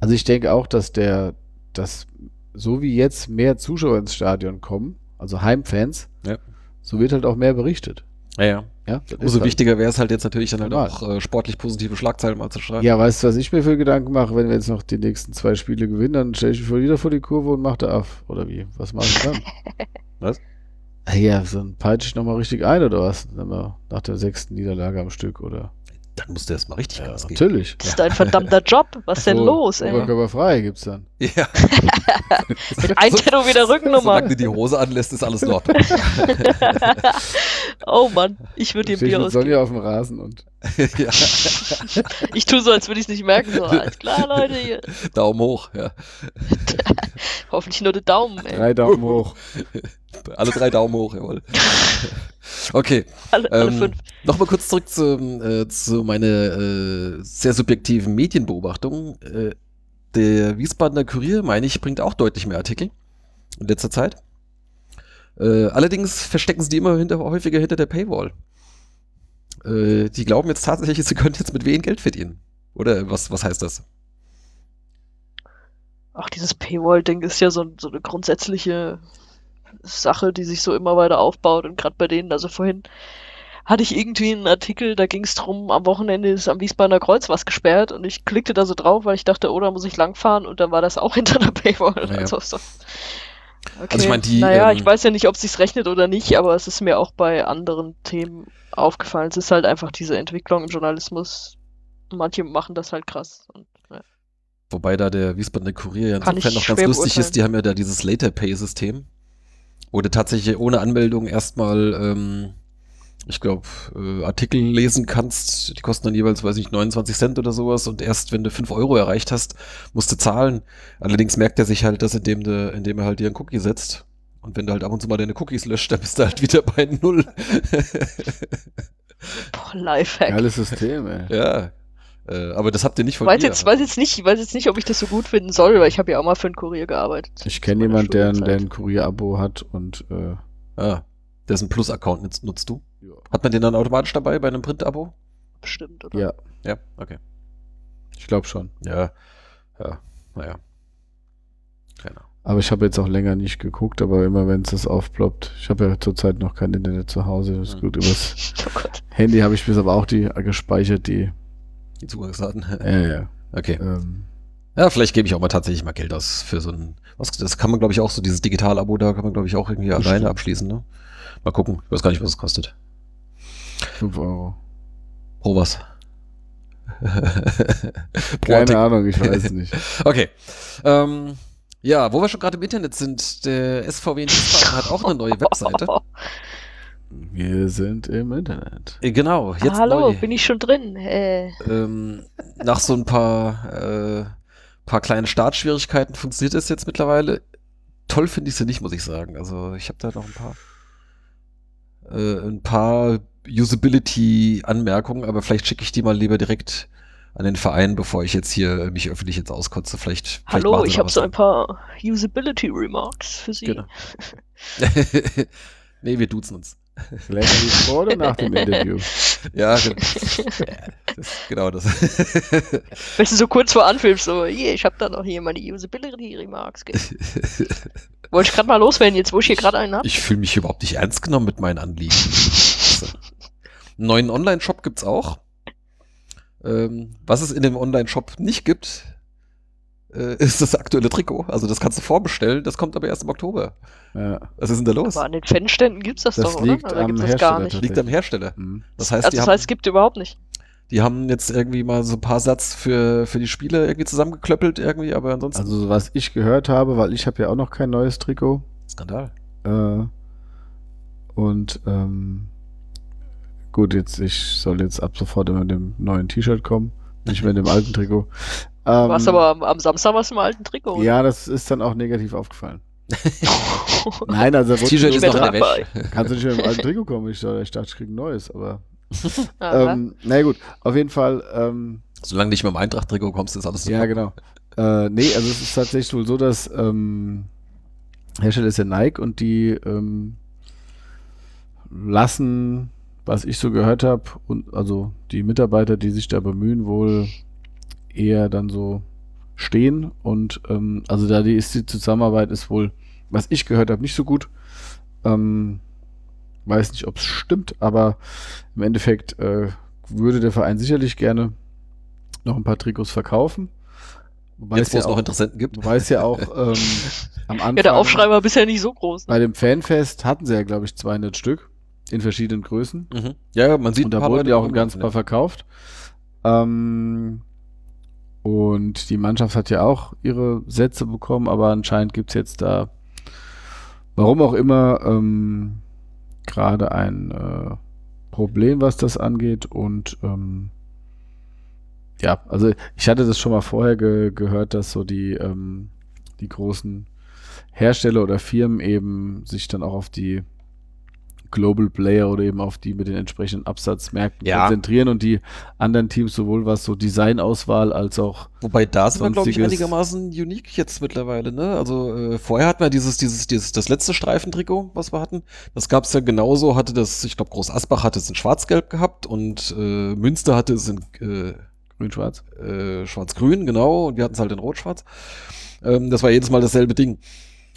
also ich denke auch, dass der, dass so wie jetzt mehr Zuschauer ins Stadion kommen, also Heimfans, Ja. So wird halt auch mehr berichtet. Ja, ja. Ja, ist Umso halt- wichtiger wäre es halt jetzt natürlich dann halt Normal. auch äh, sportlich positive Schlagzeilen mal zu schreiben. Ja, weißt du, was ich mir für Gedanken mache, wenn wir jetzt noch die nächsten zwei Spiele gewinnen, dann stelle ich mich wieder vor die Kurve und mache da auf. Oder wie? Was mache ich dann? *laughs* Was? Ah Ja, so ein peitsche ich nochmal richtig ein oder was? Nach der sechsten Niederlage am Stück oder? Dann musst du erst mal richtig Ja, Gas geben. natürlich. Das ist dein verdammter Job. Was denn So, los, ey? Oberkörperfrei gibt's dann. Ja. *laughs* *laughs* Mit eintätowierter Rückennummer. Solange du die Hose anlässt, ist alles in Ordnung. *laughs* oh Mann, ich würde dir ein Bier ausgeben. Sonja auf dem Rasen und *laughs* ja. Ich tue so, als würde ich es nicht merken. So, alles klar, Leute, hier. Daumen hoch, ja. Hoffentlich nur der Daumen, ey. drei Daumen hoch. Alle drei Daumen hoch, jawohl. Okay. Alle, alle Ähm, fünf. Nochmal kurz zurück zu, äh, zu meiner äh, sehr subjektiven Medienbeobachtung. Äh, der Wiesbadener Kurier, meine ich, bringt auch deutlich mehr Artikel in letzter Zeit. Äh, allerdings verstecken sie die immer hinter, häufiger hinter der Paywall. Äh, die glauben jetzt tatsächlich, *laughs* sie können jetzt mit wen Geld verdienen. Oder was, was heißt das? Ach, dieses Paywall-Ding ist ja so, so eine grundsätzliche Sache, die sich so immer weiter aufbaut. Und gerade bei denen, also vorhin hatte ich irgendwie einen Artikel, da ging es drum, am Wochenende ist am Wiesbadener Kreuz was gesperrt und ich klickte da so drauf, weil ich dachte, oh, da muss ich langfahren und dann war das auch *laughs* hinter einer Paywall. Ja. Also, so. Okay. Also ich meine, die, Naja, ähm, ich weiß ja nicht, ob sich's rechnet oder nicht, aber es ist mir auch bei anderen Themen aufgefallen. Es ist halt einfach diese Entwicklung im Journalismus. Manche machen das halt krass. Und, ja. Wobei da der Wiesbadener Kurier ja insofern noch ganz lustig ist, die haben ja da dieses Later-Pay-System, wo du tatsächlich ohne Anmeldung erstmal, ähm, ich glaube, äh, Artikel lesen kannst. Die kosten dann jeweils, weiß ich, 29 Cent oder sowas und erst wenn du 5 Euro erreicht hast, musst du zahlen. Allerdings merkt er sich halt das, indem, du, indem er halt dir einen Cookie setzt. Und wenn du halt ab und zu mal deine Cookies löscht, dann bist du halt *laughs* wieder bei Null. Boah, Lifehack. Geiles System, ey. ja. Äh, aber das habt ihr nicht von weiß mir. jetzt, weiß jetzt nicht, weiß jetzt nicht, ob ich das so gut finden soll, weil ich habe ja auch mal für einen Kurier gearbeitet. Ich kenne jemanden, der, ein- der ein Kurier-Abo hat und äh, Ah, dessen Plus-Account nutzt, nutzt du? Ja. Hat man den dann automatisch dabei bei einem Print-Abo? bestimmt, oder? ja, Ja, okay. ich glaube schon. Ja, ja, naja. Keine Ahnung. Aber ich habe jetzt auch länger nicht geguckt, aber immer wenn es das aufploppt. Ich habe ja zurzeit noch kein Internet zu Hause. Das ist Hm. gut. Übers *laughs* Oh. Handy habe ich bis aber auch die äh, gespeichert, die. Die Zugangsdaten. *laughs* Ja, ja. Okay. Ähm, Ja, vielleicht gebe ich auch mal tatsächlich mal Geld aus für so ein. Was, das kann man, glaube ich, auch so, dieses Digital-Abo, da kann man, glaube ich, auch irgendwie Bestimmt. alleine abschließen, ne? Mal gucken. Ich weiß gar nicht, was es kostet. 5 Euro. Pro was? *laughs* Pro Keine Artikel. Ahnung, ich weiß es nicht. *laughs* Okay. Ähm, ja, wo wir schon gerade im Internet sind, der SVW in Wiesbaden hat auch eine neue Webseite. *laughs* Wir sind im Internet. Äh, Genau, jetzt Hallo, neu. bin ich schon drin? Äh, ähm, nach so ein paar, äh, paar kleinen Startschwierigkeiten funktioniert es jetzt mittlerweile. Toll finde ich sie nicht, muss ich sagen. Also ich habe da noch ein paar, äh, ein paar Usability-Anmerkungen, aber vielleicht schicke ich die mal lieber direkt an den Verein, bevor ich jetzt hier mich öffentlich jetzt auskotze. Vielleicht. vielleicht hallo, sie ich habe so ein paar Usability Remarks für Sie. Genau. *laughs* nee, wir duzen uns. Vielleicht vor oder nach dem Interview. Ja, das, *laughs* genau das. Wenn du so kurz vor anfilmst, so, hier, ich habe da noch hier meine Usability Remarks. ge- *laughs* Wollte ich gerade mal loswerden, jetzt wo ich hier gerade einen hab. Ich fühle mich überhaupt nicht ernst genommen mit meinen Anliegen. Einen neuen Online-Shop gibt's auch. Ähm, was es in dem Online-Shop nicht gibt, äh, *laughs* ist das aktuelle Trikot. Also das kannst du vorbestellen, das kommt aber erst im Oktober. Ja, Was ist denn da los? Aber an den Fanständen gibt's das, Das doch, oder? liegt Oder am gibt's das gar nicht? Liegt am Hersteller. hm. Das heißt, Also das haben, heißt, es gibt überhaupt nicht. die haben jetzt irgendwie mal so ein paar Satz für, für die Spiele irgendwie zusammengeklöppelt irgendwie, aber ansonsten Also was ich gehört habe, weil ich habe ja auch noch kein neues Trikot. Skandal. Äh, und ähm, gut, jetzt ich soll jetzt ab sofort immer mit dem neuen T-Shirt kommen, nicht mehr in dem alten Trikot. Du Ähm, warst aber am, am Samstag warst du im alten Trikot. oder? ja, das ist dann auch negativ aufgefallen. *laughs* Nein, also Das T-Shirt ist noch in der Wäsche. kannst du nicht mehr im alten Trikot kommen. Ich, dachte, ich dachte, ich krieg ein neues, aber *laughs* ähm, na gut, auf jeden Fall. Ähm, Solange du nicht mit dem Eintracht-Trikot kommst, ist alles super. Ja, genau. Äh, nee, also es ist tatsächlich wohl so, dass ähm, Hersteller ist ja Nike und die ähm, lassen, was ich so gehört habe, und also die Mitarbeiter, die sich da bemühen, wohl eher dann so stehen und ähm, also da die ist die Zusammenarbeit ist wohl, was ich gehört habe, nicht so gut. Ähm, weiß nicht, ob es stimmt, aber im Endeffekt äh, würde der Verein sicherlich gerne noch ein paar Trikots verkaufen. Wobei Jetzt, es wo ja es noch auch, Interessenten gibt. wobei es ja auch *laughs* ähm, am Anfang ja, der Aufschrei war bisher nicht so groß. Ne? bei dem Fanfest hatten sie ja, glaube ich, 200 Stück in verschiedenen Größen. Mhm. Ja, man sieht Und da wurden ja auch ein ganz paar verkauft. Ähm, und die Mannschaft hat ja auch ihre Sätze bekommen, aber anscheinend gibt es jetzt da, warum auch immer, ähm, gerade ein äh, Problem, was das angeht. Und ähm, ja, also ich hatte das schon mal vorher ge gehört, dass so die, ähm, die großen Hersteller oder Firmen eben sich dann auch auf die Global Player oder eben auf die mit den entsprechenden Absatzmärkten Ja. konzentrieren und die anderen Teams sowohl was so Designauswahl als auch Wobei da sind wir, glaube ich, einigermaßen unique jetzt mittlerweile, ne? Also äh, vorher hatten wir dieses, dieses, dieses, das letzte Streifentrikot, was wir hatten. Das gab's ja genauso, hatte das, ich glaube, Groß Asbach hatte es in Schwarz-Gelb gehabt und äh, Münster hatte es in äh, Grün-Schwarz. äh, schwarz-grün, genau, und wir hatten es halt in rot-schwarz. Ähm, das war jedes Mal dasselbe Ding.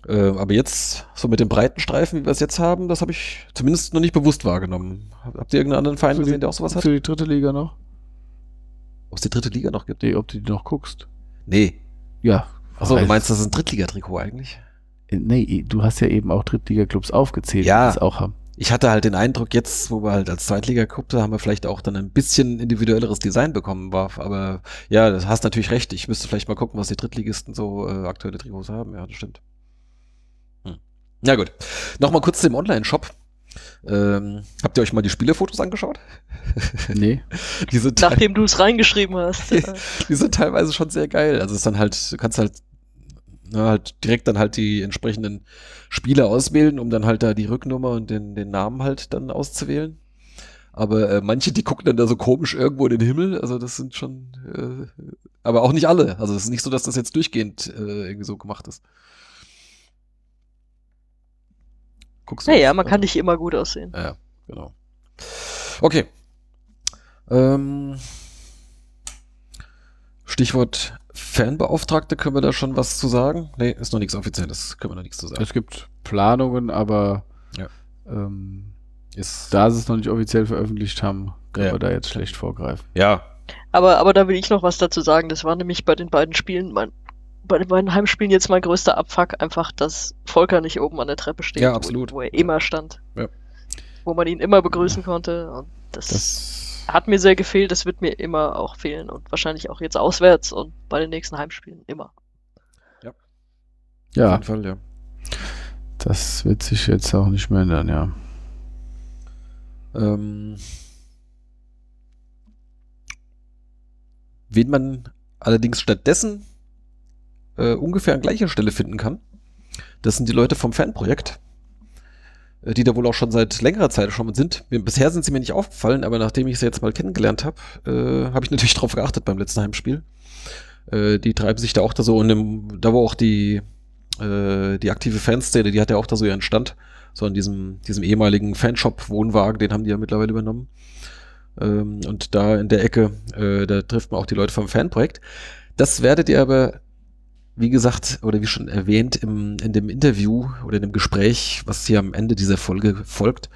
Äh, aber jetzt, so mit den breiten Streifen, wie wir es jetzt haben, das habe ich zumindest noch nicht bewusst wahrgenommen. Hab- Habt ihr irgendeinen anderen Verein Für die- gesehen, der auch sowas hat? Für die dritte Liga noch? Ob es die dritte Liga noch gibt? Nee, ob du die noch guckst. Nee. Ja. Achso, du Weiß- meinst, das ist ein Drittligatrikot eigentlich? Nee, du hast ja eben auch Drittliga-Clubs aufgezählt, Ja. die das auch haben. Ich hatte halt den Eindruck, jetzt, wo wir halt als Zweitliga-Club, da haben wir vielleicht auch dann ein bisschen individuelleres Design bekommen. War, aber ja, das hast natürlich recht. Ich müsste vielleicht mal gucken, was die Drittligisten so äh, aktuelle Trikots haben. Ja, das stimmt. Ja gut. Nochmal kurz zum Online-Shop. Ähm, habt ihr euch mal die Spielefotos angeschaut? *laughs* Nee. Die sind, Nachdem du es reingeschrieben hast. *laughs* äh, die sind teilweise schon sehr geil. Also es ist dann halt, du kannst halt, na, halt direkt dann halt die entsprechenden Spiele auswählen, um dann halt da die Rücknummer und den, den Namen halt dann auszuwählen. Aber äh, manche, die gucken dann da so komisch irgendwo in den Himmel. Also das sind schon, äh, aber auch nicht alle. Also es ist nicht so, dass das jetzt durchgehend äh, irgendwie so gemacht ist. Guckst naja, das? man kann nicht immer gut aussehen. Ja, genau. Okay. Ähm, Stichwort Fanbeauftragte, können wir da schon was zu sagen? Nee, ist noch nichts Offizielles, können wir noch nichts zu sagen. Es gibt Planungen, aber Ja. ähm, Ist, da sie es noch nicht offiziell veröffentlicht haben, können Ja. wir da jetzt schlecht vorgreifen. ja, Aber, aber da will ich noch was dazu sagen. Das war nämlich bei den beiden Spielen, mein, bei den beiden Heimspielen jetzt mein größter Abfuck, einfach, dass Volker nicht oben an der Treppe steht, Ja, absolut. Wo, wo er immer stand. Ja. Wo man ihn immer begrüßen konnte. Und das, Das hat mir sehr gefehlt, das wird mir immer auch fehlen und wahrscheinlich auch jetzt auswärts und bei den nächsten Heimspielen immer. auf ja, jeden Fall, ja. das wird sich jetzt auch nicht mehr ändern, ja. Ähm, wen man allerdings stattdessen äh, ungefähr an gleicher Stelle finden kann, das sind die Leute vom Fanprojekt, äh, die da wohl auch schon seit längerer Zeit schon sind. Mir, bisher sind sie mir nicht aufgefallen, aber nachdem ich sie jetzt mal kennengelernt habe, äh, habe ich natürlich *laughs* darauf geachtet beim letzten Heimspiel. Äh, die treiben sich da auch da so in dem, da wo auch die, äh, die aktive Fanszene, die hat ja auch da so ihren Stand, so in diesem, diesem ehemaligen Fanshop-Wohnwagen, den haben die ja mittlerweile übernommen. Ähm, und da in der Ecke, äh, da trifft man auch die Leute vom Fanprojekt. Das werdet ihr aber, wie gesagt, oder wie schon erwähnt, im, in dem Interview oder in dem Gespräch, was hier am Ende dieser Folge folgt,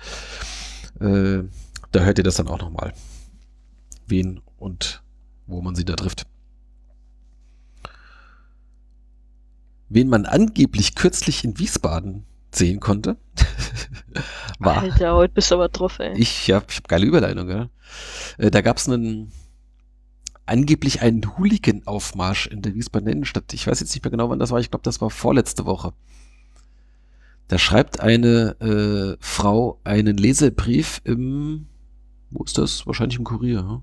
äh, da hört ihr das dann auch nochmal. Wen und wo man sie da trifft. Wen man angeblich kürzlich in Wiesbaden sehen konnte, *laughs* war Alter, heute bist du aber drauf, ey. ich habe ich hab geile Überleitung, gell? Äh, da gab es einen angeblich einen Hooligan-Aufmarsch in der Wiesbadener Innenstadt. Ich weiß jetzt nicht mehr genau, wann das war. Ich glaube, das war vorletzte Woche. Da schreibt eine äh, Frau einen Leserbrief im, wo ist das? Wahrscheinlich im Kurier. Hm?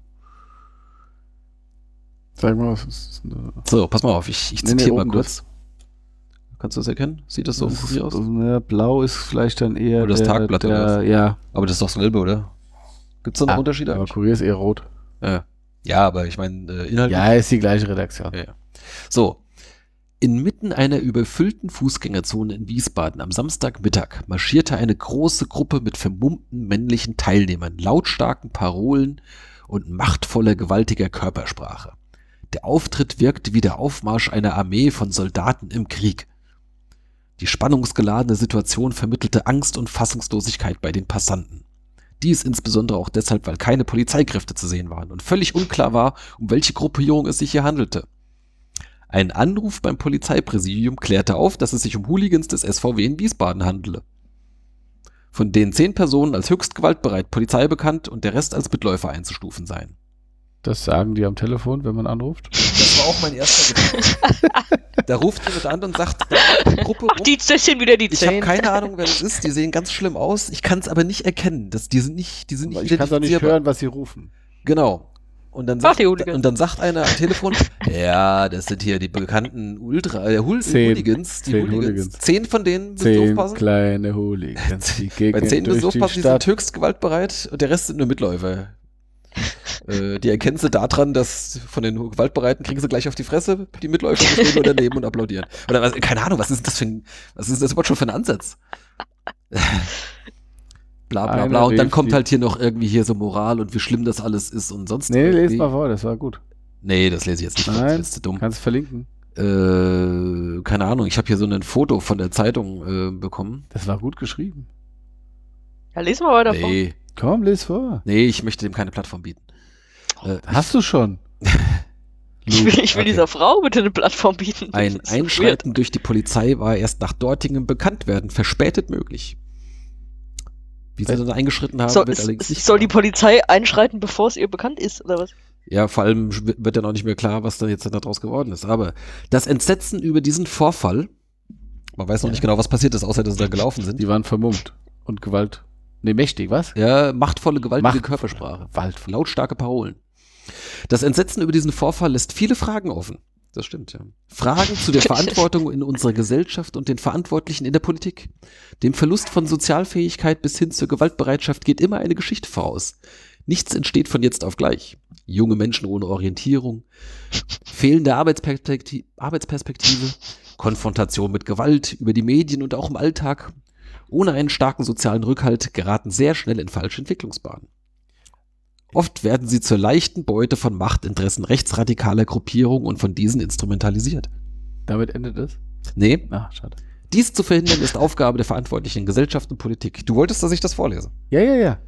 Sag mal, was ist da? So, pass mal auf, ich, ich Nee, nee, zitiere mal kurz. Kannst du das erkennen? Sieht das so im Das ist- Kurier aus? Ja, blau ist vielleicht dann eher Oder das Tagblatt oder was? Ja, Aber das ist doch dasselbe, oder? Gibt es da noch Ah, Unterschiede aber? Kurier ist eher rot. Ja. Ja, aber ich meine, äh, inhaltlich. Ja, ist die gleiche Redaktion. Ja, ja. So. Inmitten einer überfüllten Fußgängerzone in Wiesbaden am Samstagmittag marschierte eine große Gruppe mit vermummten männlichen Teilnehmern, lautstarken Parolen und machtvoller, gewaltiger Körpersprache. Der Auftritt wirkte wie der Aufmarsch einer Armee von Soldaten im Krieg. Die spannungsgeladene Situation vermittelte Angst und Fassungslosigkeit bei den Passanten. Dies insbesondere auch deshalb, weil keine Polizeikräfte zu sehen waren und völlig unklar war, um welche Gruppierung es sich hier handelte. Ein Anruf beim Polizeipräsidium klärte auf, dass es sich um Hooligans des SVW in Wiesbaden handele. Von denen zehn Personen als höchst gewaltbereit Polizei bekannt und der Rest als Mitläufer einzustufen seien. Das sagen die am Telefon, wenn man anruft. Das war auch mein erster Gedanke. da ruft jemand an und sagt, eine Gruppe Ach, die, das sind wieder die Ich habe keine Ahnung, wer das ist. Die sehen ganz schlimm aus. Ich kann es aber nicht erkennen. Das, die sind nicht, die sind nicht ich kann doch nicht hören, was sie rufen. Genau. Und dann, sagt, die und dann sagt einer am Telefon, *laughs* ja, das sind hier die bekannten Ultra, äh, Hul Zehn. Hooligans, die Zehn Hooligans. Hooligans. Zehn von denen müssen Zehn aufpassen. kleine Hooligans, die Bei zehn müssen durch die aufpassen, die sind höchst gewaltbereit und der Rest sind nur Mitläufer. Äh, die erkennen sie daran, dass von den Gewaltbereiten kriegen sie gleich auf die Fresse, die Mitläufer die stehen nur daneben und applaudieren. Oder was, keine Ahnung, was ist das für ein, was ist das überhaupt schon für ein Ansatz? *laughs* bla bla bla. Und dann kommt halt hier noch irgendwie hier so Moral und wie schlimm das alles ist und sonst Nee, irgendwie. mal vor, das war gut. Nee, das lese ich jetzt nicht. vor, das Nein, ist zu dumm. kannst du verlinken. Äh, keine Ahnung, ich habe hier so ein Foto von der Zeitung äh, bekommen. Das war gut geschrieben. Ja, lesen wir weiter vor. Nee, Komm, les vor. nee, ich möchte dem keine Plattform bieten. Äh, Hast du schon? *laughs* Ich will, ich will Okay. dieser Frau bitte eine Plattform bieten. Ein so weird. Einschreiten durch die Polizei war erst nach dortigem Bekanntwerden verspätet möglich. Wie sie dann eingeschritten haben, So, wird allerdings nicht soll die klar. Polizei einschreiten, bevor es ihr bekannt ist, oder was? Ja, vor allem wird dann auch nicht mehr klar, was da jetzt daraus geworden ist. Aber das Entsetzen über diesen Vorfall, man weiß noch Ja. nicht genau, was passiert ist, außer dass sie da gelaufen sind. Die waren vermummt. Und Gewalt. Nee, mächtig, was? Ja, machtvolle, gewaltige Machtvolle. Körpersprache. Gewalt. Lautstarke Parolen. Das Entsetzen über diesen Vorfall lässt viele Fragen offen. Das stimmt, ja. Fragen zu der *laughs* Verantwortung in unserer Gesellschaft und den Verantwortlichen in der Politik. Dem Verlust von Sozialfähigkeit bis hin zur Gewaltbereitschaft geht immer eine Geschichte voraus. Nichts entsteht von jetzt auf gleich. Junge Menschen ohne Orientierung, fehlende Arbeitsperspektive, Arbeitsperspektive, Konfrontation mit Gewalt über die Medien und auch im Alltag. Ohne einen starken sozialen Rückhalt geraten sehr schnell in falsche Entwicklungsbahnen. Oft werden sie zur leichten Beute von Machtinteressen rechtsradikaler Gruppierungen und von diesen instrumentalisiert. Damit endet es? Nee, Ach, schade. dies zu verhindern ist Aufgabe der Verantwortlichen in Gesellschaft und Politik. Du wolltest, dass ich das vorlese. Ja, ja, ja.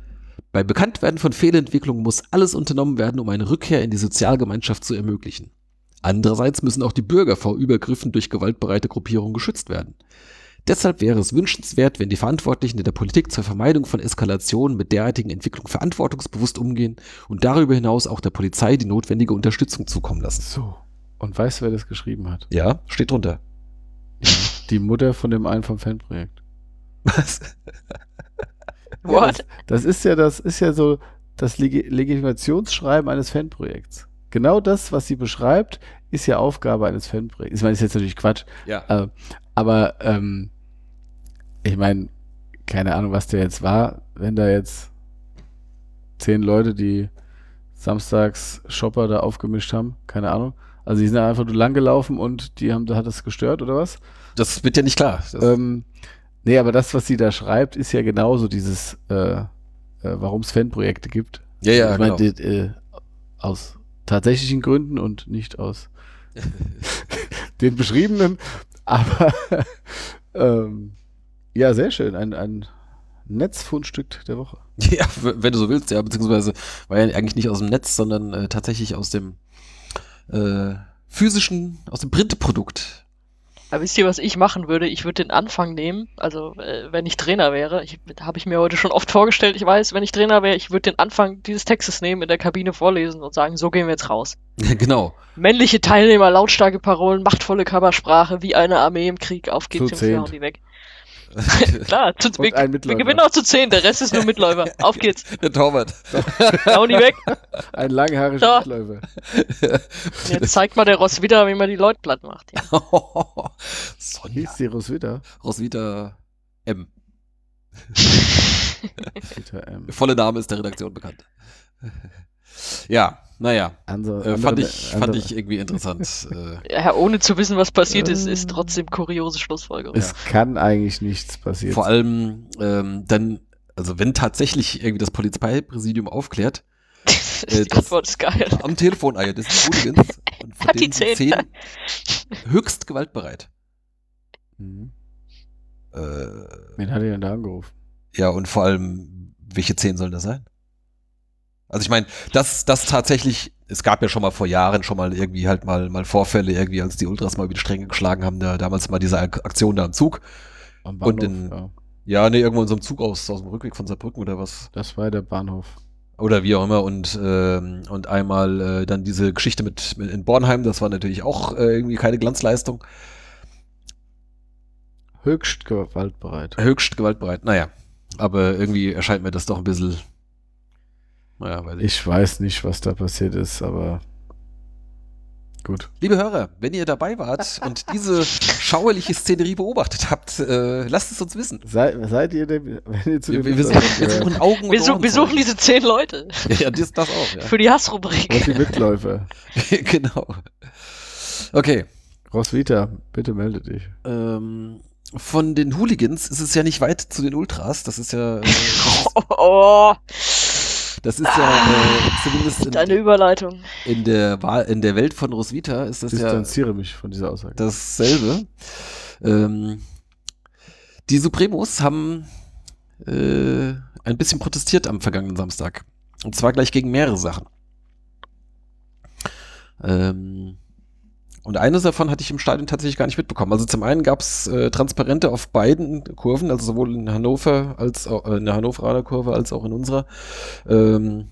Bei Bekanntwerden von Fehlentwicklungen muss alles unternommen werden, um eine Rückkehr in die Sozialgemeinschaft zu ermöglichen. Andererseits müssen auch die Bürger vor Übergriffen durch gewaltbereite Gruppierungen geschützt werden. Deshalb wäre es wünschenswert, wenn die Verantwortlichen in der Politik zur Vermeidung von Eskalationen mit derartigen Entwicklungen verantwortungsbewusst umgehen und darüber hinaus auch der Polizei die notwendige Unterstützung zukommen lassen. So. Und weißt du, wer das geschrieben hat? Ja, steht drunter. Die Mutter von dem einen vom Fanprojekt. Was? *laughs* What? Das ist ja, das ist ja so das Leg Legitimationsschreiben eines Fanprojekts. Genau das, was sie beschreibt, ist ja Aufgabe eines Fanprojekts. Ich meine, das ist jetzt natürlich Quatsch, Ja. äh, aber ähm, ich meine, keine Ahnung, was der jetzt war, wenn da jetzt zehn Leute, die samstags Shopper da aufgemischt haben, keine Ahnung. Also die sind einfach nur lang gelaufen und die haben, hat das gestört oder was? Das wird ja nicht klar. Das, Ähm, nee, aber das, was sie da schreibt, ist ja genauso dieses, äh, äh, warum es Fanprojekte gibt. ja, ja, ich meine, genau. die, äh, aus tatsächlichen Gründen und nicht aus *laughs* den beschriebenen. Aber *laughs* ähm, ja, sehr schön. Ein, ein Netzfundstück der Woche. *laughs* Ja, wenn du so willst, ja, beziehungsweise war ja eigentlich nicht aus dem Netz, sondern äh, tatsächlich aus dem äh, physischen, aus dem Printprodukt. Aber wisst ihr, was ich machen würde? Ich würde den Anfang nehmen, also äh, wenn ich Trainer wäre, ich habe ich mir heute schon oft vorgestellt, ich weiß, wenn ich Trainer wäre, ich würde den Anfang dieses Textes nehmen, in der Kabine vorlesen und sagen, so gehen wir jetzt raus. *laughs* genau. Männliche Teilnehmer, lautstarke Parolen, machtvolle Körpersprache, wie eine Armee im Krieg, auf geht's, wir zehnt. hauen die weg. *laughs* Klar, zu, wir, wir gewinnen auch zu zehn, der Rest ist nur Mitläufer. *laughs* Auf geht's, Der Torwart. *laughs* hauen die weg. Ein langhaariger So. Mitläufer. Jetzt zeigt mal der Ross wieder, wie man die Leute platt macht. Ja. Sonja. Hieß die Roswitha? Roswitha M. Roswitha, ähm, Volle Name ist der Redaktion bekannt. ja, naja. andere, Äh, fand, ich, fand andere- ich irgendwie interessant. äh, Ja, ohne zu wissen, was passiert ist, Ähm. ist trotzdem kuriose Schlussfolgerung. Es kann eigentlich nichts passieren. vor allem ähm, dann, also wenn tatsächlich irgendwie das Polizeipräsidium aufklärt, *laughs* äh, die Antwort ist geil. am Telefon, ah ja, das sind Hooligans und *laughs* von Hat die zehn. zehn höchst gewaltbereit. Mhm. Äh, Wen hat er denn da angerufen? ja, und vor allem, welche zehn sollen das sein? Also ich meine, das, das tatsächlich, es gab ja schon mal vor Jahren schon mal irgendwie halt mal, mal Vorfälle, irgendwie, als die Ultras mal über die Stränge geschlagen haben, da, damals mal diese Ak- Aktion da am Zug. Am Und Bahnhof, in- ja. Ja, nee, irgendwo in so einem Zug aus, aus dem Rückweg von Saarbrücken oder was. Das war der Bahnhof. Oder wie auch immer. Und, ähm, und einmal äh, dann diese Geschichte mit, mit in Bornheim, das war natürlich auch äh, irgendwie keine Glanzleistung. Höchst gewaltbereit. Höchst gewaltbereit. Naja, aber irgendwie erscheint mir das doch ein bisschen. Naja, weiß ich. Ich weiß nicht, was da passiert ist, aber gut. Liebe Hörer, wenn ihr dabei wart *laughs* und diese schauerliche Szenerie beobachtet habt, äh, lasst es uns wissen. Sei, seid ihr dem, wenn ihr zu Wir, dem wir, *laughs* wir, suchen, wir suchen Augen Wir, und su Ohren. wir suchen diese zehn Leute *laughs* Ja, das, das auch, ja. für die Hassrubrik. Und die Mitläufer. genau. Okay. Roswitha, bitte melde dich. Ähm, von den Hooligans ist es ja nicht weit zu den Ultras. Das ist ja, äh, Oh, oh. Das ist ja äh, zumindest in, Deine Überleitung. in, der, Wahl- in der Welt von Roswitha ist das ja Distanziere mich von dieser Aussage. dasselbe. Ähm, die Supremos haben äh, ein bisschen protestiert am vergangenen Samstag. Und zwar gleich gegen mehrere Sachen. Ähm, und eines davon hatte ich im Stadion tatsächlich gar nicht mitbekommen. Also zum einen gab es äh, Transparente auf beiden Kurven, also sowohl in Hannover als auch äh, in der Hannoveraner Kurve als auch in unserer, ähm,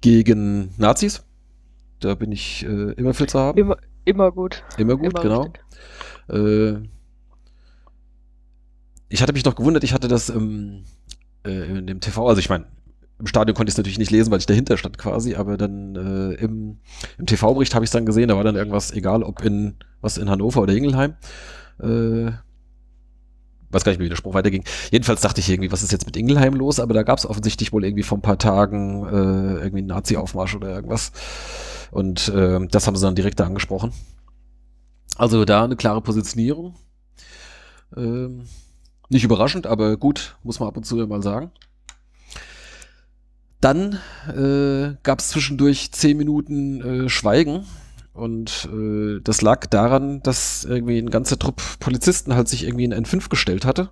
gegen Nazis. Da bin ich äh, immer für zu haben. Immer, immer gut. Immer gut, immer genau. Äh, ich hatte mich noch gewundert, ich hatte das im, äh, in dem TV, also ich meine, im Stadion konnte ich es natürlich nicht lesen, weil ich dahinter stand quasi, aber dann äh, im, im TV-Bericht habe ich es dann gesehen, da war dann irgendwas, egal ob in, was in Hannover oder Ingelheim. Äh, weiß gar nicht wie der Spruch weiterging. Jedenfalls dachte ich irgendwie, was ist jetzt mit Ingelheim los? Aber da gab es offensichtlich wohl irgendwie vor ein paar Tagen äh, irgendwie einen Nazi-Aufmarsch oder irgendwas. Und äh, das haben sie dann direkt da angesprochen. Also da eine klare Positionierung. Ähm, nicht überraschend, aber gut, muss man ab und zu mal sagen. Dann äh, gab es zwischendurch zehn Minuten äh, Schweigen und äh, das lag daran, dass irgendwie ein ganzer Trupp Polizisten halt sich irgendwie in N5 gestellt hatte.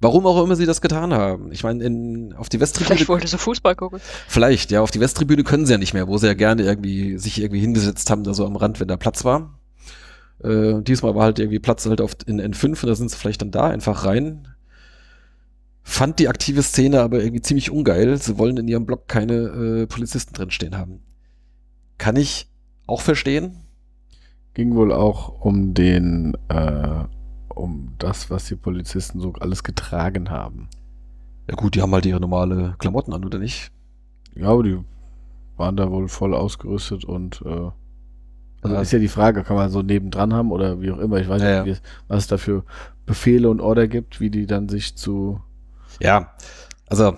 Warum auch immer sie das getan haben. Ich meine, in, auf die Westtribüne Vielleicht wollte sie Fußball gucken. Vielleicht, ja, auf die Westtribüne können sie ja nicht mehr, wo sie ja gerne irgendwie sich irgendwie hingesetzt haben, da so am Rand, wenn da Platz war. Äh, diesmal war halt irgendwie Platz halt auf in N5 und da sind sie vielleicht dann da einfach rein. Fand die aktive Szene aber irgendwie ziemlich ungeil. Sie wollen in ihrem Blog keine äh, Polizisten drinstehen haben. Kann ich auch verstehen. Ging wohl auch um den, äh, um das, was die Polizisten so alles getragen haben. Ja gut, die haben halt ihre normale Klamotten an, oder nicht? Ja, aber die waren da wohl voll ausgerüstet und äh, also Ja. ist ja die Frage, kann man so nebendran haben oder wie auch immer. Ich weiß Ja, nicht, es- was es da für Befehle und Order gibt, wie die dann sich zu. Ja, also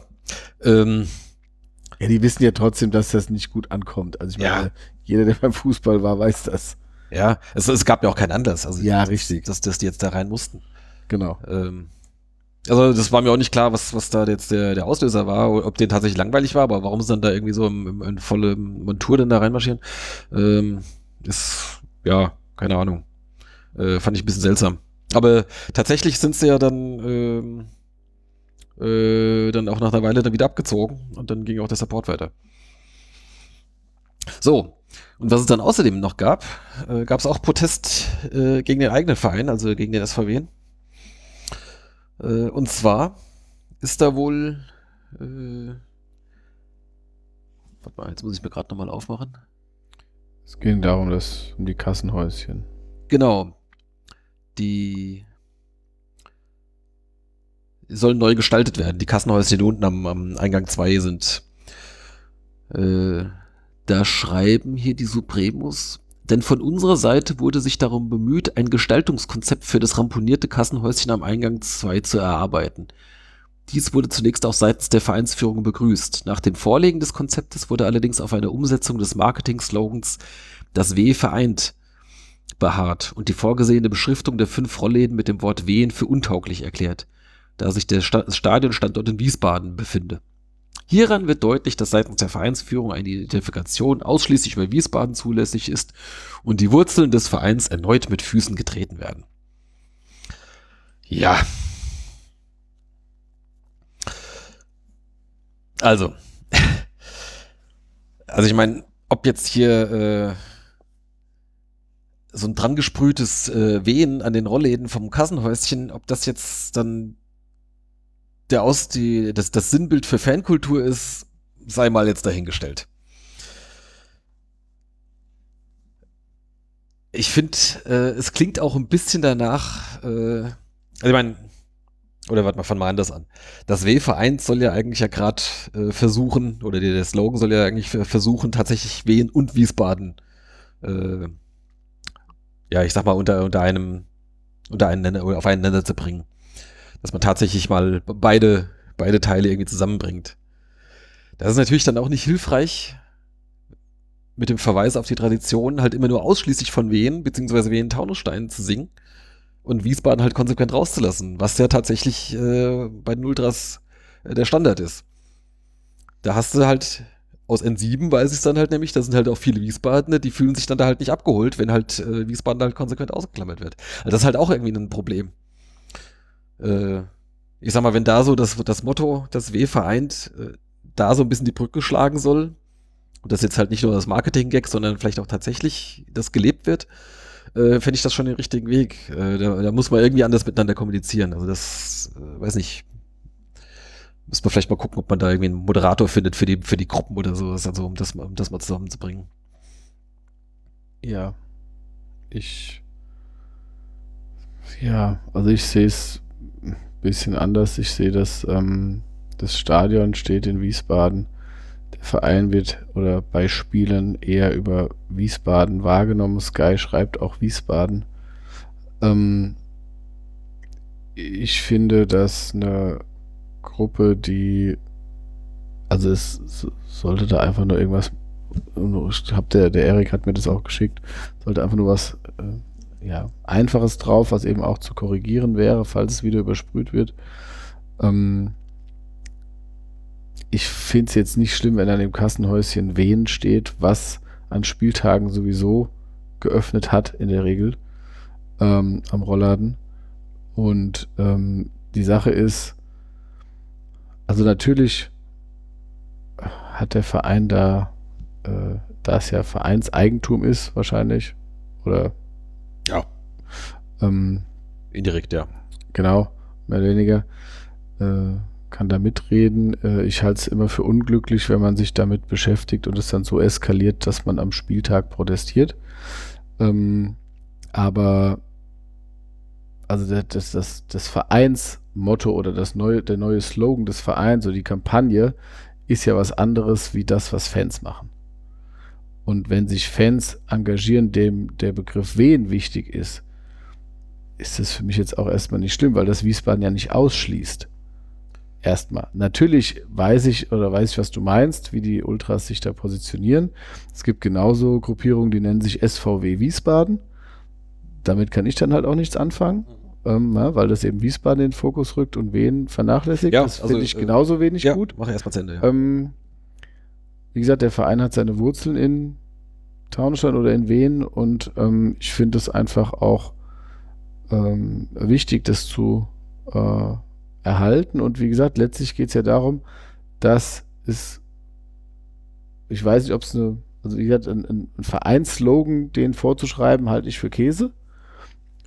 ähm, Ja, die wissen ja trotzdem, dass das nicht gut ankommt. Also ich Ja. meine, jeder, der *laughs* beim Fußball war, weiß das. ja, es, es gab ja auch keinen Anlass. Also Ja, richtig. Dass, dass die jetzt da rein mussten. Genau. Ähm, also das war mir auch nicht klar, was, was da jetzt der, der Auslöser war, ob den tatsächlich langweilig war, aber warum sie dann da irgendwie so im, im, in volle Montur dann da reinmarschieren, ähm, ist, ja, keine Ahnung. Äh, fand ich ein bisschen seltsam. Aber tatsächlich sind sie ja dann, ähm, äh, dann auch nach einer Weile dann wieder abgezogen und dann ging auch der Support weiter. So, und was es dann außerdem noch gab, äh, gab es auch Protest äh, gegen den eigenen Verein, also gegen den SVW. Äh, und zwar ist da wohl. Äh, warte mal, jetzt muss ich mir gerade nochmal aufmachen. Es ging darum, dass um die Kassenhäuschen. Genau. Die sollen neu gestaltet werden. Die Kassenhäuschen, die unten am, am Eingang 2 sind. Äh, da schreiben hier die Supremos. Denn von unserer Seite wurde sich darum bemüht, ein Gestaltungskonzept für das ramponierte Kassenhäuschen am Eingang 2 zu erarbeiten. Dies wurde zunächst auch seitens der Vereinsführung begrüßt. Nach dem Vorlegen des Konzeptes wurde allerdings auf eine Umsetzung des Marketing-Slogans Das W vereint beharrt und die vorgesehene Beschriftung der fünf Rollläden mit dem Wort Wehen für untauglich erklärt, da sich der Sta Stadionstandort in Wiesbaden befinde. Hieran wird deutlich, dass seitens der Vereinsführung eine Identifikation ausschließlich über Wiesbaden zulässig ist und die Wurzeln des Vereins erneut mit Füßen getreten werden. Ja. Also. *laughs* Also ich meine, ob jetzt hier äh, so ein dran gesprühtes äh, Wehen an den Rollläden vom Kassenhäuschen, ob das jetzt dann der aus die das, das Sinnbild für Fankultur ist, sei mal jetzt dahingestellt. Ich finde, äh, es klingt auch ein bisschen danach, äh, also ich meine, oder warte mal, fangen wir anders an. Das W-Verein soll ja eigentlich ja gerade äh, versuchen, oder der, der Slogan soll ja eigentlich ver- versuchen, tatsächlich Wien und Wiesbaden, äh, ja, ich sag mal, unter, unter einem, unter einen Nenner, oder auf einen Nenner zu bringen. Dass man tatsächlich mal beide, beide Teile irgendwie zusammenbringt. Das ist natürlich dann auch nicht hilfreich, mit dem Verweis auf die Tradition halt immer nur ausschließlich von Wien, beziehungsweise Wien Taunusstein zu singen und Wiesbaden halt konsequent rauszulassen, was ja tatsächlich äh, bei den Ultras äh, der Standard ist. da hast du halt aus N7 weiß ich es dann halt nämlich, da sind halt auch viele Wiesbadener, die fühlen sich dann da halt nicht abgeholt, wenn halt äh, Wiesbaden halt konsequent ausgeklammert wird. Also das ist halt auch irgendwie ein Problem. Äh, ich sag mal, wenn da so das, das Motto, das W vereint, äh, da so ein bisschen die Brücke schlagen soll, und das jetzt halt nicht nur das Marketing-Gag, sondern vielleicht auch tatsächlich das gelebt wird, äh, fände ich das schon den richtigen Weg. Äh, da, da muss man irgendwie anders miteinander kommunizieren. Also das, äh, weiß nicht, Müsste man vielleicht mal gucken, ob man da irgendwie einen Moderator findet für die, für die Gruppen oder sowas, also um das, um das mal zusammenzubringen. Ja. Ich. Ja, also ich sehe es bisschen anders. Ich sehe, dass ähm, das Stadion steht in Wiesbaden. Der Verein wird oder bei Spielen eher über Wiesbaden wahrgenommen. Sky schreibt auch Wiesbaden. Ähm, ich finde, dass eine Gruppe, die also es so- sollte da einfach nur irgendwas hab der, der Erik hat mir das auch geschickt, sollte einfach nur was äh, ja, Einfaches drauf, was eben auch zu korrigieren wäre, falls es wieder übersprüht wird. Ähm, ich finde es jetzt nicht schlimm, wenn an dem Kassenhäuschen Wehen steht, was an Spieltagen sowieso geöffnet hat, in der Regel, ähm, am Rollladen. Und ähm, die Sache ist, also natürlich hat der Verein da, äh, da es ja Vereinseigentum ist, wahrscheinlich, oder Ja. ähm, Indirekt, ja. genau, mehr oder weniger, äh, kann da mitreden. Äh, ich halte es immer für unglücklich, wenn man sich damit beschäftigt und es dann so eskaliert, dass man am Spieltag protestiert. Ähm, aber also das, das, das, das Vereinsmotto oder das neue, der neue Slogan des Vereins oder die Kampagne ist ja was anderes wie das, was Fans machen. Und wenn sich Fans engagieren, dem der Begriff Wen wichtig ist, ist das für mich jetzt auch erstmal nicht schlimm, weil das Wiesbaden ja nicht ausschließt. Erstmal. Natürlich weiß ich oder weiß ich, was du meinst, wie die Ultras sich da positionieren. Es gibt genauso Gruppierungen, die nennen sich SVW Wiesbaden. Damit kann ich dann halt auch nichts anfangen, ähm, ja, weil das eben Wiesbaden in den Fokus rückt und wen vernachlässigt. Ja, das also, finde ich äh, genauso wenig ja, gut. Mach erstmal zu Ende. Ja. Ähm, wie gesagt, der Verein hat seine Wurzeln in Taunusstein oder in Wien und ähm, ich finde es einfach auch ähm, wichtig, das zu äh, erhalten. Und wie gesagt, letztlich geht es ja darum, dass es, ich weiß nicht, ob es eine, also wie gesagt, ein, ein ein Vereinsslogan, den vorzuschreiben, halte ich für Käse.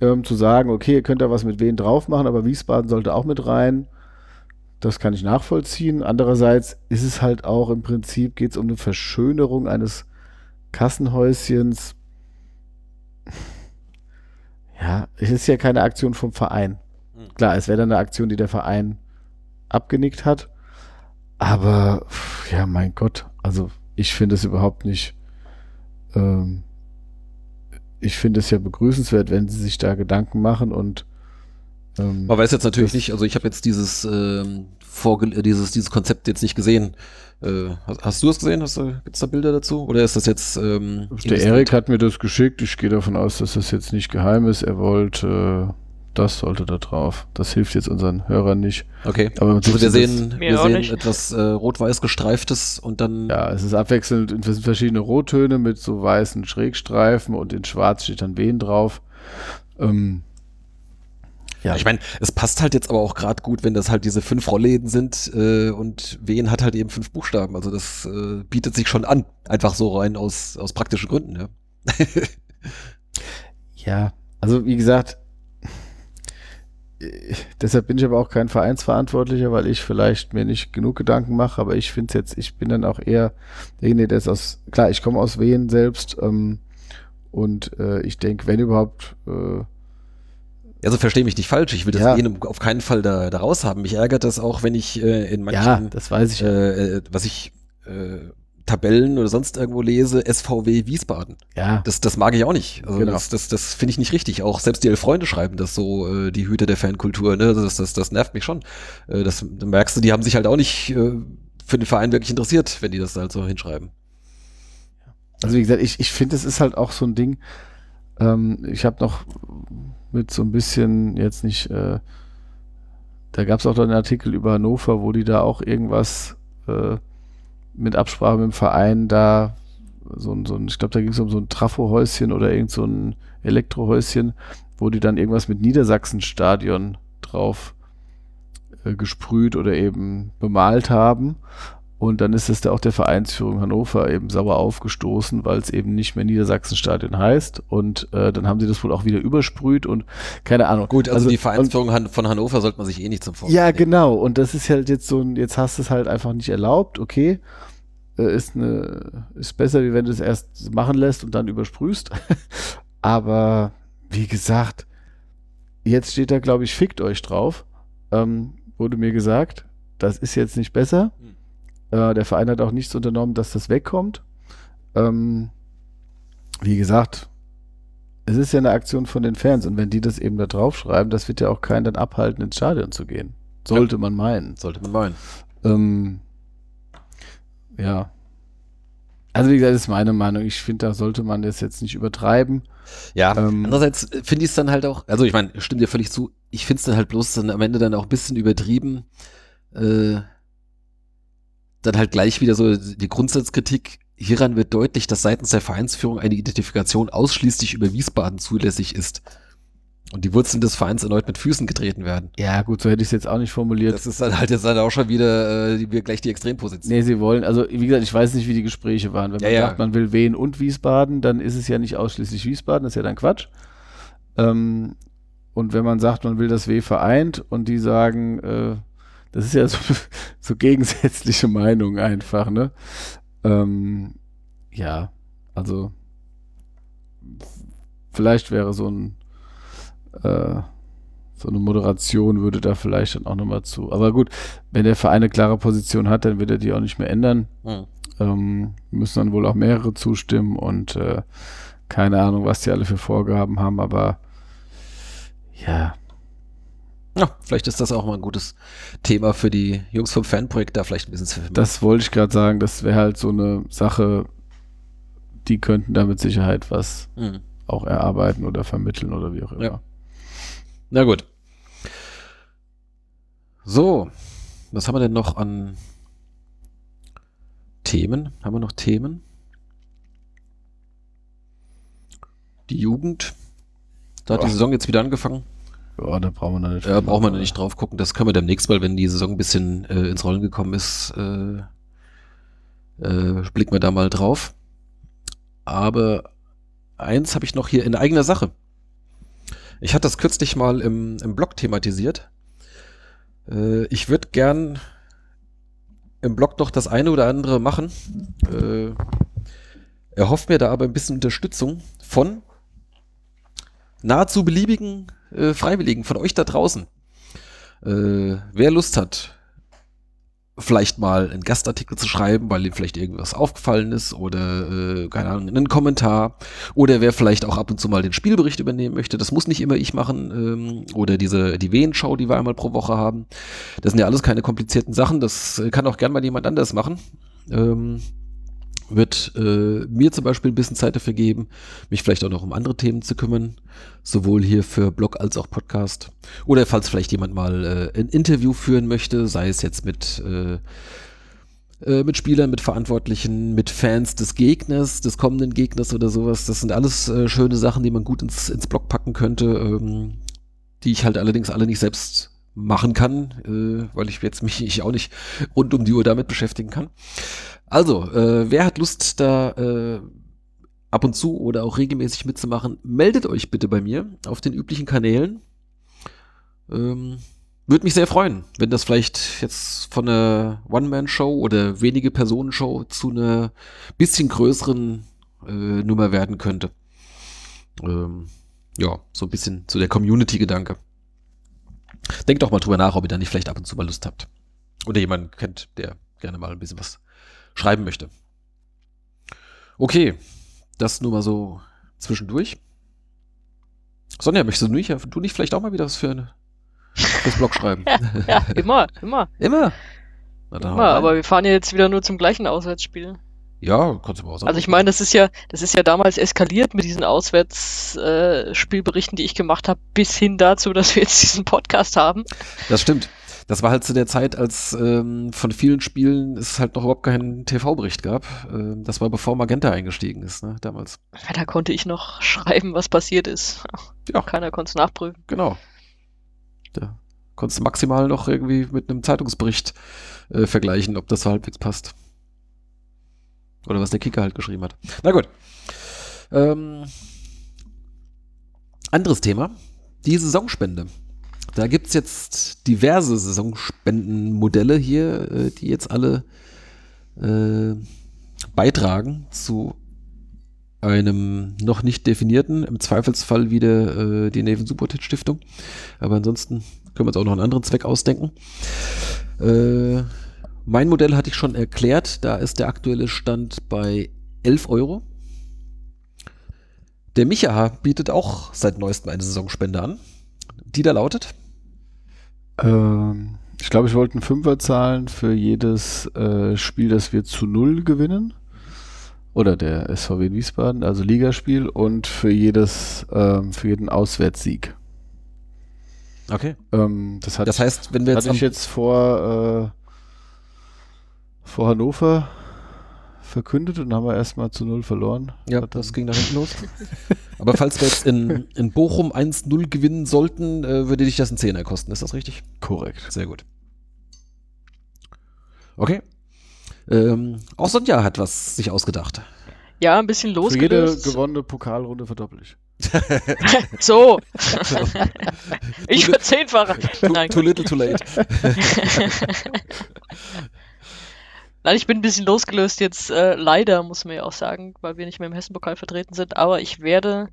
Ähm, zu sagen, okay, ihr könnt da was mit wen drauf machen, aber Wiesbaden sollte auch mit rein. Das kann ich nachvollziehen. Andererseits ist es halt auch im Prinzip, geht es um eine Verschönerung eines Kassenhäuschens. Ja, es ist ja keine Aktion vom Verein. Hm. Klar, es wäre dann eine Aktion, die der Verein abgenickt hat. Aber, ja, mein Gott, also ich finde es überhaupt nicht. Ähm, ich finde es ja begrüßenswert, wenn sie sich da Gedanken machen und ähm, Man weiß jetzt natürlich nicht, also ich habe jetzt dieses, ähm, Vorge äh, dieses, dieses Konzept jetzt nicht gesehen. Äh, hast, hast du es gesehen? Hast du, gibt's da Bilder dazu? Oder ist das jetzt ähm, Der Erik hat mir das geschickt. Ich gehe davon aus, dass das jetzt nicht geheim ist. Er wollte, äh, das sollte da drauf. Das hilft jetzt unseren Hörern nicht. Okay. Aber Also wir sehen, wir sehen nicht. etwas äh, rot-weiß gestreiftes und dann Ja, es ist abwechselnd. Es sind verschiedene Rottöne mit so weißen Schrägstreifen und in Schwarz steht dann Wen drauf. Ähm, ja, ich meine, es passt halt jetzt aber auch gerade gut, wenn das halt diese fünf Rollläden sind äh, und Wen hat halt eben fünf Buchstaben. Also das äh, bietet sich schon an, einfach so rein aus, aus praktischen Gründen. Ja. *laughs* Ja, also wie gesagt, äh, deshalb bin ich aber auch kein Vereinsverantwortlicher, weil ich vielleicht mir nicht genug Gedanken mache, aber ich finde es jetzt, ich bin dann auch eher derjenige, der ist aus, klar, ich komme aus Wien selbst ähm, und äh, ich denke, wenn überhaupt, äh, Also verstehe mich nicht falsch, ich will das Ja. Wen auf keinen Fall da, da raus haben. Mich ärgert das auch, wenn ich äh, in manchen, ja, das weiß ich. äh, äh, was ich äh, Tabellen oder sonst irgendwo lese, SVW Wiesbaden. ja, Das, das mag ich auch nicht. Also Genau. das, das, das finde ich nicht richtig. Auch selbst die Elf-Freunde schreiben das so, äh, die Hüter der Fankultur, ne? Das, das, das nervt mich schon. Äh, das da merkst du, die haben sich halt auch nicht äh, für den Verein wirklich interessiert, wenn die das halt so hinschreiben. Also wie gesagt, ich, ich finde, es ist halt auch so ein Ding. Ähm, ich habe noch mit so ein bisschen jetzt nicht, äh, da gab es auch noch einen Artikel über Hannover, wo die da auch irgendwas äh, mit Absprache mit dem Verein da so ein, so ein ich glaube, da ging es um so ein Trafohäuschen oder irgend so ein Elektrohäuschen, wo die dann irgendwas mit Niedersachsenstadion drauf äh, gesprüht oder eben bemalt haben. Und dann ist es da auch der Vereinsführung Hannover eben sauer aufgestoßen, weil es eben nicht mehr Niedersachsenstadion heißt. Und äh, dann haben sie das wohl auch wieder übersprüht und keine Ahnung. Gut, also, Also- die Vereinsführung Han- von Hannover sollte man sich eh nicht zum Vorwurf Ja, nehmen. genau. Und das ist halt jetzt so ein, jetzt hast du es halt einfach nicht erlaubt, okay. Äh, Ist, eine, ist besser, wie wenn du es erst machen lässt und dann übersprühst. *laughs* Aber wie gesagt, jetzt steht da, glaube ich, fickt euch drauf. Ähm, wurde mir gesagt. Das ist jetzt nicht besser. Äh, der Verein hat auch nichts unternommen, dass das wegkommt. Ähm, wie gesagt, es ist ja eine Aktion von den Fans und wenn die das eben da draufschreiben, das wird ja auch keinen dann abhalten, ins Stadion zu gehen. Sollte man meinen. Sollte man meinen. Ähm, ja. Also wie gesagt, das ist meine Meinung. Ich finde, da sollte man das jetzt nicht übertreiben. Ja, Ähm, andererseits finde ich es dann halt auch, also ich meine, stimmt dir völlig zu, ich finde es dann halt bloß dann am Ende dann auch ein bisschen übertrieben, äh, dann halt gleich wieder so die Grundsatzkritik, hieran wird deutlich, dass seitens der Vereinsführung eine Identifikation ausschließlich über Wiesbaden zulässig ist. Und die Wurzeln des Vereins erneut mit Füßen getreten werden. Ja, gut, so hätte ich es jetzt auch nicht formuliert. Das ist dann halt jetzt dann auch schon wieder äh, wir gleich die Extremposition. Nee, sie wollen, also wie gesagt, ich weiß nicht, wie die Gespräche waren. Wenn man Ja, ja. sagt, man will Wien und Wiesbaden, dann ist es ja nicht ausschließlich Wiesbaden, das ist ja dann Quatsch. Ähm, und wenn man sagt, man will das W vereint und die sagen, äh, das ist ja so, *laughs* so gegensätzliche Meinung einfach, ne? Ähm, ja, also vielleicht wäre so ein äh, so eine Moderation würde da vielleicht dann auch nochmal zu. Aber gut, wenn der Verein eine klare Position hat, dann wird er die auch nicht mehr ändern. Hm. Ähm, müssen dann wohl auch mehrere zustimmen und äh, keine Ahnung, was die alle für Vorgaben haben, aber ja, Ja, vielleicht ist das auch mal ein gutes Thema für die Jungs vom Fanprojekt, da vielleicht ein bisschen zu das wollte ich gerade sagen, das wäre halt so eine Sache, die könnten da mit Sicherheit was Hm. auch erarbeiten oder vermitteln oder wie auch immer. Ja. Na gut. So, was haben wir denn noch an Themen? Haben wir noch Themen? Die Jugend. Da hat die Boah. Saison jetzt wieder angefangen. Ja, da brauchen wir noch nicht. Da braucht man nicht drauf gucken. Das können wir demnächst mal, wenn die Saison ein bisschen äh, ins Rollen gekommen ist, äh, äh, blicken wir da mal drauf. Aber eins habe ich noch hier in eigener Sache. Ich hatte das kürzlich mal im, im Blog thematisiert. Äh, ich würde gern im Blog noch das eine oder andere machen. Äh, erhofft mir da aber ein bisschen Unterstützung von nahezu beliebigen äh, Freiwilligen, von euch da draußen. Äh, wer Lust hat, vielleicht mal einen Gastartikel zu schreiben, weil ihm vielleicht irgendwas aufgefallen ist oder, äh, keine Ahnung, einen Kommentar oder wer vielleicht auch ab und zu mal den Spielbericht übernehmen möchte, das muss nicht immer ich machen ähm, oder diese, die Wehenschau, die wir einmal pro Woche haben. Das sind ja alles keine komplizierten Sachen, das äh, kann auch gern mal jemand anders machen. Ähm, wird äh, mir zum Beispiel ein bisschen Zeit dafür geben, mich vielleicht auch noch um andere Themen zu kümmern, sowohl hier für Blog als auch Podcast. Oder falls vielleicht jemand mal äh, ein Interview führen möchte, sei es jetzt mit, äh, äh, mit Spielern, mit Verantwortlichen, mit Fans des Gegners, des kommenden Gegners oder sowas. Das sind alles äh, schöne Sachen, die man gut ins, ins Blog packen könnte, ähm, die ich halt allerdings alle nicht selbst machen kann, äh, weil ich jetzt mich ich *laughs* auch nicht rund um die Uhr damit beschäftigen kann. Also, äh, wer hat Lust, da äh, ab und zu oder auch regelmäßig mitzumachen, meldet euch bitte bei mir auf den üblichen Kanälen. Ähm, Würde mich sehr freuen, wenn das vielleicht jetzt von einer One-Man-Show oder wenige Personen-Show zu einer bisschen größeren äh, Nummer werden könnte. Ähm, ja, so ein bisschen zu der Community-Gedanke. Denkt doch mal drüber nach, ob ihr da nicht vielleicht ab und zu mal Lust habt. Oder jemanden kennt, der gerne mal ein bisschen was schreiben möchte. Okay, das nur mal so zwischendurch. Sonja, möchtest du nicht, du nicht vielleicht auch mal wieder was für eine, fürs Blog schreiben? *laughs* Ja, immer, immer. Immer? Na, Immer, aber wir fahren ja jetzt wieder nur zum gleichen Auswärtsspiel. ja, kannst du mal was Also ich meine, das ist ja, das ist ja damals eskaliert mit diesen Auswärtsspielberichten, die ich gemacht habe, bis hin dazu, dass wir jetzt diesen Podcast haben. Das stimmt. Das war halt zu der Zeit, als ähm, von vielen Spielen es halt noch überhaupt keinen TV-Bericht gab. Ähm, das war bevor Magenta eingestiegen ist, ne, damals. Da konnte ich noch *laughs* schreiben, was passiert ist. *laughs* Ja. Keiner konnte es nachprüfen. Genau. Da konntest du maximal noch irgendwie mit einem Zeitungsbericht äh, vergleichen, ob das so halbwegs passt. Oder was der Kicker halt geschrieben hat. Na gut. Ähm, anderes Thema. Die Saisonspende. Da gibt's jetzt diverse Saisonspendenmodelle hier, äh, die jetzt alle äh, beitragen zu einem noch nicht definierten, im Zweifelsfall wieder äh, die Neven Supertit Stiftung. Aber ansonsten können wir uns auch noch einen anderen Zweck ausdenken. Äh, mein Modell hatte ich schon erklärt, da ist der aktuelle Stand bei 11 Euro. Der Micha bietet auch seit neuestem eine Saisonspende an. Die da lautet? Ähm, ich glaube, ich wollte einen Fünfer zahlen für jedes äh, Spiel, das wir zu null gewinnen. Oder der SVW in Wiesbaden, also Ligaspiel und für jedes, ähm, für jeden Auswärtssieg. Okay. Ähm, das, Das heißt, wenn wir jetzt, hatte ich jetzt vor, äh, vor Hannover verkündet und haben wir erstmal zu null verloren. Ja, das ging nach hinten los. *laughs* Aber falls wir jetzt in, in Bochum 1-0 gewinnen sollten, äh, würde dich das einen Zehner kosten. Ist das richtig? korrekt. Sehr gut. Okay. Ähm, auch Sonja hat was sich ausgedacht. Ja, ein bisschen Für jede losgelöst. gewonnene Pokalrunde verdoppel ich. *laughs* *laughs* So. *laughs* ich verzehnfache. Too, Nein, too little, too late. Nein, ich bin ein bisschen losgelöst jetzt. Äh, leider, muss man ja auch sagen, weil wir nicht mehr im Hessenpokal vertreten sind. Aber ich werde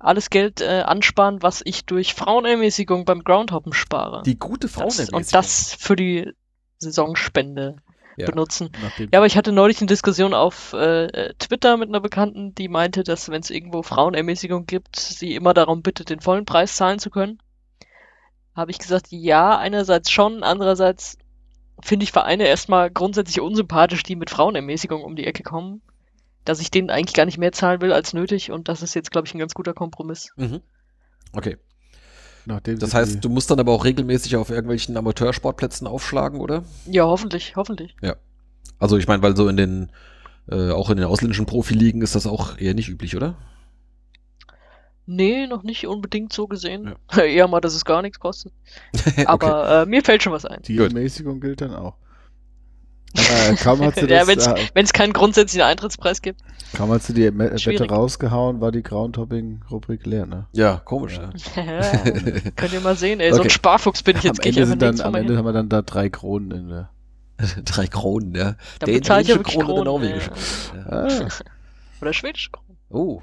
alles Geld äh, ansparen, was ich durch Frauenermäßigung beim Groundhoppen spare. Die gute Frau das, und das für die Saisonspende Ja. benutzen. Ja, aber ich hatte neulich eine Diskussion auf äh, Twitter mit einer Bekannten, die meinte, dass wenn es irgendwo Frauenermäßigung gibt, sie immer darum bittet, den vollen Preis zahlen zu können. Habe ich gesagt, ja, einerseits schon, andererseits finde ich Vereine erstmal grundsätzlich unsympathisch, die mit Frauenermäßigung um die Ecke kommen, dass ich denen eigentlich gar nicht mehr zahlen will als nötig und das ist jetzt, glaube ich, ein ganz guter Kompromiss. Mhm. Okay. nachdem Das heißt, du musst dann aber auch regelmäßig auf irgendwelchen Amateursportplätzen aufschlagen, oder? Ja, hoffentlich, hoffentlich. Also ich meine, weil so in den, äh, auch in den ausländischen Profiligen ist das auch eher nicht üblich, oder? Nee, noch nicht unbedingt so gesehen. *laughs* Eher mal, dass es gar nichts kostet. *laughs* okay. Aber äh, mir fällt schon was ein. die gut. Ermäßigung gilt dann auch. Äh, kaum hat *laughs* sie Ja, das, äh, Wenn es keinen grundsätzlichen Eintrittspreis gibt. kaum hat sie die Me- Wette rausgehauen, war die Groundhopping-Rubrik leer, ne? Ja, komisch. Ja. Ja. Könnt ihr mal sehen, ey, so Okay. ein Sparfuchs bin ich Am jetzt. ich Ende, sind dann, am Ende haben wir dann da drei Kronen in der. Drei Kronen, ja. Dann bezahle ich ja wirklich Krone, der Kronen. norwegische. äh, Ah, Oder schwedische Kronen. Oh.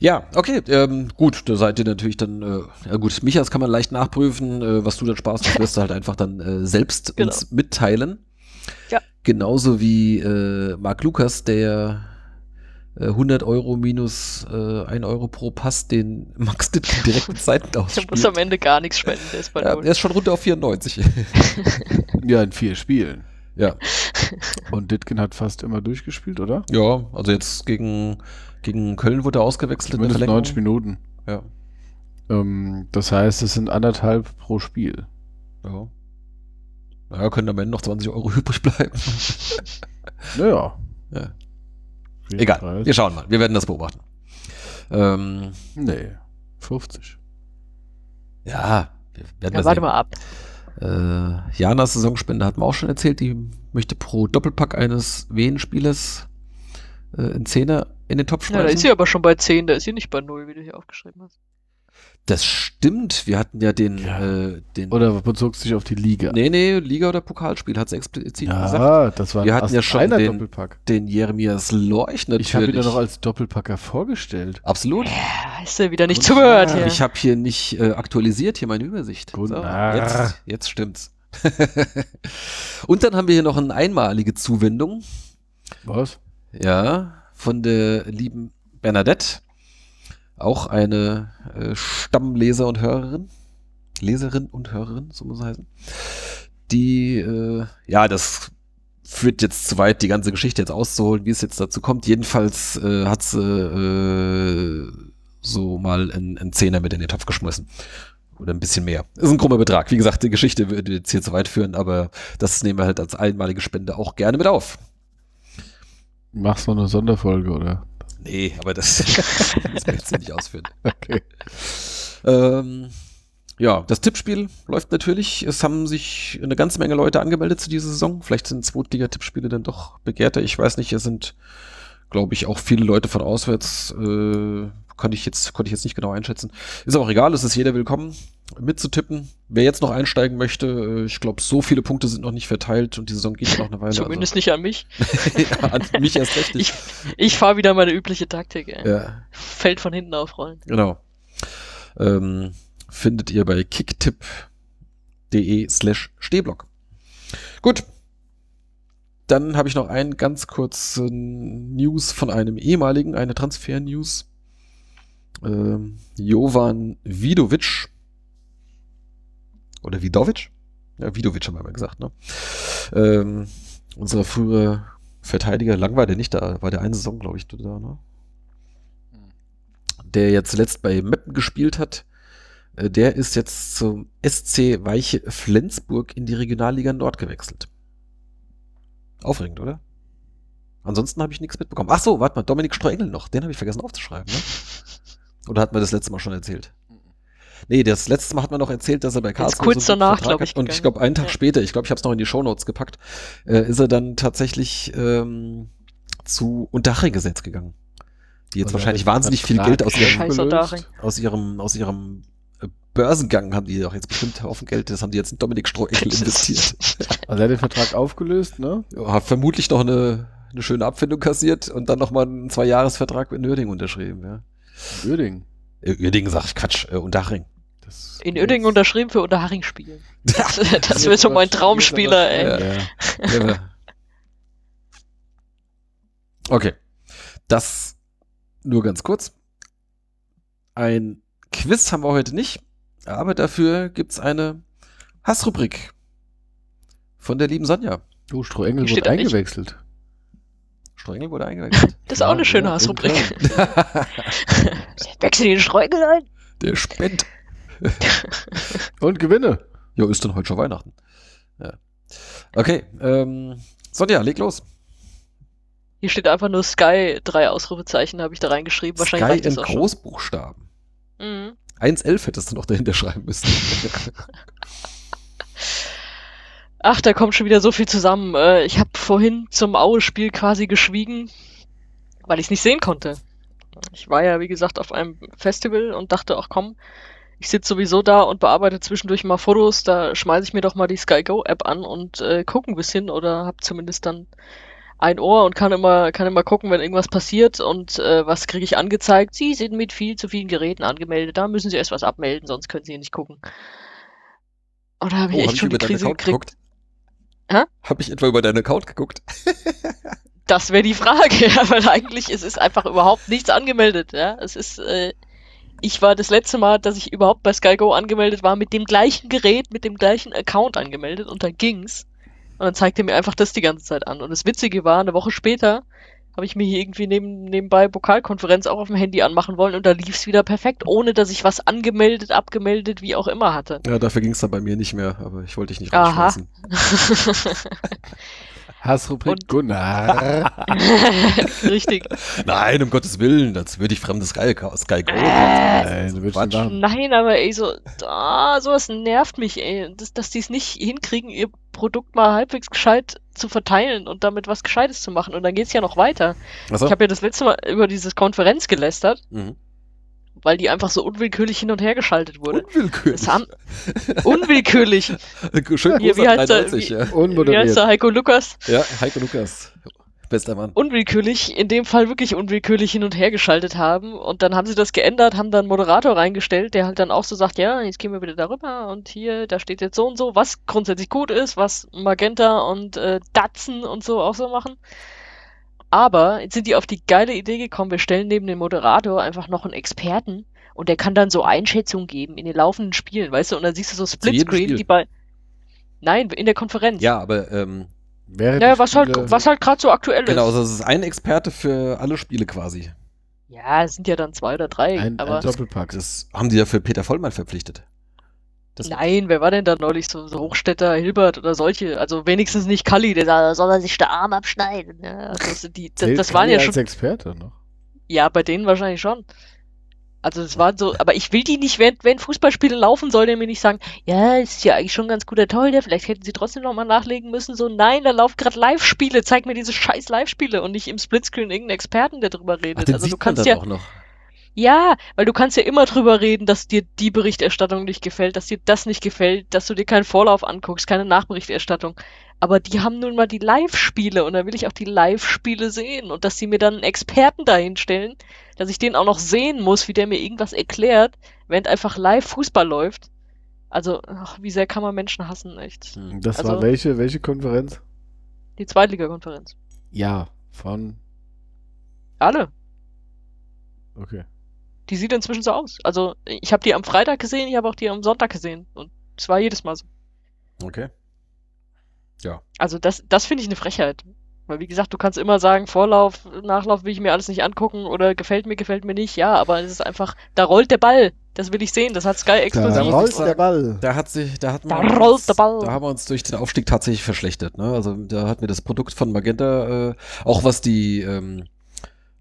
Ja, okay, ähm, gut, da seid ihr natürlich dann, äh, ja gut, Michas kann man leicht nachprüfen, äh, was du dann sparst, das wirst du halt einfach dann äh, selbst Genau. uns mitteilen. Ja. Genauso wie äh, Marc Lukas, der äh, 100 Euro minus äh, 1 Euro pro Pass den Max Dittken direkt mit Seiten *laughs* Der muss am ausspielt. Ende gar nichts spenden, der ist bei Ja, er ist schon runter auf 94. *laughs* ja, in vier Spielen. ja. *laughs* Und Ditkin hat fast immer durchgespielt, oder? ja, also jetzt gegen, gegen Köln wurde er ausgewechselt in der Zumindest Verlängerung. 90 Minuten. Ja. Ähm, das heißt, es sind anderthalb pro Spiel. Ja. Naja, können am Ende noch 20 Euro *laughs* übrig bleiben. *laughs* Naja. Ja. Egal, Preis. wir schauen mal. Wir werden das beobachten. Ähm, Nee, 50. ja, wir werden Ja, mal warte sehen. mal ab. Äh, Janas Saisonspende hat man auch schon erzählt, die möchte pro Doppelpack eines Wien-Spielers äh, einen Zehner in den Topf Ja, da schmeißen. ist sie aber schon bei 10, da ist sie nicht bei 0, wie du hier aufgeschrieben hast. das stimmt, wir hatten ja den, Ja. äh, den Oder bezog sich auf die Liga? nee, nee, Liga- oder Pokalspiel, hat sie explizit gesagt. ja, das war Wir ein hatten ja schon einer den- Doppelpack. Den Jeremias Lorch natürlich. Ich habe ihn ja noch als Doppelpacker vorgestellt. Absolut. Ja, hast du wieder nicht Guten zugehört hier. Ich habe hier nicht äh, aktualisiert, hier meine Übersicht. Guten so, jetzt, jetzt stimmt's. *laughs* Und dann haben wir hier noch eine einmalige Zuwendung. Was? Ja, von der lieben Bernadette. Auch eine äh, Stammleser und Hörerin. Leserin und Hörerin, so muss es heißen. Die, äh, ja, das führt jetzt zu weit, die ganze Geschichte jetzt auszuholen, wie es jetzt dazu kommt. Jedenfalls äh, hat sie äh, so mal einen, einen Zehner mit in den Topf geschmissen. Oder ein bisschen mehr. Ist ein krummer Betrag. Wie gesagt, die Geschichte würde jetzt hier zu weit führen, aber das nehmen wir halt als einmalige Spende auch gerne mit auf. Machst du noch eine Sonderfolge, oder? Nee, aber das, *laughs* das möchte ich nicht ausführen. *laughs* Okay. Ähm, ja, das Tippspiel läuft natürlich. Es haben sich eine ganze Menge Leute angemeldet zu dieser Saison. Vielleicht sind Zweitliga-Tippspiele dann doch begehrter. Ich weiß nicht, es sind, glaube ich, auch viele Leute von auswärts. Äh, kann ich jetzt, konnte ich jetzt nicht genau einschätzen. Ist auch egal, es ist jeder willkommen mitzutippen. Wer jetzt noch einsteigen möchte, äh, ich glaube, so viele Punkte sind noch nicht verteilt und die Saison geht noch eine Weile. Zumindest nicht an mich. also. *laughs* ja, an mich erst recht nicht. Ich, ich fahre wieder meine übliche Taktik, ey. Ja, Feld von hinten aufrollen. genau. Ähm, findet ihr bei kicktipp.de slash Stehblock. Gut. Dann habe ich noch einen ganz kurzen News von einem ehemaligen, eine Transfer-News. Ähm, Jovan Vidovic. Oder Vidovic? Ja, Vidovic haben wir mal gesagt, ne? Ähm, unser frühere Verteidiger, lang war der nicht da, war der eine Saison, glaube ich, da, ne? Der jetzt zuletzt bei Meppen gespielt hat. Äh, Der ist jetzt zum SC Weiche Flensburg in die Regionalliga Nord gewechselt. Aufregend, oder? Ansonsten habe ich nichts mitbekommen. Ach so, warte mal, Dominik Streuengel noch. Den habe ich vergessen aufzuschreiben, ne? Oder hat man das letzte Mal schon erzählt? Nee, das letzte Mal hat man noch erzählt, dass er bei Karlsruhe kurz so einen danach, Vertrag glaub ich. Und ich glaube, einen Tag Ja. später, ich glaube, ich habe es noch in die Shownotes gepackt, äh, ist er dann tatsächlich ähm, zu Unterhaching gesetzt gegangen. Die jetzt wahrscheinlich wahnsinnig viel Geld aus ihrem, Unterhaching. aus ihrem, aus ihrem äh, Börsengang haben die doch jetzt bestimmt Haufen Geld, das haben die jetzt in Dominik Streuengel investiert. *laughs* Also er hat den Vertrag aufgelöst, ne? Ja, Hat vermutlich noch eine, eine schöne Abfindung kassiert und dann nochmal einen Zwei-Jahres-Vertrag mit Nörding unterschrieben, ja. Uerdingen. Uerdingen sag ich Quatsch, äh, Unterhaching. Das In Uerdingen unterschrieben für Unterhaching spielen. *laughs* Das, das wäre so mein Traumspieler, ey. Ja. Okay. Das nur ganz kurz. Ein Quiz haben wir heute nicht, aber dafür gibt's eine Hassrubrik von der lieben Sonja. Du, Strohengel nicht. eingewechselt. Strengel wurde eingewechselt. Das ist auch eine schöne Ja, Hassrubrik. *laughs* Wechsel den Streugel ein. der Spend. *laughs* Und Gewinne. Ja, ist dann heute schon Weihnachten. Ja. Okay, ähm, Sonja, leg los. Hier steht einfach nur Sky, drei Ausrufezeichen habe ich da reingeschrieben. Wahrscheinlich Sky in auch schon. Großbuchstaben. Mhm. 1.11 hättest du noch dahinter schreiben müssen. *laughs* Ach, da kommt schon wieder so viel zusammen. Äh, Ich habe vorhin zum Aue-Spiel quasi geschwiegen, weil ich es nicht sehen konnte. Ich war ja, wie gesagt, auf einem Festival und dachte, ach komm, ich sitze sowieso da und bearbeite zwischendurch mal Fotos, da schmeiße ich mir doch mal die Sky Go App an und äh, gucke ein bisschen oder habe zumindest dann ein Ohr und kann immer, kann immer gucken, wenn irgendwas passiert und äh, was kriege ich angezeigt. Sie sind mit viel zu vielen Geräten angemeldet, da müssen Sie erst was abmelden, sonst können Sie hier nicht gucken. Und da habe ich Oh, echt schon die Krise gekriegt. geguckt? Hä? Hab ich etwa über deinen Account geguckt? *laughs* Das wäre die Frage, *laughs* ja, weil eigentlich es ist einfach überhaupt nichts angemeldet, ja. Es ist, äh, ich war das letzte Mal, dass ich überhaupt bei Sky Go angemeldet war, mit dem gleichen Gerät, mit dem gleichen Account angemeldet und da ging's. Und dann zeigte er mir einfach das die ganze Zeit an. Und das Witzige war, eine Woche später habe ich mir hier irgendwie neben, nebenbei Pokalkonferenz auch auf dem Handy anmachen wollen und da lief's wieder perfekt, ohne dass ich was angemeldet, abgemeldet, wie auch immer hatte. Ja, dafür ging es dann bei mir nicht mehr, aber ich wollte dich nicht Aha. *laughs* Hassrubrik Und- Gunnar. *laughs* Richtig. Nein, um Gottes Willen, das würde ich fremdes Sky, Sky Go. Nein, machen. Nein, aber ey, so, ah, sowas nervt mich, ey. Das, dass die es nicht hinkriegen, ihr Produkt mal halbwegs gescheit zu verteilen und damit was Gescheites zu machen. Und dann geht's ja noch weiter. Achso. Ich habe ja das letzte Mal über dieses Konferenz gelästert, Mhm. Weil die einfach so unwillkürlich hin und her geschaltet wurde. Unwillkürlich. Haben, unwillkürlich. *laughs* Schön Hier, großer *laughs* wie heißt er? 93, ja. Wie heißt Unmoderiert. der Heiko Lukas? Ja, Heiko Lukas. Bester Mann. Unwillkürlich, in dem Fall wirklich unwillkürlich hin und her geschaltet haben. Und dann haben sie das geändert, haben dann einen Moderator reingestellt, der halt dann auch so sagt, ja, jetzt gehen wir wieder darüber und hier, da steht jetzt so und so, was grundsätzlich gut ist, was Magenta und äh, Datsen und so auch so machen. Aber jetzt sind die auf die geile Idee gekommen, wir stellen neben dem Moderator einfach noch einen Experten und der kann dann so Einschätzungen geben in den laufenden Spielen, weißt du, und dann siehst du so Splitscreen, die bei. Nein, in der Konferenz. Ja, aber ähm, Während Naja, was halt, was halt gerade so aktuell ist. genau, also es ist ein Experte für alle Spiele quasi. Ja, es sind ja dann zwei oder drei, Ein, aber ein Doppelpack. Das haben die ja für Peter Vollmann verpflichtet. Das- Nein, wer war denn da neulich so, so Hochstädter, Hilbert oder solche? Also wenigstens nicht Kalli, der sagt, soll er sich der Arm abschneiden. Ja, also das, sind die, das, das waren ja als schon, Experte noch. ja, bei denen wahrscheinlich schon. Also es war so, aber ich will die nicht, während, während Fußballspiele laufen, soll der mir nicht sagen, ja, ist ja eigentlich schon ein ganz guter Torhüter, vielleicht hätten sie trotzdem nochmal nachlegen müssen. So, nein, da laufen gerade Live-Spiele, zeig mir diese scheiß Live-Spiele und nicht im Splitscreen irgendeinen Experten, der drüber redet. Ach, also du kannst ja, auch noch. Ja, weil du kannst ja immer drüber reden, dass dir die Berichterstattung nicht gefällt, dass dir das nicht gefällt, dass du dir keinen Vorlauf anguckst, keine Nachberichterstattung. Aber die haben nun mal die Live-Spiele und da will ich auch die Live-Spiele sehen und dass sie mir dann einen Experten dahinstellen, dass ich den auch noch sehen muss, wie der mir irgendwas erklärt, während einfach live Fußball läuft. Also, ach, wie sehr kann man Menschen hassen, echt. Hm. Das Also- war welche, welche Konferenz? Die Zweitligakonferenz. Ja, von. Alle. Okay. Die sieht inzwischen so aus. Also, ich habe die am Freitag gesehen, ich habe auch die am Sonntag gesehen. Und es war jedes Mal so. Okay. Also das, das finde ich eine Frechheit. Weil wie gesagt, du kannst immer sagen, Vorlauf, Nachlauf will ich mir alles nicht angucken oder gefällt mir, gefällt mir nicht. Ja, aber es ist einfach, da rollt der Ball. Das will ich sehen. Das hat Sky Da exklusiv. muss ich rollt der Ball. Da hat sich, da hat Da man rollt uns, der Ball. Da haben wir uns durch den Aufstieg tatsächlich verschlechtert. Ne? Also da hat mir das Produkt von Magenta, äh, auch was die, ähm,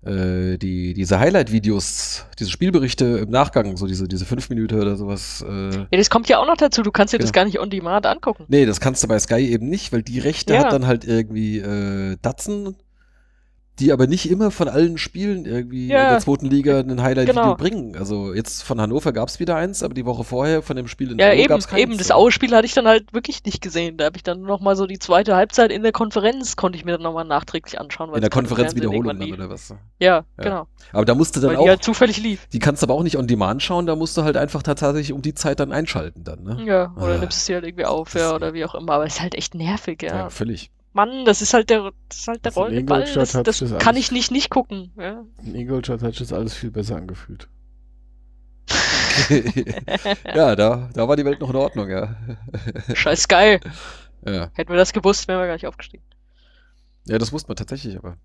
äh, die diese Highlight-Videos, diese Spielberichte im Nachgang, so diese diese fünf Minuten oder sowas. Äh, Ja, das kommt ja auch noch dazu. Du kannst dir das Genau. gar nicht on demand angucken. nee, das kannst du bei Sky eben nicht, weil die Rechte Ja. hat dann halt irgendwie äh, Datsen, die aber nicht immer von allen Spielen irgendwie Ja. in der zweiten Liga ein Highlight-Video Genau. bringen. Also jetzt von Hannover gab es wieder eins, aber die Woche vorher von dem Spiel in Ja, Aue eben, gab's keins. eben. Das Aue-Spiel hatte ich dann halt wirklich nicht gesehen. Da habe ich dann noch mal so die zweite Halbzeit in der Konferenz, konnte ich mir dann nochmal nachträglich anschauen. weil in der Konferenzwiederholung Fernsehen dann oder was? Ja, Ja. genau. Aber da musst du dann Weil auch, die halt zufällig lief. die kannst du aber auch nicht on demand schauen, da musst du halt einfach tatsächlich um die Zeit dann einschalten dann, ne? Ja, oder Ah. nimmst es dir halt irgendwie auf, ja, oder wie auch immer. Aber es ist halt echt nervig, ja. Ja, völlig. Mann, das ist halt der, das ist halt der Also in rollende Ball. Ingolstadt Das, das das kann ich nicht nicht gucken. Ja. In Ingolstadt hat sich das alles viel besser angefühlt. *laughs* ja, da, da war die Welt noch in Ordnung, ja. Scheiß Sky. ja. Hätten wir das gewusst, wären wir gar nicht aufgestiegen. Ja, das wusste man tatsächlich, aber.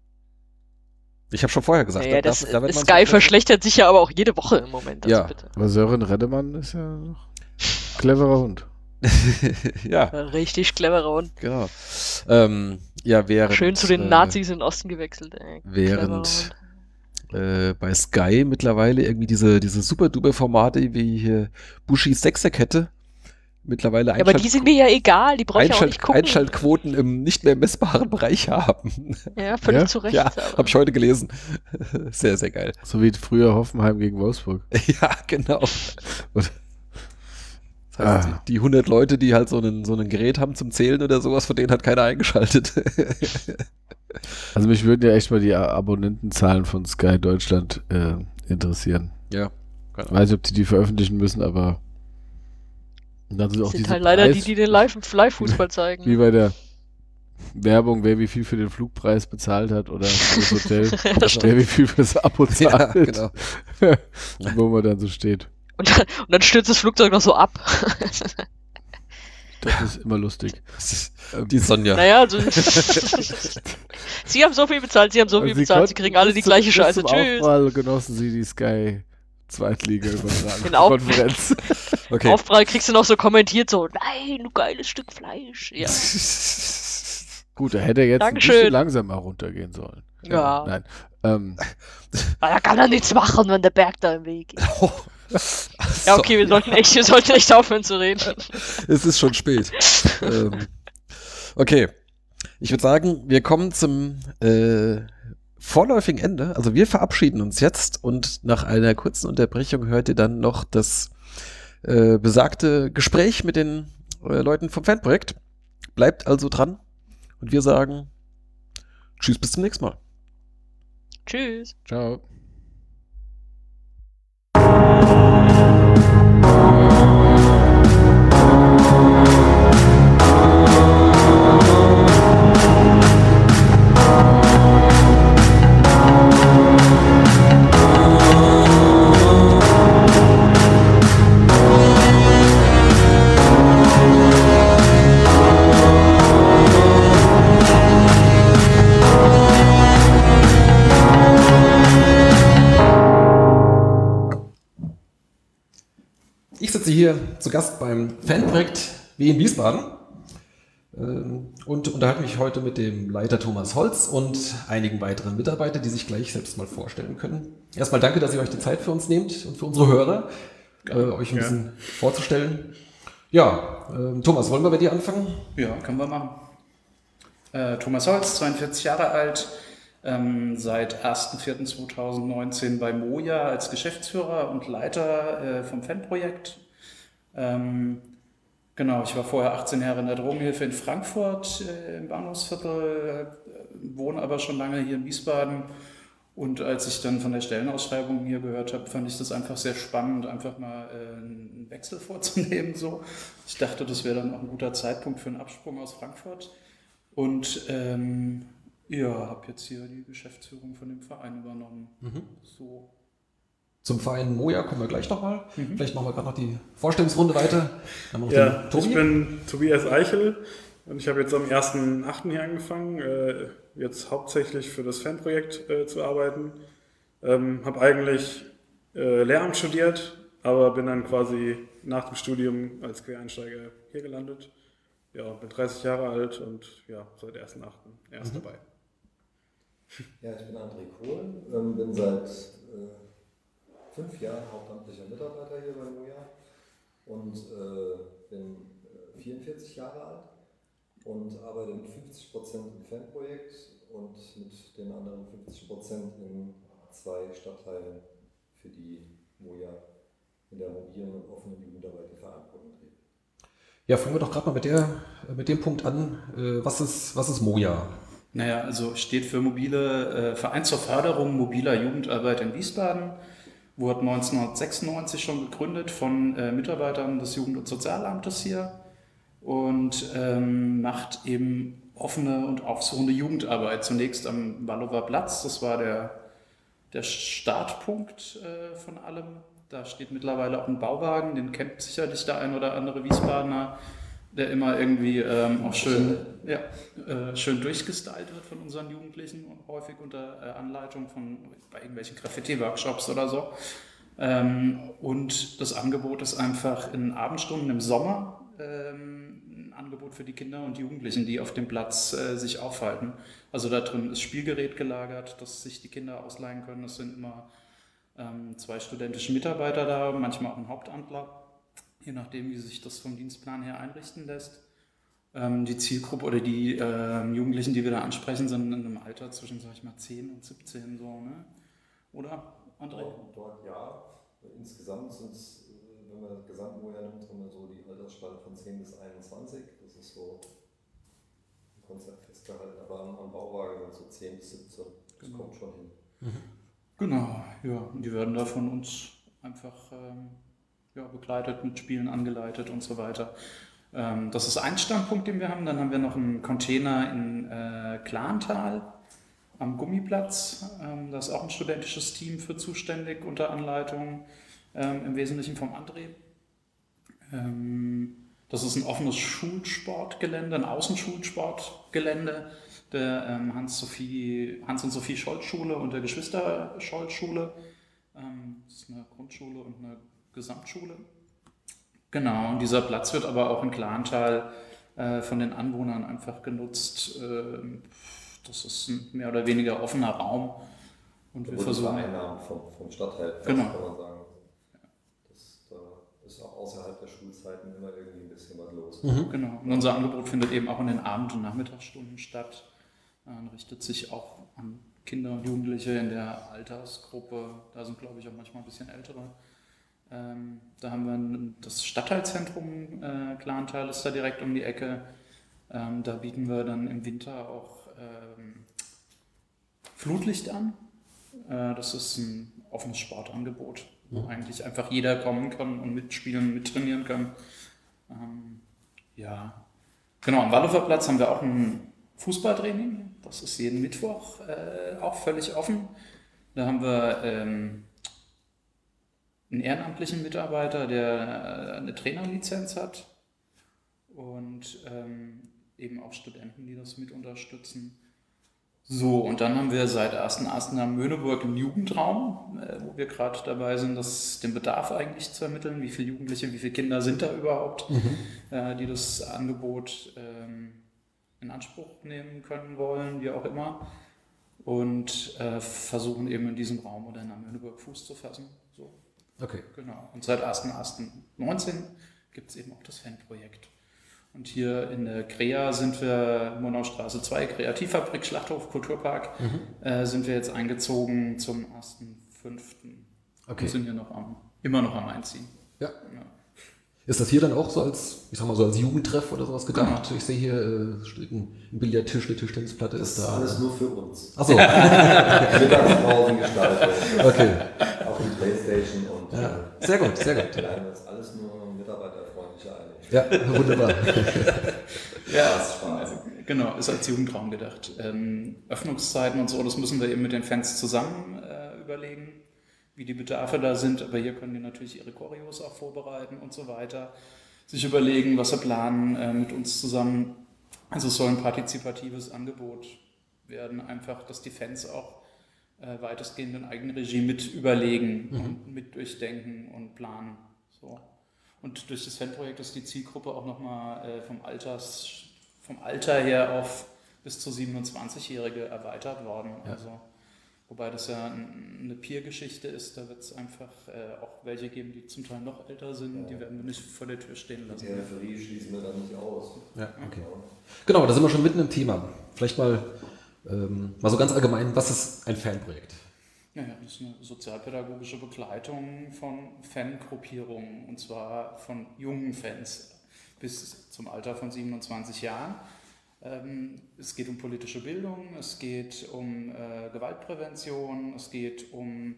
Ich habe schon vorher gesagt, Naja, da, das, da, da Sky so- verschlechtert sich ja aber auch jede Woche im Moment. Also Ja. bitte. Aber Sören Reddemann ist ja noch cleverer Hund. *laughs* ja, Richtig cleverer Hund. genau. Ähm, ja, während. Schön zu den äh, Nazis in den Osten gewechselt. Ey. Während äh, bei Sky mittlerweile irgendwie diese, diese super-duper-Formate wie hier Bushis Sechserkette mittlerweile Ja, aber die sind mir ja egal, die brauche ich auch Einschalt nicht gucken. Einschaltquoten im nicht mehr messbaren Bereich haben. Ja, völlig Ja? zu Recht. ja, habe ich heute gelesen. *laughs* Sehr, sehr geil. So wie früher Hoffenheim gegen Wolfsburg. *laughs* Ja, genau. Heißt, Ah. die, die 100 Leute, die halt so einen, so ein Gerät haben zum Zählen oder sowas, von denen hat keiner eingeschaltet. *laughs* Also mich würden ja echt mal die Abonnentenzahlen von Sky Deutschland äh, interessieren. ja. Ich weiß nicht, ob die die veröffentlichen müssen, aber dann sind Das auch sind diese halt leider die, Preis- die den Live- Live-Fußball zeigen. wie bei der Werbung, wer wie viel für den Flugpreis bezahlt hat oder für das *laughs* Hotel, Ja, wer wie viel für das Abo *laughs* Ja, zahlt, genau. wo man dann so steht. Und dann, und dann stürzt das Flugzeug noch so ab. Das ist immer lustig. *laughs* Die Sonja. naja, also, *laughs* Sie haben so viel bezahlt, Sie haben so viel Und bezahlt, Sie kriegen alle die zum- gleiche bis Scheiße. Zum Tschüss. Aufprall genossen sie die Sky Zweitliga *laughs* übertragen. Den Auf- Konferenz. Okay. Aufprall kriegst du noch so kommentiert, so, nein, du geiles Stück Fleisch. Ja. Gut, da hätte er jetzt Dankeschön. ein bisschen langsamer runtergehen sollen. Ja. Nein. Ähm, da kann er nichts machen, wenn der Berg da im Weg ist. Oh. *laughs* Ja, okay, wir sollten echt, wir sollten echt aufhören zu reden. *laughs* Es ist schon spät. ähm, okay. Ich würde sagen, wir kommen zum äh, vorläufigen Ende. Also wir verabschieden uns jetzt und nach einer kurzen Unterbrechung hört ihr dann noch das äh, besagte Gespräch mit den äh, Leuten vom Fanprojekt. Bleibt also dran und wir sagen Tschüss, bis zum nächsten Mal. Tschüss. ciao. Hier zu Gast beim Fanprojekt Wien Wiesbaden ähm, und unterhalte mich heute mit dem Leiter Thomas Holz und einigen weiteren Mitarbeitern, die sich gleich selbst mal vorstellen können. Erstmal danke, dass ihr euch die Zeit für uns nehmt und für unsere Hörer, äh, euch ein Ja. bisschen vorzustellen. Ja, ähm, Thomas, wollen wir bei dir anfangen? Ja, können wir machen. Äh, Thomas Holz, 42 Jahre alt, ähm, seit 1.4.2019 bei Moja als Geschäftsführer und Leiter äh, vom Fanprojekt. Ähm, genau, ich war vorher 18 Jahre in der Drogenhilfe in Frankfurt äh, im Bahnhofsviertel, äh, wohne aber schon lange hier in Wiesbaden. Und als ich dann von der Stellenausschreibung hier gehört habe, fand ich das einfach sehr spannend, einfach mal äh, einen Wechsel *laughs* vorzunehmen. So. Ich dachte, das wäre dann auch ein guter Zeitpunkt für einen Absprung aus Frankfurt. Und ähm, ja, habe jetzt hier die Geschäftsführung von dem Verein übernommen. So. Zum Verein Moja kommen wir gleich nochmal. Mhm. Vielleicht machen wir gerade noch die Vorstellungsrunde weiter. Ja, den Tobi. ich bin Tobias Eichel und ich habe jetzt am 1.8. hier angefangen, äh, jetzt hauptsächlich für das Fanprojekt äh, zu arbeiten. Ähm, habe eigentlich äh, Lehramt studiert, aber bin dann quasi nach dem Studium als Quereinsteiger hier gelandet. Ja, bin 30 Jahre alt und ja, seit 1.8. erst dabei. Ja, ich bin André Kohl, ähm, bin seit äh, fünf Jahren hauptamtlicher Mitarbeiter hier bei Moja und äh, bin äh, 44 Jahre alt und arbeite mit 50 Prozent im Fanprojekt und mit den anderen 50 Prozent in zwei Stadtteilen, für die Moja in der mobilen und offenen Jugendarbeit die Verantwortung trägt. Ja, fangen wir doch gerade mal mit, der, äh, mit dem Punkt an. Äh, Was ist, was ist Moja? Naja, also steht für mobile äh, Verein zur Förderung mobiler Jugendarbeit in Wiesbaden. Wurde 1996 schon gegründet von äh, Mitarbeitern des Jugend- und Sozialamtes hier und ähm, macht eben offene und aufsuchende Jugendarbeit. Zunächst am Wallower Platz, das war der, der Startpunkt äh, von allem. Da steht mittlerweile auch ein Bauwagen, den kennt sicherlich der ein oder andere Wiesbadener, der immer irgendwie ähm, auch schön, ja, äh, schön durchgestylt wird von unseren Jugendlichen und häufig unter äh, Anleitung von bei irgendwelchen Graffiti-Workshops oder so. Ähm, und das Angebot ist einfach in Abendstunden im Sommer ähm, ein Angebot für die Kinder und Jugendlichen, die auf dem Platz äh, sich aufhalten. Also da drin ist Spielgerät gelagert, das sich die Kinder ausleihen können. Es sind immer ähm, zwei studentische Mitarbeiter da, manchmal auch ein Hauptamtler, je nachdem, wie sich das vom Dienstplan her einrichten lässt. Ähm, die Zielgruppe oder die ähm, Jugendlichen, die wir da ansprechen, sind in einem Alter zwischen, sag ich mal, 10 und 17 so, ne? Oder, André? Dort, dort ja, insgesamt sind es, äh, wenn man Gesamtmoja nimmt, haben wir so die Altersspanne von 10 bis 21. Das ist so im Konzept festgehalten, aber am, am Bauwagen sind so 10 bis 17. Das Genau. kommt schon hin. Genau, ja. Und die werden da von uns einfach ähm, ja, begleitet, mit Spielen angeleitet und so weiter. Ähm, das ist ein Standpunkt, den wir haben. Dann haben wir noch einen Container in äh, Klantal am Gummiplatz. Ähm, da ist auch ein studentisches Team für zuständig unter Anleitung, ähm, im Wesentlichen vom André. Ähm, das ist ein offenes Schulsportgelände, ein Außenschulsportgelände der ähm, Hans-Sophie, Hans und Sophie Scholz Schule und der Geschwister Scholz Schule. Ähm, das ist eine Grundschule und eine Gesamtschule. Genau, und dieser Platz wird aber auch in Klantal äh, von den Anwohnern einfach genutzt. Ähm, das ist ein mehr oder weniger offener Raum. Und Da wir versuchen. Vereinnahmen vom, vom Stadtteil, Genau. kann man sagen. Das, da ist auch außerhalb der Schulzeiten immer irgendwie ein bisschen was los. Genau. Und unser Angebot findet eben auch in den Abend- und Nachmittagsstunden statt. Äh, richtet sich auch an Kinder und Jugendliche in der Altersgruppe. Da sind, glaube ich, auch manchmal ein bisschen ältere. Ähm, da haben wir ein, das Stadtteilzentrum äh, Klantal ist da direkt um die Ecke. Ähm, da bieten wir dann im Winter auch ähm, Flutlicht an. Äh, das ist ein offenes Sportangebot, wo eigentlich einfach jeder kommen kann und mitspielen, mittrainieren kann. Ähm, ja, genau. Am Wallofer Platz haben wir auch ein Fußballtraining. Das ist jeden Mittwoch äh, auch völlig offen. Da haben wir ähm, einen ehrenamtlichen Mitarbeiter, der äh, eine Trainerlizenz hat und ähm, eben auch Studenten, die das mit unterstützen. So, und dann haben wir seit 1.1. am Möhneburg einen Jugendraum, äh, wo wir gerade dabei sind, das, den Bedarf eigentlich zu ermitteln. Wie viele Jugendliche, wie viele Kinder sind da überhaupt, äh, die das Angebot ähm, in Anspruch nehmen können wollen, wie auch immer. Und äh, versuchen eben in diesem Raum oder in Möhneburg Fuß zu fassen. Okay. genau. Und seit 1.1.19 gibt es eben auch das Fanprojekt. Und hier in der Krea sind wir, Monaustraße 2, Kreativfabrik, Schlachthof, Kulturpark, äh, sind wir jetzt eingezogen zum 1.5. Okay. Und sind hier noch am, immer noch am Einziehen. Ja. Ja. Ist das hier dann auch so als, ich sag mal so als Jugendtreff oder sowas gedacht? Ich sehe hier äh, ein Billardtisch, eine Tischtennisplatte Das ist ist da. alles nur für uns. Achso, *laughs* Mittagspausengestaltung. okay. Auch die Playstation und Ja. Sehr gut, sehr gut. wir laden uns alles nur mitarbeiterfreundliche ein. Ja, wunderbar. *laughs* Spaß, Spaß. Genau, ist als Jugendraum gedacht. Ähm, Öffnungszeiten und so, das müssen wir eben mit den Fans zusammen äh, überlegen, wie die Bedarfe da sind. Aber hier können die natürlich ihre Choreos auch vorbereiten und so weiter. Sich überlegen, was sie planen äh, mit uns zusammen. Also es soll ein partizipatives Angebot werden, einfach, dass die Fans auch äh, weitestgehend in Eigenregie mit überlegen und mit durchdenken und planen. So. Und durch das Fanprojekt ist die Zielgruppe auch nochmal äh, vom, Alters, vom Alter her auf bis zu 27-Jährige erweitert worden. Ja. Also, wobei das ja ein, eine Peer-Geschichte ist, da wird es einfach äh, auch welche geben, die zum Teil noch älter sind, die werden wir nicht vor der Tür stehen lassen. Die Peripherie schließen wir dann nicht aus. Ja, okay. Ja. Genau, da sind wir schon mitten im Thema. Vielleicht mal, ähm, mal so ganz allgemein, was ist ein Fanprojekt? Ja, ja, das ist eine sozialpädagogische Begleitung von Fangruppierungen und zwar von jungen Fans bis zum Alter von 27 Jahren. Ähm, es geht um politische Bildung, es geht um äh, Gewaltprävention, es geht um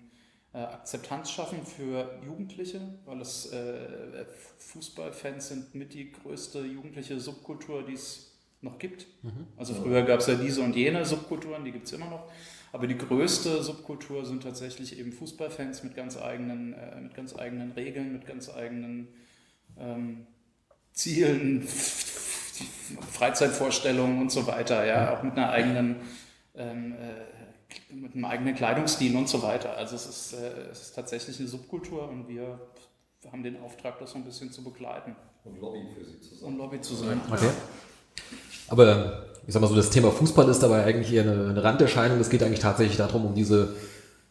äh, Akzeptanz schaffen für Jugendliche, weil es äh, Fußballfans sind mit die größte jugendliche Subkultur, die es noch gibt. Also früher gab es ja diese und jene Subkulturen, die gibt es immer noch. Aber die größte Subkultur sind tatsächlich eben Fußballfans mit ganz eigenen, äh, mit ganz eigenen Regeln, mit ganz eigenen ähm, Zielen, *laughs* Freizeitvorstellungen und so weiter, ja, auch mit einer eigenen, ähm, äh, mit einem eigenen Kleidungsstil und so weiter. Also es ist, äh, es ist tatsächlich eine Subkultur und wir haben den Auftrag, das so ein bisschen zu begleiten Und Lobby für sie zu und sein. Lobby zu sein. Okay. Aber ich sag mal so, das Thema Fußball ist dabei eigentlich eher eine, eine Randerscheinung. Es geht eigentlich tatsächlich darum, um diese,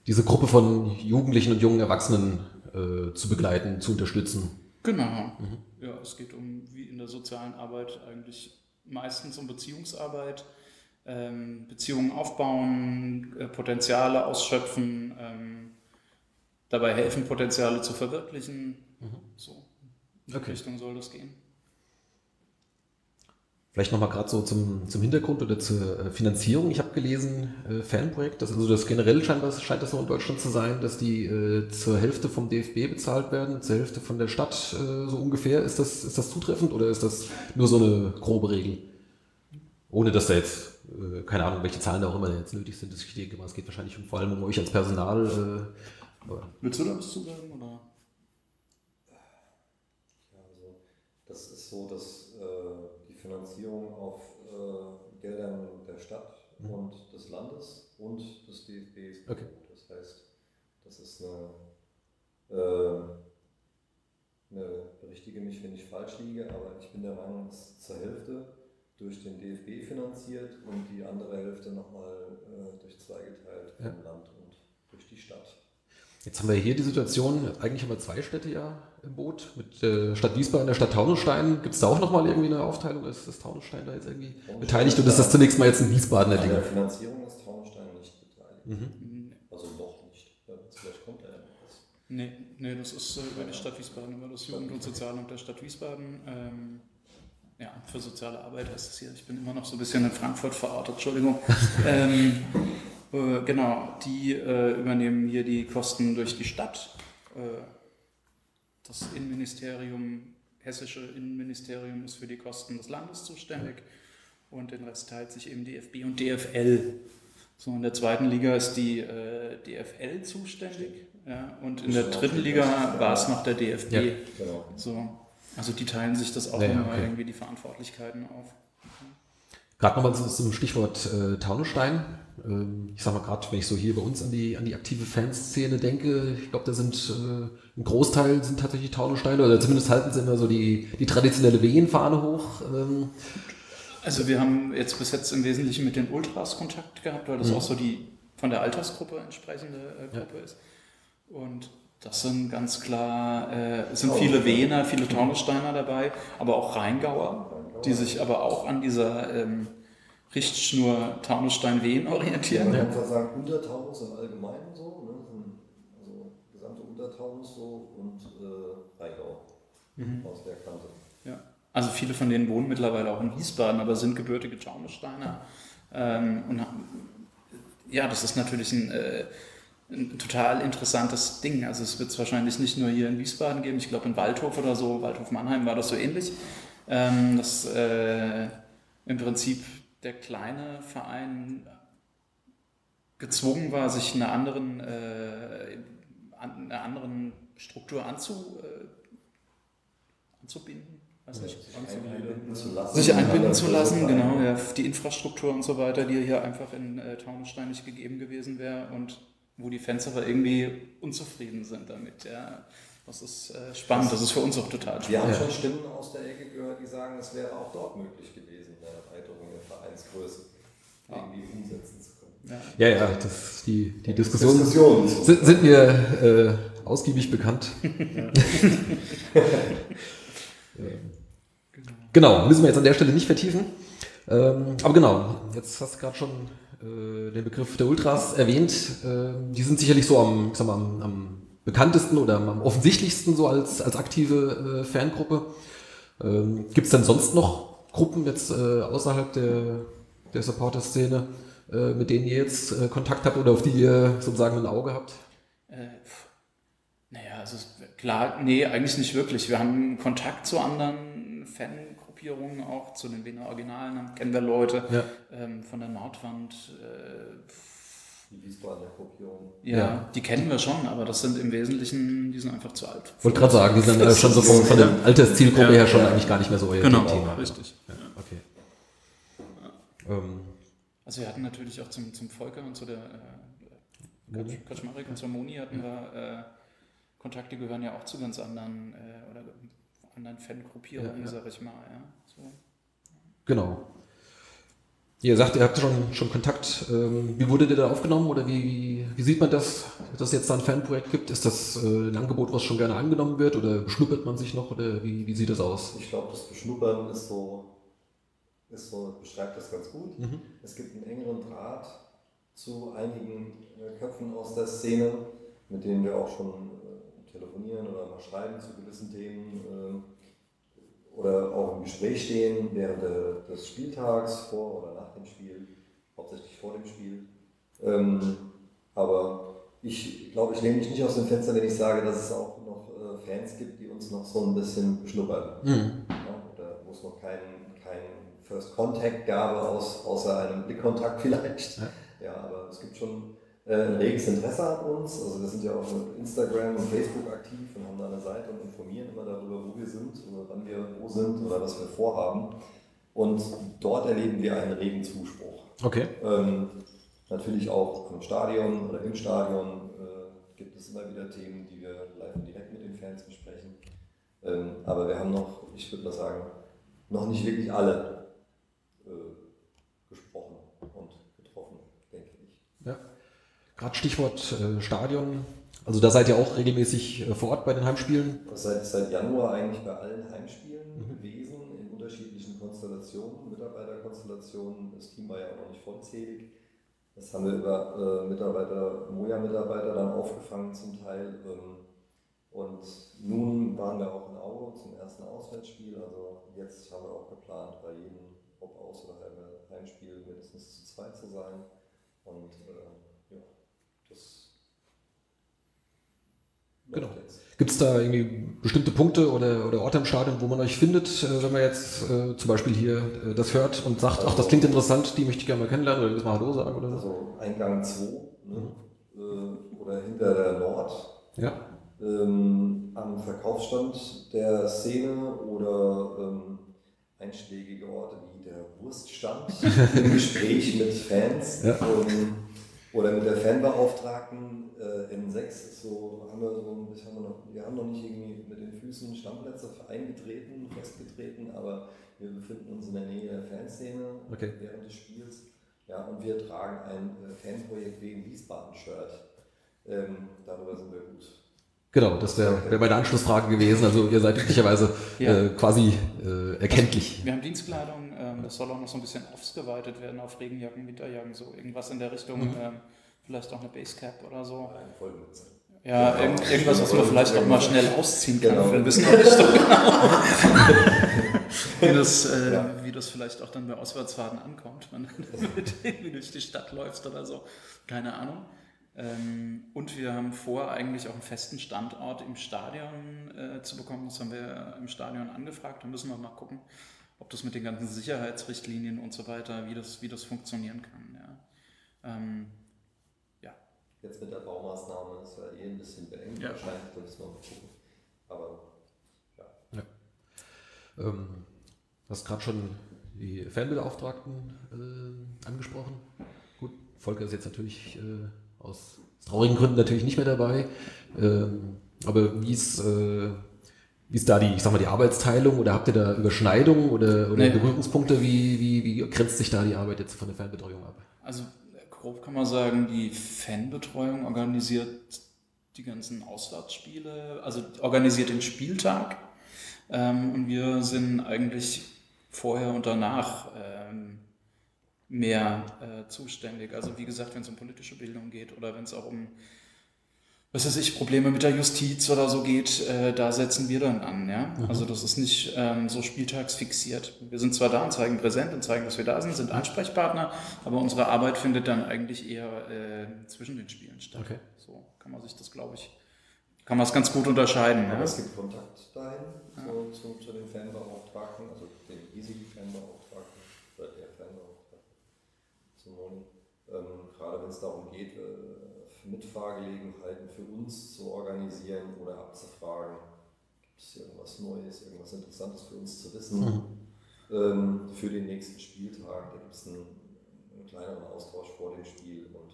diese Gruppe von Jugendlichen und jungen Erwachsenen äh, zu begleiten, zu unterstützen. Genau. Ja, es geht um, wie in der sozialen Arbeit, eigentlich meistens um Beziehungsarbeit, ähm, Beziehungen aufbauen, äh, Potenziale ausschöpfen, ähm, dabei helfen, Potenziale zu verwirklichen. So, in die Okay. Richtung soll das gehen. Vielleicht nochmal gerade so zum, zum Hintergrund oder zur äh, Finanzierung. Ich habe gelesen, äh, Fanprojekt, das, also das generell scheint das, scheint das so in Deutschland zu sein, dass die äh, zur Hälfte vom DFB bezahlt werden, zur Hälfte von der Stadt äh, so ungefähr. Ist das, ist das zutreffend oder ist das nur so eine grobe Regel? Ohne dass da jetzt, äh, keine Ahnung, welche Zahlen da auch immer jetzt nötig sind. Ich denke mal, es geht wahrscheinlich vor allem um euch als Personal. Äh, aber, Willst du da was zu sagen? Oder? Ja, also das ist so, dass Finanzierung auf äh, Geldern der Stadt und des Landes und des DFBs Okay. Das heißt, das ist eine, äh, eine berichtige mich, wenn ich falsch liege, aber ich bin der Meinung, es ist zur Hälfte durch den DFB finanziert und die andere Hälfte nochmal äh, durch zwei geteilt vom Ja. Land und durch die Stadt. Jetzt haben wir hier die Situation, eigentlich haben wir zwei Städte ja im Boot, mit der Stadt Wiesbaden und der Stadt Taunusstein. Gibt es da auch nochmal irgendwie eine Aufteilung? Ist das Taunusstein da jetzt irgendwie beteiligt oder ist das zunächst mal jetzt ein Wiesbadener An der Ding? Finanzierung ist Taunusstein nicht beteiligt. Mhm. Also noch nicht. Vielleicht kommt er ja noch was. Nee, nee, das ist äh, über die Stadt Wiesbaden, über das Jugend- und Sozialamt der Stadt Wiesbaden. Ähm, ja, für soziale Arbeit heißt es hier. Ich bin immer noch so ein bisschen in Frankfurt verortet, Entschuldigung. *laughs* ähm, äh, genau, die äh, übernehmen hier die Kosten durch die Stadt. Das Innenministerium, hessische Innenministerium ist für die Kosten des Landes zuständig und den Rest teilt sich eben DFB und DFL. So, in der zweiten Liga ist die äh, DFL zuständig ja, und in der dritten Liga war es noch der DFB. Ja. Genau. So, also die teilen sich das auch ja, immer okay. irgendwie die Verantwortlichkeiten auf. Gerade nochmal zum Stichwort äh, Taunusstein. Ähm, ich sag mal gerade, wenn ich so hier bei uns an die, an die aktive Fanszene denke, ich glaube, da sind äh, ein Großteil sind tatsächlich Taunussteine oder zumindest halten sie immer so die, die traditionelle Wehenfahne hoch. Ähm, also wir haben jetzt bis jetzt im Wesentlichen mit den Ultras Kontakt gehabt, weil das mhm. auch so die von der Altersgruppe entsprechende äh, Gruppe ja. ist. Und das sind ganz klar, äh, es sind viele Wiener, viele Taunussteiner dabei, aber auch Rheingauer, die sich aber auch an dieser ähm, Richtschnur Taunusstein-Wehen orientieren. Man kann sagen, Untertaunus im Allgemeinen so, ne? also gesamte Untertaunus so und äh, Rheingau mhm. aus der Kante. Ja. Also viele von denen wohnen mittlerweile auch in Wiesbaden, aber sind gebürtige Taunussteiner. Ähm, und ja, das ist natürlich ein, äh, ein, total interessantes Ding. Also es wird es wahrscheinlich nicht nur hier in Wiesbaden geben, ich glaube in Waldhof oder so, Waldhof Mannheim war das so ähnlich, ähm, dass äh, im Prinzip der kleine Verein gezwungen war, sich einer anderen, äh, einer anderen Struktur anzu, äh, anzubinden weiß nicht, einbinden zu lassen. Sich einbinden zu lassen, genau, ja, die Infrastruktur und so weiter, die hier einfach in äh, Taunusstein nicht gegeben gewesen wäre und wo die Fans aber irgendwie unzufrieden sind damit, ja. Das ist äh, spannend, das ist für uns auch total spannend. Wir haben schon Stimmen aus der Ecke gehört, die sagen, es wäre auch dort möglich gewesen, eine Erweiterung der Vereinsgröße irgendwie umsetzen zu können. Ja, ja, ja das, die, die Diskussionen Diskussion. sind, sind, mir äh, ausgiebig bekannt. *laughs* Ja. Genau, müssen wir jetzt an der Stelle nicht vertiefen. Ähm, aber genau, jetzt hast du gerade schon äh, den Begriff der Ultras erwähnt. Äh, die sind sicherlich so am, ich sag mal, am, am bekanntesten oder am offensichtlichsten so als, als aktive äh, Fangruppe. Ähm, Gibt es denn sonst noch Gruppen jetzt äh, außerhalb der, der Supporter-Szene, äh, mit denen ihr jetzt äh, Kontakt habt oder auf die ihr sozusagen ein Auge habt? Äh, naja, also klar, nee, eigentlich nicht wirklich. Wir haben Kontakt zu anderen Fan Gruppierungen auch, zu den Wiener Originalen kennen wir Leute ja. ähm, von der Nordwand. Die Wiesbadener Gruppierung. Ja, ja, die kennen wir schon, aber das sind im Wesentlichen, die sind einfach zu alt. Ich wollte gerade sagen, die sind äh, schon so von, von der Alterszielgruppe ja, her schon eigentlich gar nicht mehr so euer genau, Thema. richtig. Okay. Ähm. Also wir hatten natürlich auch zum, zum Volker und zu der äh, Kaczmarek und zur Moni hatten wir äh, Kontakte, gehören ja auch zu ganz anderen äh, oder anderen Fangruppierungen, ja, ja. sag ich mal. Ja, so. Genau. Ihr sagt, ihr habt schon, schon Kontakt. Ähm, wie wurde der da aufgenommen oder wie, wie, sieht man das, dass es jetzt da ein Fanprojekt gibt? Ist das äh, ein Angebot, was schon gerne angenommen wird oder beschnuppert man sich noch oder wie, wie sieht das aus? Ich glaube, das Beschnuppern ist so, ist so, beschreibt das ganz gut. Mhm. Es gibt einen engeren Draht zu einigen äh, Köpfen aus der Szene, mit denen wir auch schon telefonieren oder mal schreiben zu gewissen Themen äh, oder auch im Gespräch stehen während de, des Spieltags, vor oder nach dem Spiel, hauptsächlich vor dem Spiel. Ähm, aber ich glaube, ich lehne mich nicht aus dem Fenster, wenn ich sage, dass es auch noch äh, Fans gibt, die uns noch so ein bisschen beschnuppern. Mhm. Ja, oder wo es noch keinen kein First Contact gab, aus, außer einem Blickkontakt *laughs* vielleicht. Ja. ja, aber es gibt schon äh, ein reges Interesse an uns. Also wir sind ja auch mit Instagram und Facebook aktiv und haben da eine Seite und informieren immer darüber, wo wir sind oder wann wir wo sind oder was wir vorhaben. Und dort erleben wir einen regen Zuspruch. Okay. Ähm, natürlich auch im Stadion oder im Stadion äh, gibt es immer wieder Themen, die wir live und direkt mit den Fans besprechen. Ähm, aber wir haben noch, ich würde mal sagen, noch nicht wirklich alle äh, gesprochen und getroffen, denke ich. Ja. Gerade Stichwort äh, Stadion. Also da seid ihr auch regelmäßig äh, vor Ort bei den Heimspielen? Seit, seit Januar eigentlich bei allen Heimspielen mhm. gewesen, Konstellationen, Mitarbeiterkonstellationen. Das Team war ja auch noch nicht vollzählig. Das haben wir über äh, Mitarbeiter, Moja-Mitarbeiter dann aufgefangen zum Teil. Ähm, und nun waren wir auch in Aue zum ersten Auswärtsspiel. Also jetzt haben wir auch geplant, bei jedem, ob Aus- oder Heimspiel mindestens zu zweit zu sein. Und äh, Genau. Gibt es da irgendwie bestimmte Punkte oder, oder Orte im Stadion, wo man euch findet, äh, wenn man jetzt äh, zum Beispiel hier äh, das hört und sagt, also, ach, das klingt interessant, die möchte ich gerne mal kennenlernen oder mal Hallo sagen oder so? Also Eingang 2 ne? mhm. oder hinter der Nord. Ja. Ähm, am Verkaufsstand der Szene oder ähm, einschlägige Orte wie der Wurststand *laughs* im Gespräch mit Fans Ja. ähm, oder mit der Fanbeauftragten äh, N6 ist so, haben wir so ein bisschen, haben wir, noch, wir haben noch nicht irgendwie mit den Füßen Stammplätze eingetreten, festgetreten, aber wir befinden uns in der Nähe der Fanszene Okay. während des Spiels. Ja, und wir tragen ein äh, Fanprojekt wegen Wiesbaden-Shirt. Ähm, darüber sind wir gut. Genau, das wäre wär meine Anschlussfrage gewesen. Also ihr seid üblicherweise Ja. äh, quasi äh, erkenntlich. Wir haben Dienstkleidung, ähm, das soll auch noch so ein bisschen ausgeweitet werden auf Regenjacken, Winterjacken, so irgendwas in der Richtung. Mhm. Ähm, vielleicht auch eine Basecap oder so. Eine Vollmütze. Ja, Genau. irgend, irgendwas, was man vielleicht auch mal schnell ausziehen kann. Genau. Wir wissen noch nicht so genau, wie, das, äh, Ja. wie das vielleicht auch dann bei Auswärtsfahrten ankommt, wenn *laughs* du mit irgendwie durch die Stadt läufst oder so. Keine Ahnung. Ähm, und wir haben vor, eigentlich auch einen festen Standort im Stadion äh, zu bekommen. Das haben wir im Stadion angefragt. Da müssen wir mal gucken, ob das mit den ganzen Sicherheitsrichtlinien und so weiter, wie das, wie das funktionieren kann. Ja. Ähm, Jetzt mit der Baumaßnahme ist ja eh ein bisschen beengt Ja. wahrscheinlich, da müssen wir mal gucken. Aber Ähm, du hast gerade schon die Fanbeauftragten äh, angesprochen. Gut, Volker ist jetzt natürlich äh, aus traurigen Gründen natürlich nicht mehr dabei. Ähm, aber wie ist, äh, wie ist da die, ich sag mal, die Arbeitsteilung oder habt ihr da Überschneidungen oder, oder Nee. Berührungspunkte? Wie, wie, wie grenzt sich da die Arbeit jetzt von der Fanbetreuung ab? Also grob kann man sagen, die Fanbetreuung organisiert die ganzen Auswärtsspiele, also organisiert den Spieltag. Ähm, und wir sind eigentlich vorher und danach ähm, mehr äh, zuständig. Also wie gesagt, wenn es um politische Bildung geht oder wenn es auch um was weiß ich, Probleme mit der Justiz oder so geht, äh, da setzen wir dann an. Ja? Also das ist nicht ähm, so spieltagsfixiert. Wir sind zwar da und zeigen präsent und zeigen, dass wir da sind, sind Ansprechpartner, aber unsere Arbeit findet dann eigentlich eher äh, zwischen den Spielen statt. Okay. So kann man sich das, glaube ich, kann man es ganz gut unterscheiden. Aber Ja? es gibt Kontakt dahin so, zu, zu den Fanbeauftragten, also den hiesigen Fanbeauftragten oder der Fanbeauftragten, zu Moni. Ähm, gerade wenn es darum geht, äh, Mitfahrgelegenheiten für uns zu organisieren oder abzufragen, gibt es hier irgendwas Neues, irgendwas Interessantes für uns zu wissen ähm, für den nächsten Spieltag. Da gibt es einen, einen kleineren Austausch vor dem Spiel und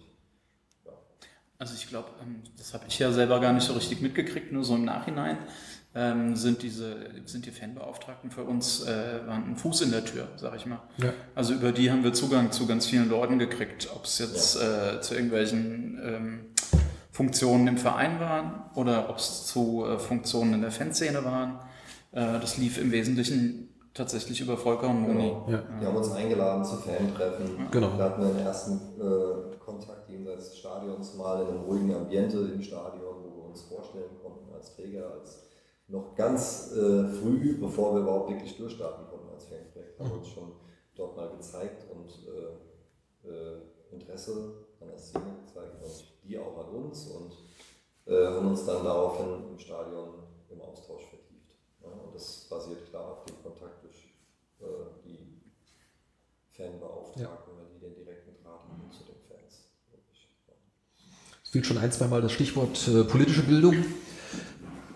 ja. Also ich glaube, ähm, das habe ich ja selber gar nicht so richtig mitgekriegt, nur so im Nachhinein ähm, sind diese sind die Fanbeauftragten für uns äh, waren ein Fuß in der Tür, sag ich mal. Ja. Also über die haben wir Zugang zu ganz vielen Leuten gekriegt, ob es jetzt äh, zu irgendwelchen ähm, Funktionen im Verein waren oder ob es zu äh, Funktionen in der Fanszene waren. Äh, das lief im Wesentlichen tatsächlich über Volker und Moni. Genau. Ja. Die haben uns eingeladen zu Fan-Treffen. Genau. Wir hatten den ersten äh, Kontakt jenseits des Stadions mal in einem ruhigen Ambiente im Stadion, wo wir uns vorstellen konnten als Träger, als noch ganz äh, früh, bevor wir überhaupt wirklich durchstarten konnten als Fanprojekt, haben wir uns schon dort mal gezeigt und äh, äh, Interesse an der Szene gezeigt und die auch an uns und äh, haben uns dann daraufhin im Stadion im Austausch vertieft. Ja, und das basiert klar auf dem Kontakt durch äh, die Fanbeauftragten, weil die den direkten Draht haben zu den Fans. Ja. Es fiel schon ein, zweimal das Stichwort äh, politische Bildung.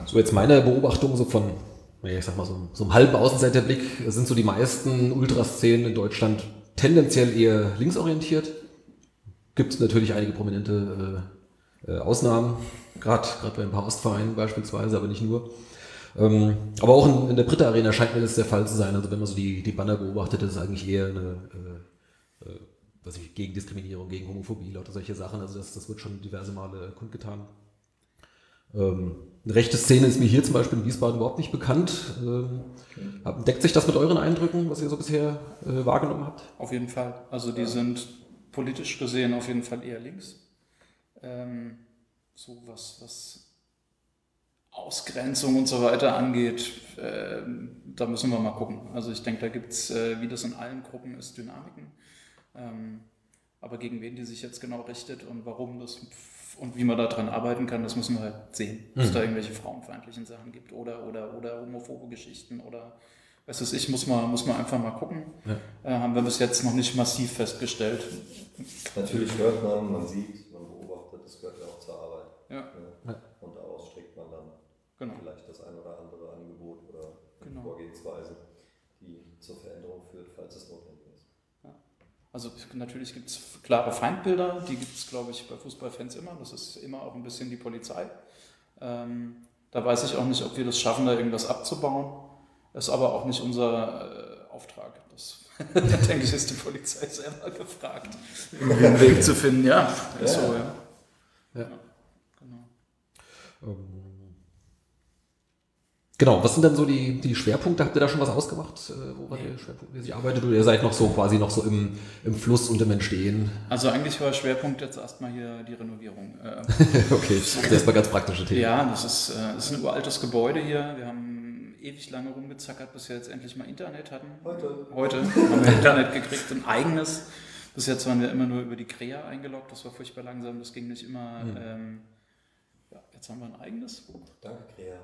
So jetzt meine Beobachtung so von, ich sag mal so, so einem halben Außenseiterblick, sind so die meisten Ultraszenen in Deutschland tendenziell eher linksorientiert. Gibt es natürlich einige prominente äh, äh, Ausnahmen, gerade bei ein paar Ostvereinen beispielsweise, aber nicht nur. Ähm, aber auch in, in der Britta Arena scheint mir das der Fall zu sein. Also wenn man so die, die Banner beobachtet, ist eigentlich eher eine äh, äh, was ich, gegen Diskriminierung, gegen Homophobie, lauter solche Sachen. Also das, das wird schon diverse Male kundgetan. Ähm, eine rechte Szene ist mir hier zum Beispiel in Wiesbaden überhaupt nicht bekannt. Ähm, hab- deckt sich das mit euren Eindrücken, was ihr so bisher äh, wahrgenommen habt? Auf jeden Fall. Also die sind politisch gesehen auf jeden Fall eher links. Ähm, so was, was Ausgrenzung und so weiter angeht, ähm, da müssen wir mal gucken. Also ich denke, da gibt es, äh, wie das in allen Gruppen ist, Dynamiken. Ähm, aber gegen wen die sich jetzt genau richtet und warum das und wie man daran arbeiten kann, das müssen wir halt sehen. Ob es da irgendwelche frauenfeindlichen Sachen gibt oder, oder, oder homophobe Geschichten oder was weiß ich, muss man, muss man einfach mal gucken. Ja. Äh, haben wir bis jetzt noch nicht massiv festgestellt. Natürlich hört man, man sieht, man beobachtet, das gehört ja auch zur Arbeit. Ja, Ne? Und daraus strickt man dann genau. vielleicht das ein oder andere Angebot oder Genau. Vorgehensweise, die zur wird, falls es notwendig ist. Also natürlich gibt es klare Feindbilder, die gibt es, glaube ich, bei Fußballfans immer. Das ist immer auch ein bisschen die Polizei. Ähm, da weiß ich auch nicht, ob wir das schaffen, da irgendwas abzubauen. Ist aber auch nicht unser äh, Auftrag. Das, da *laughs* denke ich, ist die Polizei selber gefragt, irgendwie einen Weg zu finden. Ja, ist so, ja. Ja. Genau. Ähm, Genau, was sind denn so die, die Schwerpunkte? Habt ihr da schon was ausgemacht, äh, wo war der Schwerpunkt mäßig arbeitet? Oder ihr seid noch so quasi noch so im, im Fluss und im Entstehen? Also eigentlich war Schwerpunkt jetzt erstmal hier die Renovierung. Äh, *laughs* okay, das ist erstmal ganz praktische Themen. Ja, das ist, äh, das ist ein uraltes Gebäude hier. Wir haben ewig lange rumgezackert, bis wir jetzt endlich mal Internet hatten. Heute. Heute haben wir *laughs* Internet gekriegt, ein eigenes. Bis jetzt waren wir immer nur über die Krea eingeloggt, das war furchtbar langsam, das ging nicht immer. Mhm. Ähm, ja, jetzt haben wir ein eigenes. Danke, Krea.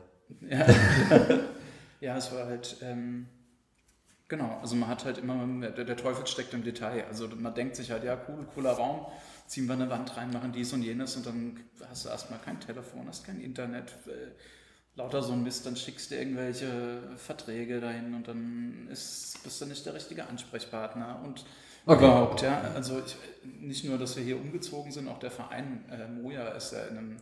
Ja, *laughs* ja es war halt, ähm, genau, also man hat halt immer, der, der Teufel steckt im Detail. Also man denkt sich halt, ja, cool, cooler Raum, ziehen wir eine Wand rein, machen dies und jenes und dann hast du erstmal kein Telefon, hast kein Internet, äh, lauter so ein Mist, dann schickst du irgendwelche Verträge dahin und dann ist, bist du nicht der richtige Ansprechpartner und Okay. überhaupt, ja. Also ich, nicht nur, dass wir hier umgezogen sind, auch der Verein äh, Moja ist ja in einem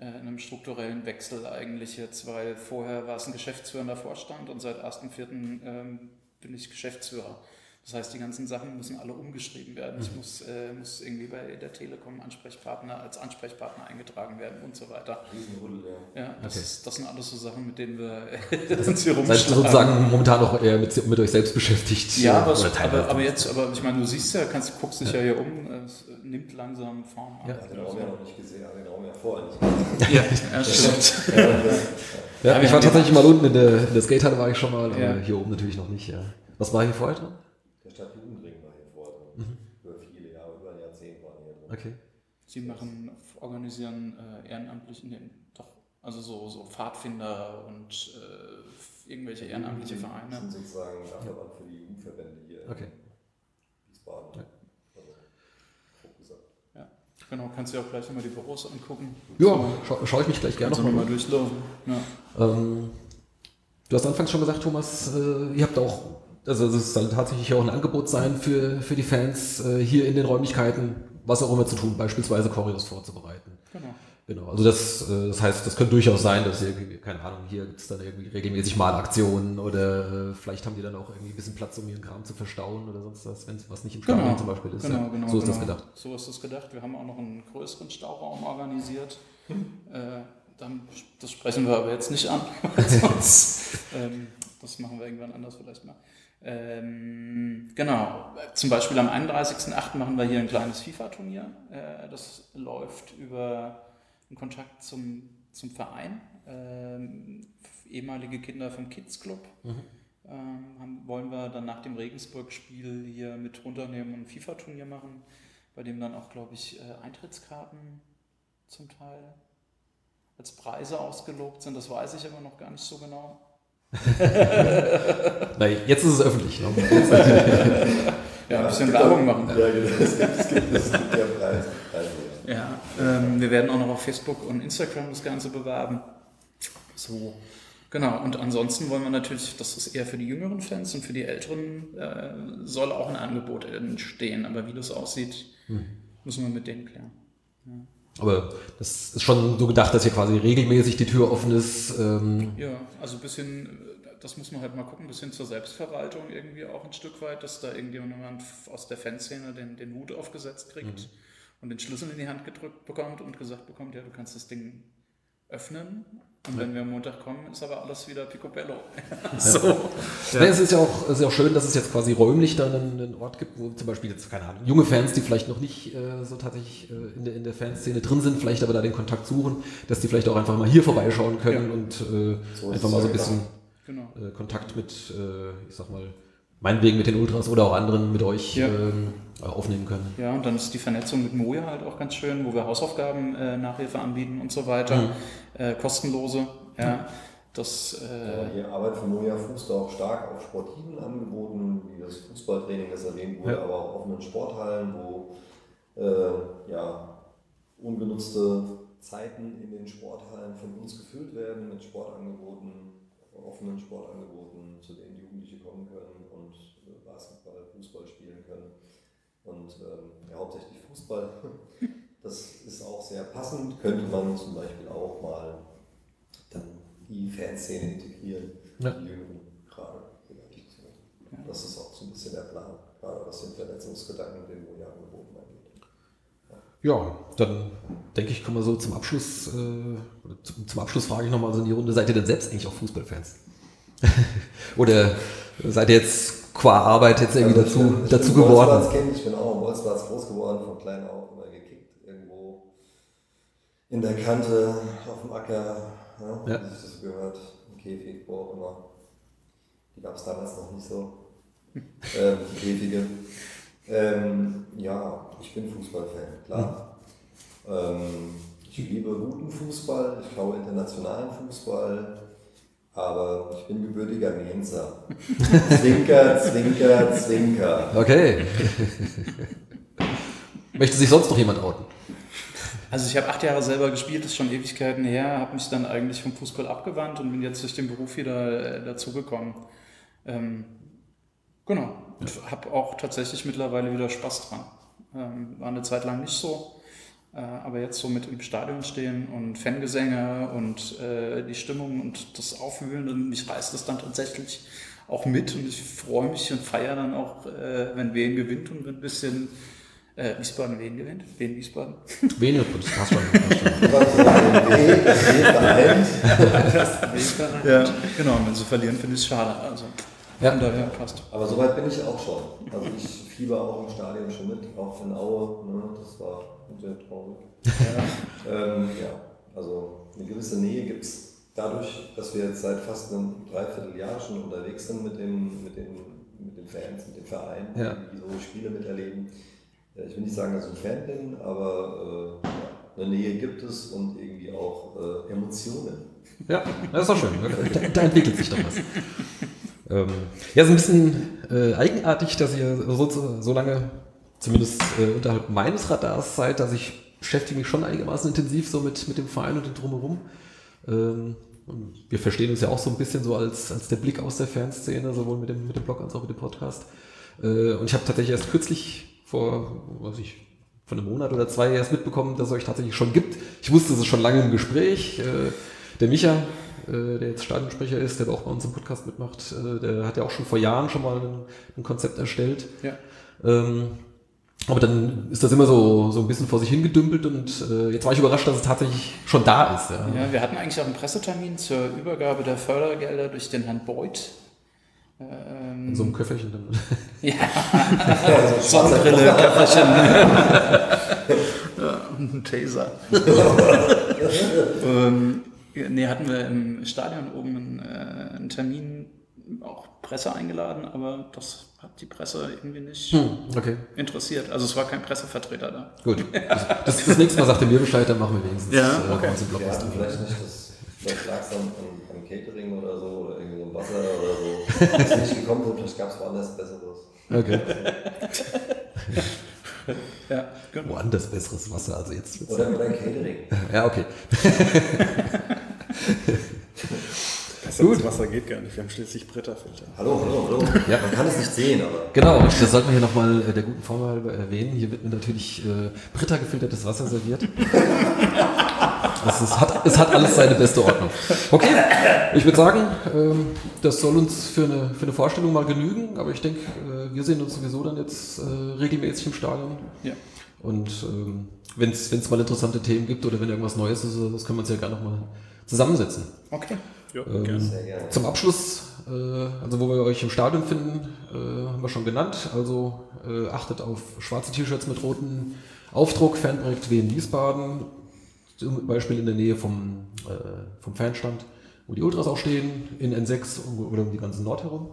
äh, in einem strukturellen Wechsel eigentlich jetzt, weil vorher war es ein geschäftsführender Vorstand und seit 1.4. Ähm, bin ich Geschäftsführer. Das heißt, die ganzen Sachen müssen alle umgeschrieben werden. Ich muss, äh, muss irgendwie bei der Telekom Ansprechpartner als Ansprechpartner eingetragen werden und so weiter. Riesenhuddel, ja. Ja, das, Okay. ist, das sind alles so Sachen, mit denen wir *laughs* uns hier Seid rumschlagen. sozusagen momentan noch eher mit, mit euch selbst beschäftigt. Ja, äh, aber, oder teilweise. aber, aber jetzt, aber ich meine, du siehst ja, kannst, guckst dich ja hier um, es nimmt langsam Form an. Ja. Ja, den Raum ja noch nicht gesehen, aber den Raum ja vorher nicht *laughs* gesehen. Ja, ja, stimmt. Ja, ja. Ja, Ja, ich war tatsächlich mal unten in der, in der Skatehalle war ich schon mal, aber Ja. hier oben natürlich noch nicht. Ja. Was war hier vorher drin? Der Stadtjugendring war hier vor drin. Über viele Jahre, über ein Jahrzehnt waren hier drin. Okay. Sie machen, organisieren äh, ehrenamtliche, nee, doch, also so, so Pfadfinder und äh, irgendwelche ehrenamtliche Das Vereine. sind sozusagen Dachverband für die Jugendverbände hier Okay. in Wiesbaden. Ja. Also, grob gesagt. Ja, genau, kannst du dir auch gleich nochmal die Büros angucken. Ja, scha schaue ich mich gleich gerne noch nochmal mal durchlaufen. Ja. Ähm, du hast anfangs schon gesagt, Thomas, äh, ihr habt auch, also es soll tatsächlich auch ein Angebot sein für, für die Fans, äh, hier in den Räumlichkeiten, was auch immer zu tun, beispielsweise Choreos vorzubereiten. Genau. Genau, also das, äh, das heißt, das könnte durchaus sein, dass ihr, keine Ahnung, hier gibt es dann irgendwie regelmäßig Malaktionen oder äh, vielleicht haben die dann auch irgendwie ein bisschen Platz, um ihren Kram zu verstauen oder sonst was, wenn was nicht im Stadion Genau, zum Beispiel ist. genau, ja. genau. so ist genau. das gedacht. So ist das gedacht. Wir haben auch noch einen größeren Stauraum organisiert. Hm. Äh, dann, das sprechen wir aber jetzt nicht an. *laughs* Sonst, *laughs* ähm, das machen wir irgendwann anders vielleicht mal. Ähm, genau, zum Beispiel am 31.08. machen wir hier ein kleines FIFA-Turnier. Äh, das läuft über einen Kontakt zum, zum Verein. Ähm, ehemalige Kinder vom Kids Club Mhm. ähm, haben, wollen wir dann nach dem Regensburg-Spiel hier mit runternehmen und ein FIFA-Turnier machen, bei dem dann auch, glaube ich, äh, Eintrittskarten zum Teil als Preise ausgelobt sind. Das weiß ich aber noch gar nicht so genau. *laughs* Nein, jetzt ist es öffentlich. Ne? Ja, ein bisschen Werbung machen. Ja, genau. Es gibt, es gibt, es gibt ja Preise. Ja. Ja, ähm, wir werden auch noch auf Facebook und Instagram das Ganze bewerben. So, genau. Und ansonsten wollen wir natürlich, das ist eher für die jüngeren Fans und für die älteren äh, soll auch ein Angebot entstehen. Aber wie das aussieht, müssen wir mit denen klären. Aber das ist schon so gedacht, dass hier quasi regelmäßig die Tür offen ist. Ähm, Ja, also ein bisschen, das muss man halt mal gucken, ein bisschen zur Selbstverwaltung irgendwie auch ein Stück weit, dass da irgendjemand aus der Fanszene den, den Hut aufgesetzt kriegt und den Schlüssel in die Hand gedrückt bekommt und gesagt bekommt, ja, du kannst das Ding öffnen. Und wenn wir am Montag kommen, ist aber alles wieder picobello. *laughs* so. Ja. es ist ja auch, es ist ja auch schön, dass es jetzt quasi räumlich dann einen, einen Ort gibt, wo zum Beispiel jetzt, keine Ahnung, junge Fans, die vielleicht noch nicht äh, so tatsächlich äh, in, der, in der Fanszene drin sind, vielleicht aber da den Kontakt suchen, dass die vielleicht auch einfach mal hier vorbeischauen können Ja. und äh, So einfach mal so ein bisschen Genau. äh, Kontakt mit, äh, ich sag mal, meinetwegen mit den Ultras oder auch anderen mit euch Ja. ähm, äh, aufnehmen können. Ja, und dann ist die Vernetzung mit Moja halt auch ganz schön, wo wir Hausaufgaben äh, Nachhilfe anbieten und so weiter. Äh, kostenlose. Ja. Das, Ja, äh, die Arbeit von Moja fußt auch stark auf sportiven Angeboten, wie das Fußballtraining, das erwähnt wurde, Ja. aber auch offenen Sporthallen, wo äh, ja, ungenutzte Zeiten in den Sporthallen von uns gefüllt werden mit Sportangeboten. offenen Sportangeboten, zu denen Jugendliche kommen können und äh, Basketball, Fußball spielen können. Und ähm, ja, hauptsächlich Fußball. *laughs* Das ist auch sehr passend. Könnte man zum Beispiel auch mal dann die Fanszene integrieren, Ja. die Jüngeren gerade. Das ist auch so ein bisschen der Plan, gerade was den Verletzungsgedanken den Moja-Angeboten angeht. Ja, dann denke ich, kommen wir so zum Abschluss. Äh, zum, zum Abschluss frage ich nochmal so in die Runde, seid ihr denn selbst eigentlich auch Fußballfans? *laughs* oder seid ihr jetzt qua Arbeit jetzt irgendwie Also dazu, bin- dazu geworden? Bolzplatz-Kind, Ich bin auch am Bolzplatz groß geworden, von klein auf immer gekickt, irgendwo in der Kante, auf dem Acker, ja, Ja. wie sich das gehört, im Käfig, wo auch immer. Die gab es damals noch nicht so, *laughs* ähm, die Käfige. Ähm, ja, ich bin Fußballfan, klar. Ähm, ich liebe guten Fußball, ich schaue internationalen Fußball, aber ich bin gebürtiger Mainzer. Zwinker, Zwinker, Zwinker. Okay. *laughs* Möchte sich sonst noch jemand outen? Also ich habe acht Jahre selber gespielt, das ist schon Ewigkeiten her, habe mich dann eigentlich vom Fußball abgewandt und bin jetzt durch den Beruf wieder äh, dazugekommen. Ähm, genau, und habe auch tatsächlich mittlerweile wieder Spaß dran. Ähm, war eine Zeit lang nicht so, aber jetzt so mit im Stadion stehen und Fangesänge und äh, die Stimmung und das Aufwühlen, und mich reißt das dann tatsächlich auch mit und ich freue mich und feiere dann auch, äh, wenn Wien gewinnt und ein bisschen äh, Wiesbaden Wien gewinnt. Wien Wiesbaden. Das passt schon. Das. *laughs* Ja, genau. Und wenn sie verlieren, finde ich es schade. Also, Ja. von daher passt. Aber soweit bin ich auch schon. Also ich fieber auch im Stadion schon mit, auch in Aue. Ne? Das war sehr traurig. *laughs* ähm, ja, also eine gewisse Nähe gibt es dadurch, dass wir jetzt seit fast einem Dreivierteljahr schon unterwegs sind mit, dem, mit, den, mit den Fans, mit dem Verein, Ja. die so Spiele miterleben. Ja, Ich will nicht sagen, dass ich ein Fan bin, aber äh, ja, eine Nähe gibt es und irgendwie auch äh, Emotionen. Ja, das ist doch schön. *laughs* Da, da entwickelt sich doch was. Ähm, ja, ist ein bisschen äh, eigenartig, dass ihr so, so lange, zumindest äh, unterhalb meines Radars seid, dass ich beschäftige mich schon einigermaßen intensiv so mit, mit dem Verein und dem Drumherum. Ähm, wir verstehen uns ja auch so ein bisschen so als, als der Blick aus der Fanszene, sowohl mit dem, mit dem Blog als auch mit dem Podcast. Äh, und ich habe tatsächlich erst kürzlich vor, was ich, von einem Monat oder zwei erst mitbekommen, dass es euch tatsächlich schon gibt. Ich wusste, es ist schon lange im Gespräch. Äh, der Micha, äh, der jetzt Stadionsprecher ist, der auch bei uns im Podcast mitmacht, äh, der hat ja auch schon vor Jahren schon mal ein, ein Konzept erstellt. Ja. Ähm, aber dann ist das immer so, so ein bisschen vor sich hingedümpelt und äh, jetzt war ich überrascht, dass es tatsächlich schon da ist. Ja. Ja, wir hatten eigentlich auch einen Pressetermin zur Übergabe der Fördergelder durch den Herrn Beuth. Ähm, In so einem Köfferchen dann. *laughs* ja, *laughs* Sonnenbrille, Köfferchen. *laughs* ja, und ein Taser. ähm, nee, hatten wir im Stadion oben einen, äh, einen Termin, auch Presse eingeladen, aber das hat die Presse irgendwie nicht Hm, okay, interessiert. Also es war kein Pressevertreter da. gut. *laughs* Das, das, nächste Mal sagt er mir Bescheid, dann machen wir wenigstens Ja, äh, okay. bei uns im Blog Wir was hatten drüber. vielleicht nicht das, vielleicht lag es am, am, Catering oder so oder irgendwie so ein Wasser oder so. Ist nicht gekommen sind, vielleicht gab es woanders Besseres. Okay. *laughs* Ja, genau. Woanders besseres Wasser, also jetzt. Oder, oder ein Catering. Ja, okay. *laughs* Besseres Wasser geht gar nicht. Wir haben schließlich Bretterfilter. Hallo, hallo, hallo. Ja. Man kann es nicht sehen, aber. Genau, das sollten wir hier nochmal äh, der guten Form halber erwähnen. Hier wird mir natürlich äh, Britta gefiltertes Wasser serviert. Es, ist, hat, es hat alles seine beste Ordnung. Okay, ich würde sagen, ähm, das soll uns für eine, für eine Vorstellung mal genügen, aber ich denke, äh, wir sehen uns sowieso dann jetzt äh, regelmäßig im Stadion. Ja. Und ähm, wenn es mal interessante Themen gibt oder wenn irgendwas Neues ist, das können wir uns ja gerne nochmal zusammensetzen. Okay. Ja, Ähm, gerne. Sehr gerne. Zum Abschluss, äh, also wo wir euch im Stadion finden, äh, haben wir schon genannt. Also äh, achtet auf schwarze T-Shirts mit rotem Aufdruck, Fanprojekt Wien Wiesbaden, zum Beispiel in der Nähe vom, äh, vom Fanstand, wo die Ultras auch stehen, in N6 oder um die ganze Nord herum.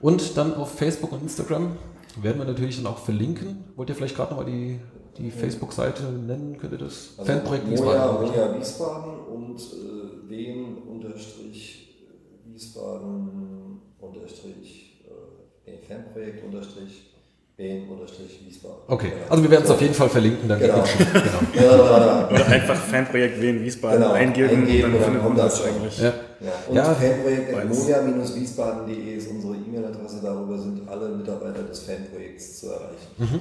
Und dann auf Facebook und Instagram werden wir natürlich dann auch verlinken. Wollt ihr vielleicht gerade nochmal die, die Facebook-Seite nennen? Könnt ihr das? Also Fanprojekt Moja, Wiesbaden. Moja Wiesbaden und äh, Wien unterstrich Wiesbaden unterstrich äh, Fanprojekt unterstrich Wien-Wiesbaden. Okay, also wir werden es auf jeden Fall verlinken, dann Genau. *laughs* Genau. Ja. Oder einfach Fanprojekt Wien Wiesbaden Genau, eingeben, eingeben dann und dann findet man kommt das eigentlich. Ja. Ja, und Ja, fanprojekt.moja-wiesbaden.de ist unsere E-Mail-Adresse. Darüber sind alle Mitarbeiter des Fanprojekts zu erreichen. Mhm.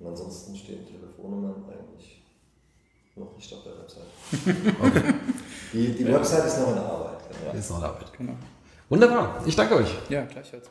Und ansonsten stehen Telefonnummern eigentlich noch nicht auf der Website. *laughs* Die, die Website ist noch in Arbeit. Genau. Ist noch in Arbeit. Genau. Wunderbar, ich danke euch. Ja, gleichfalls.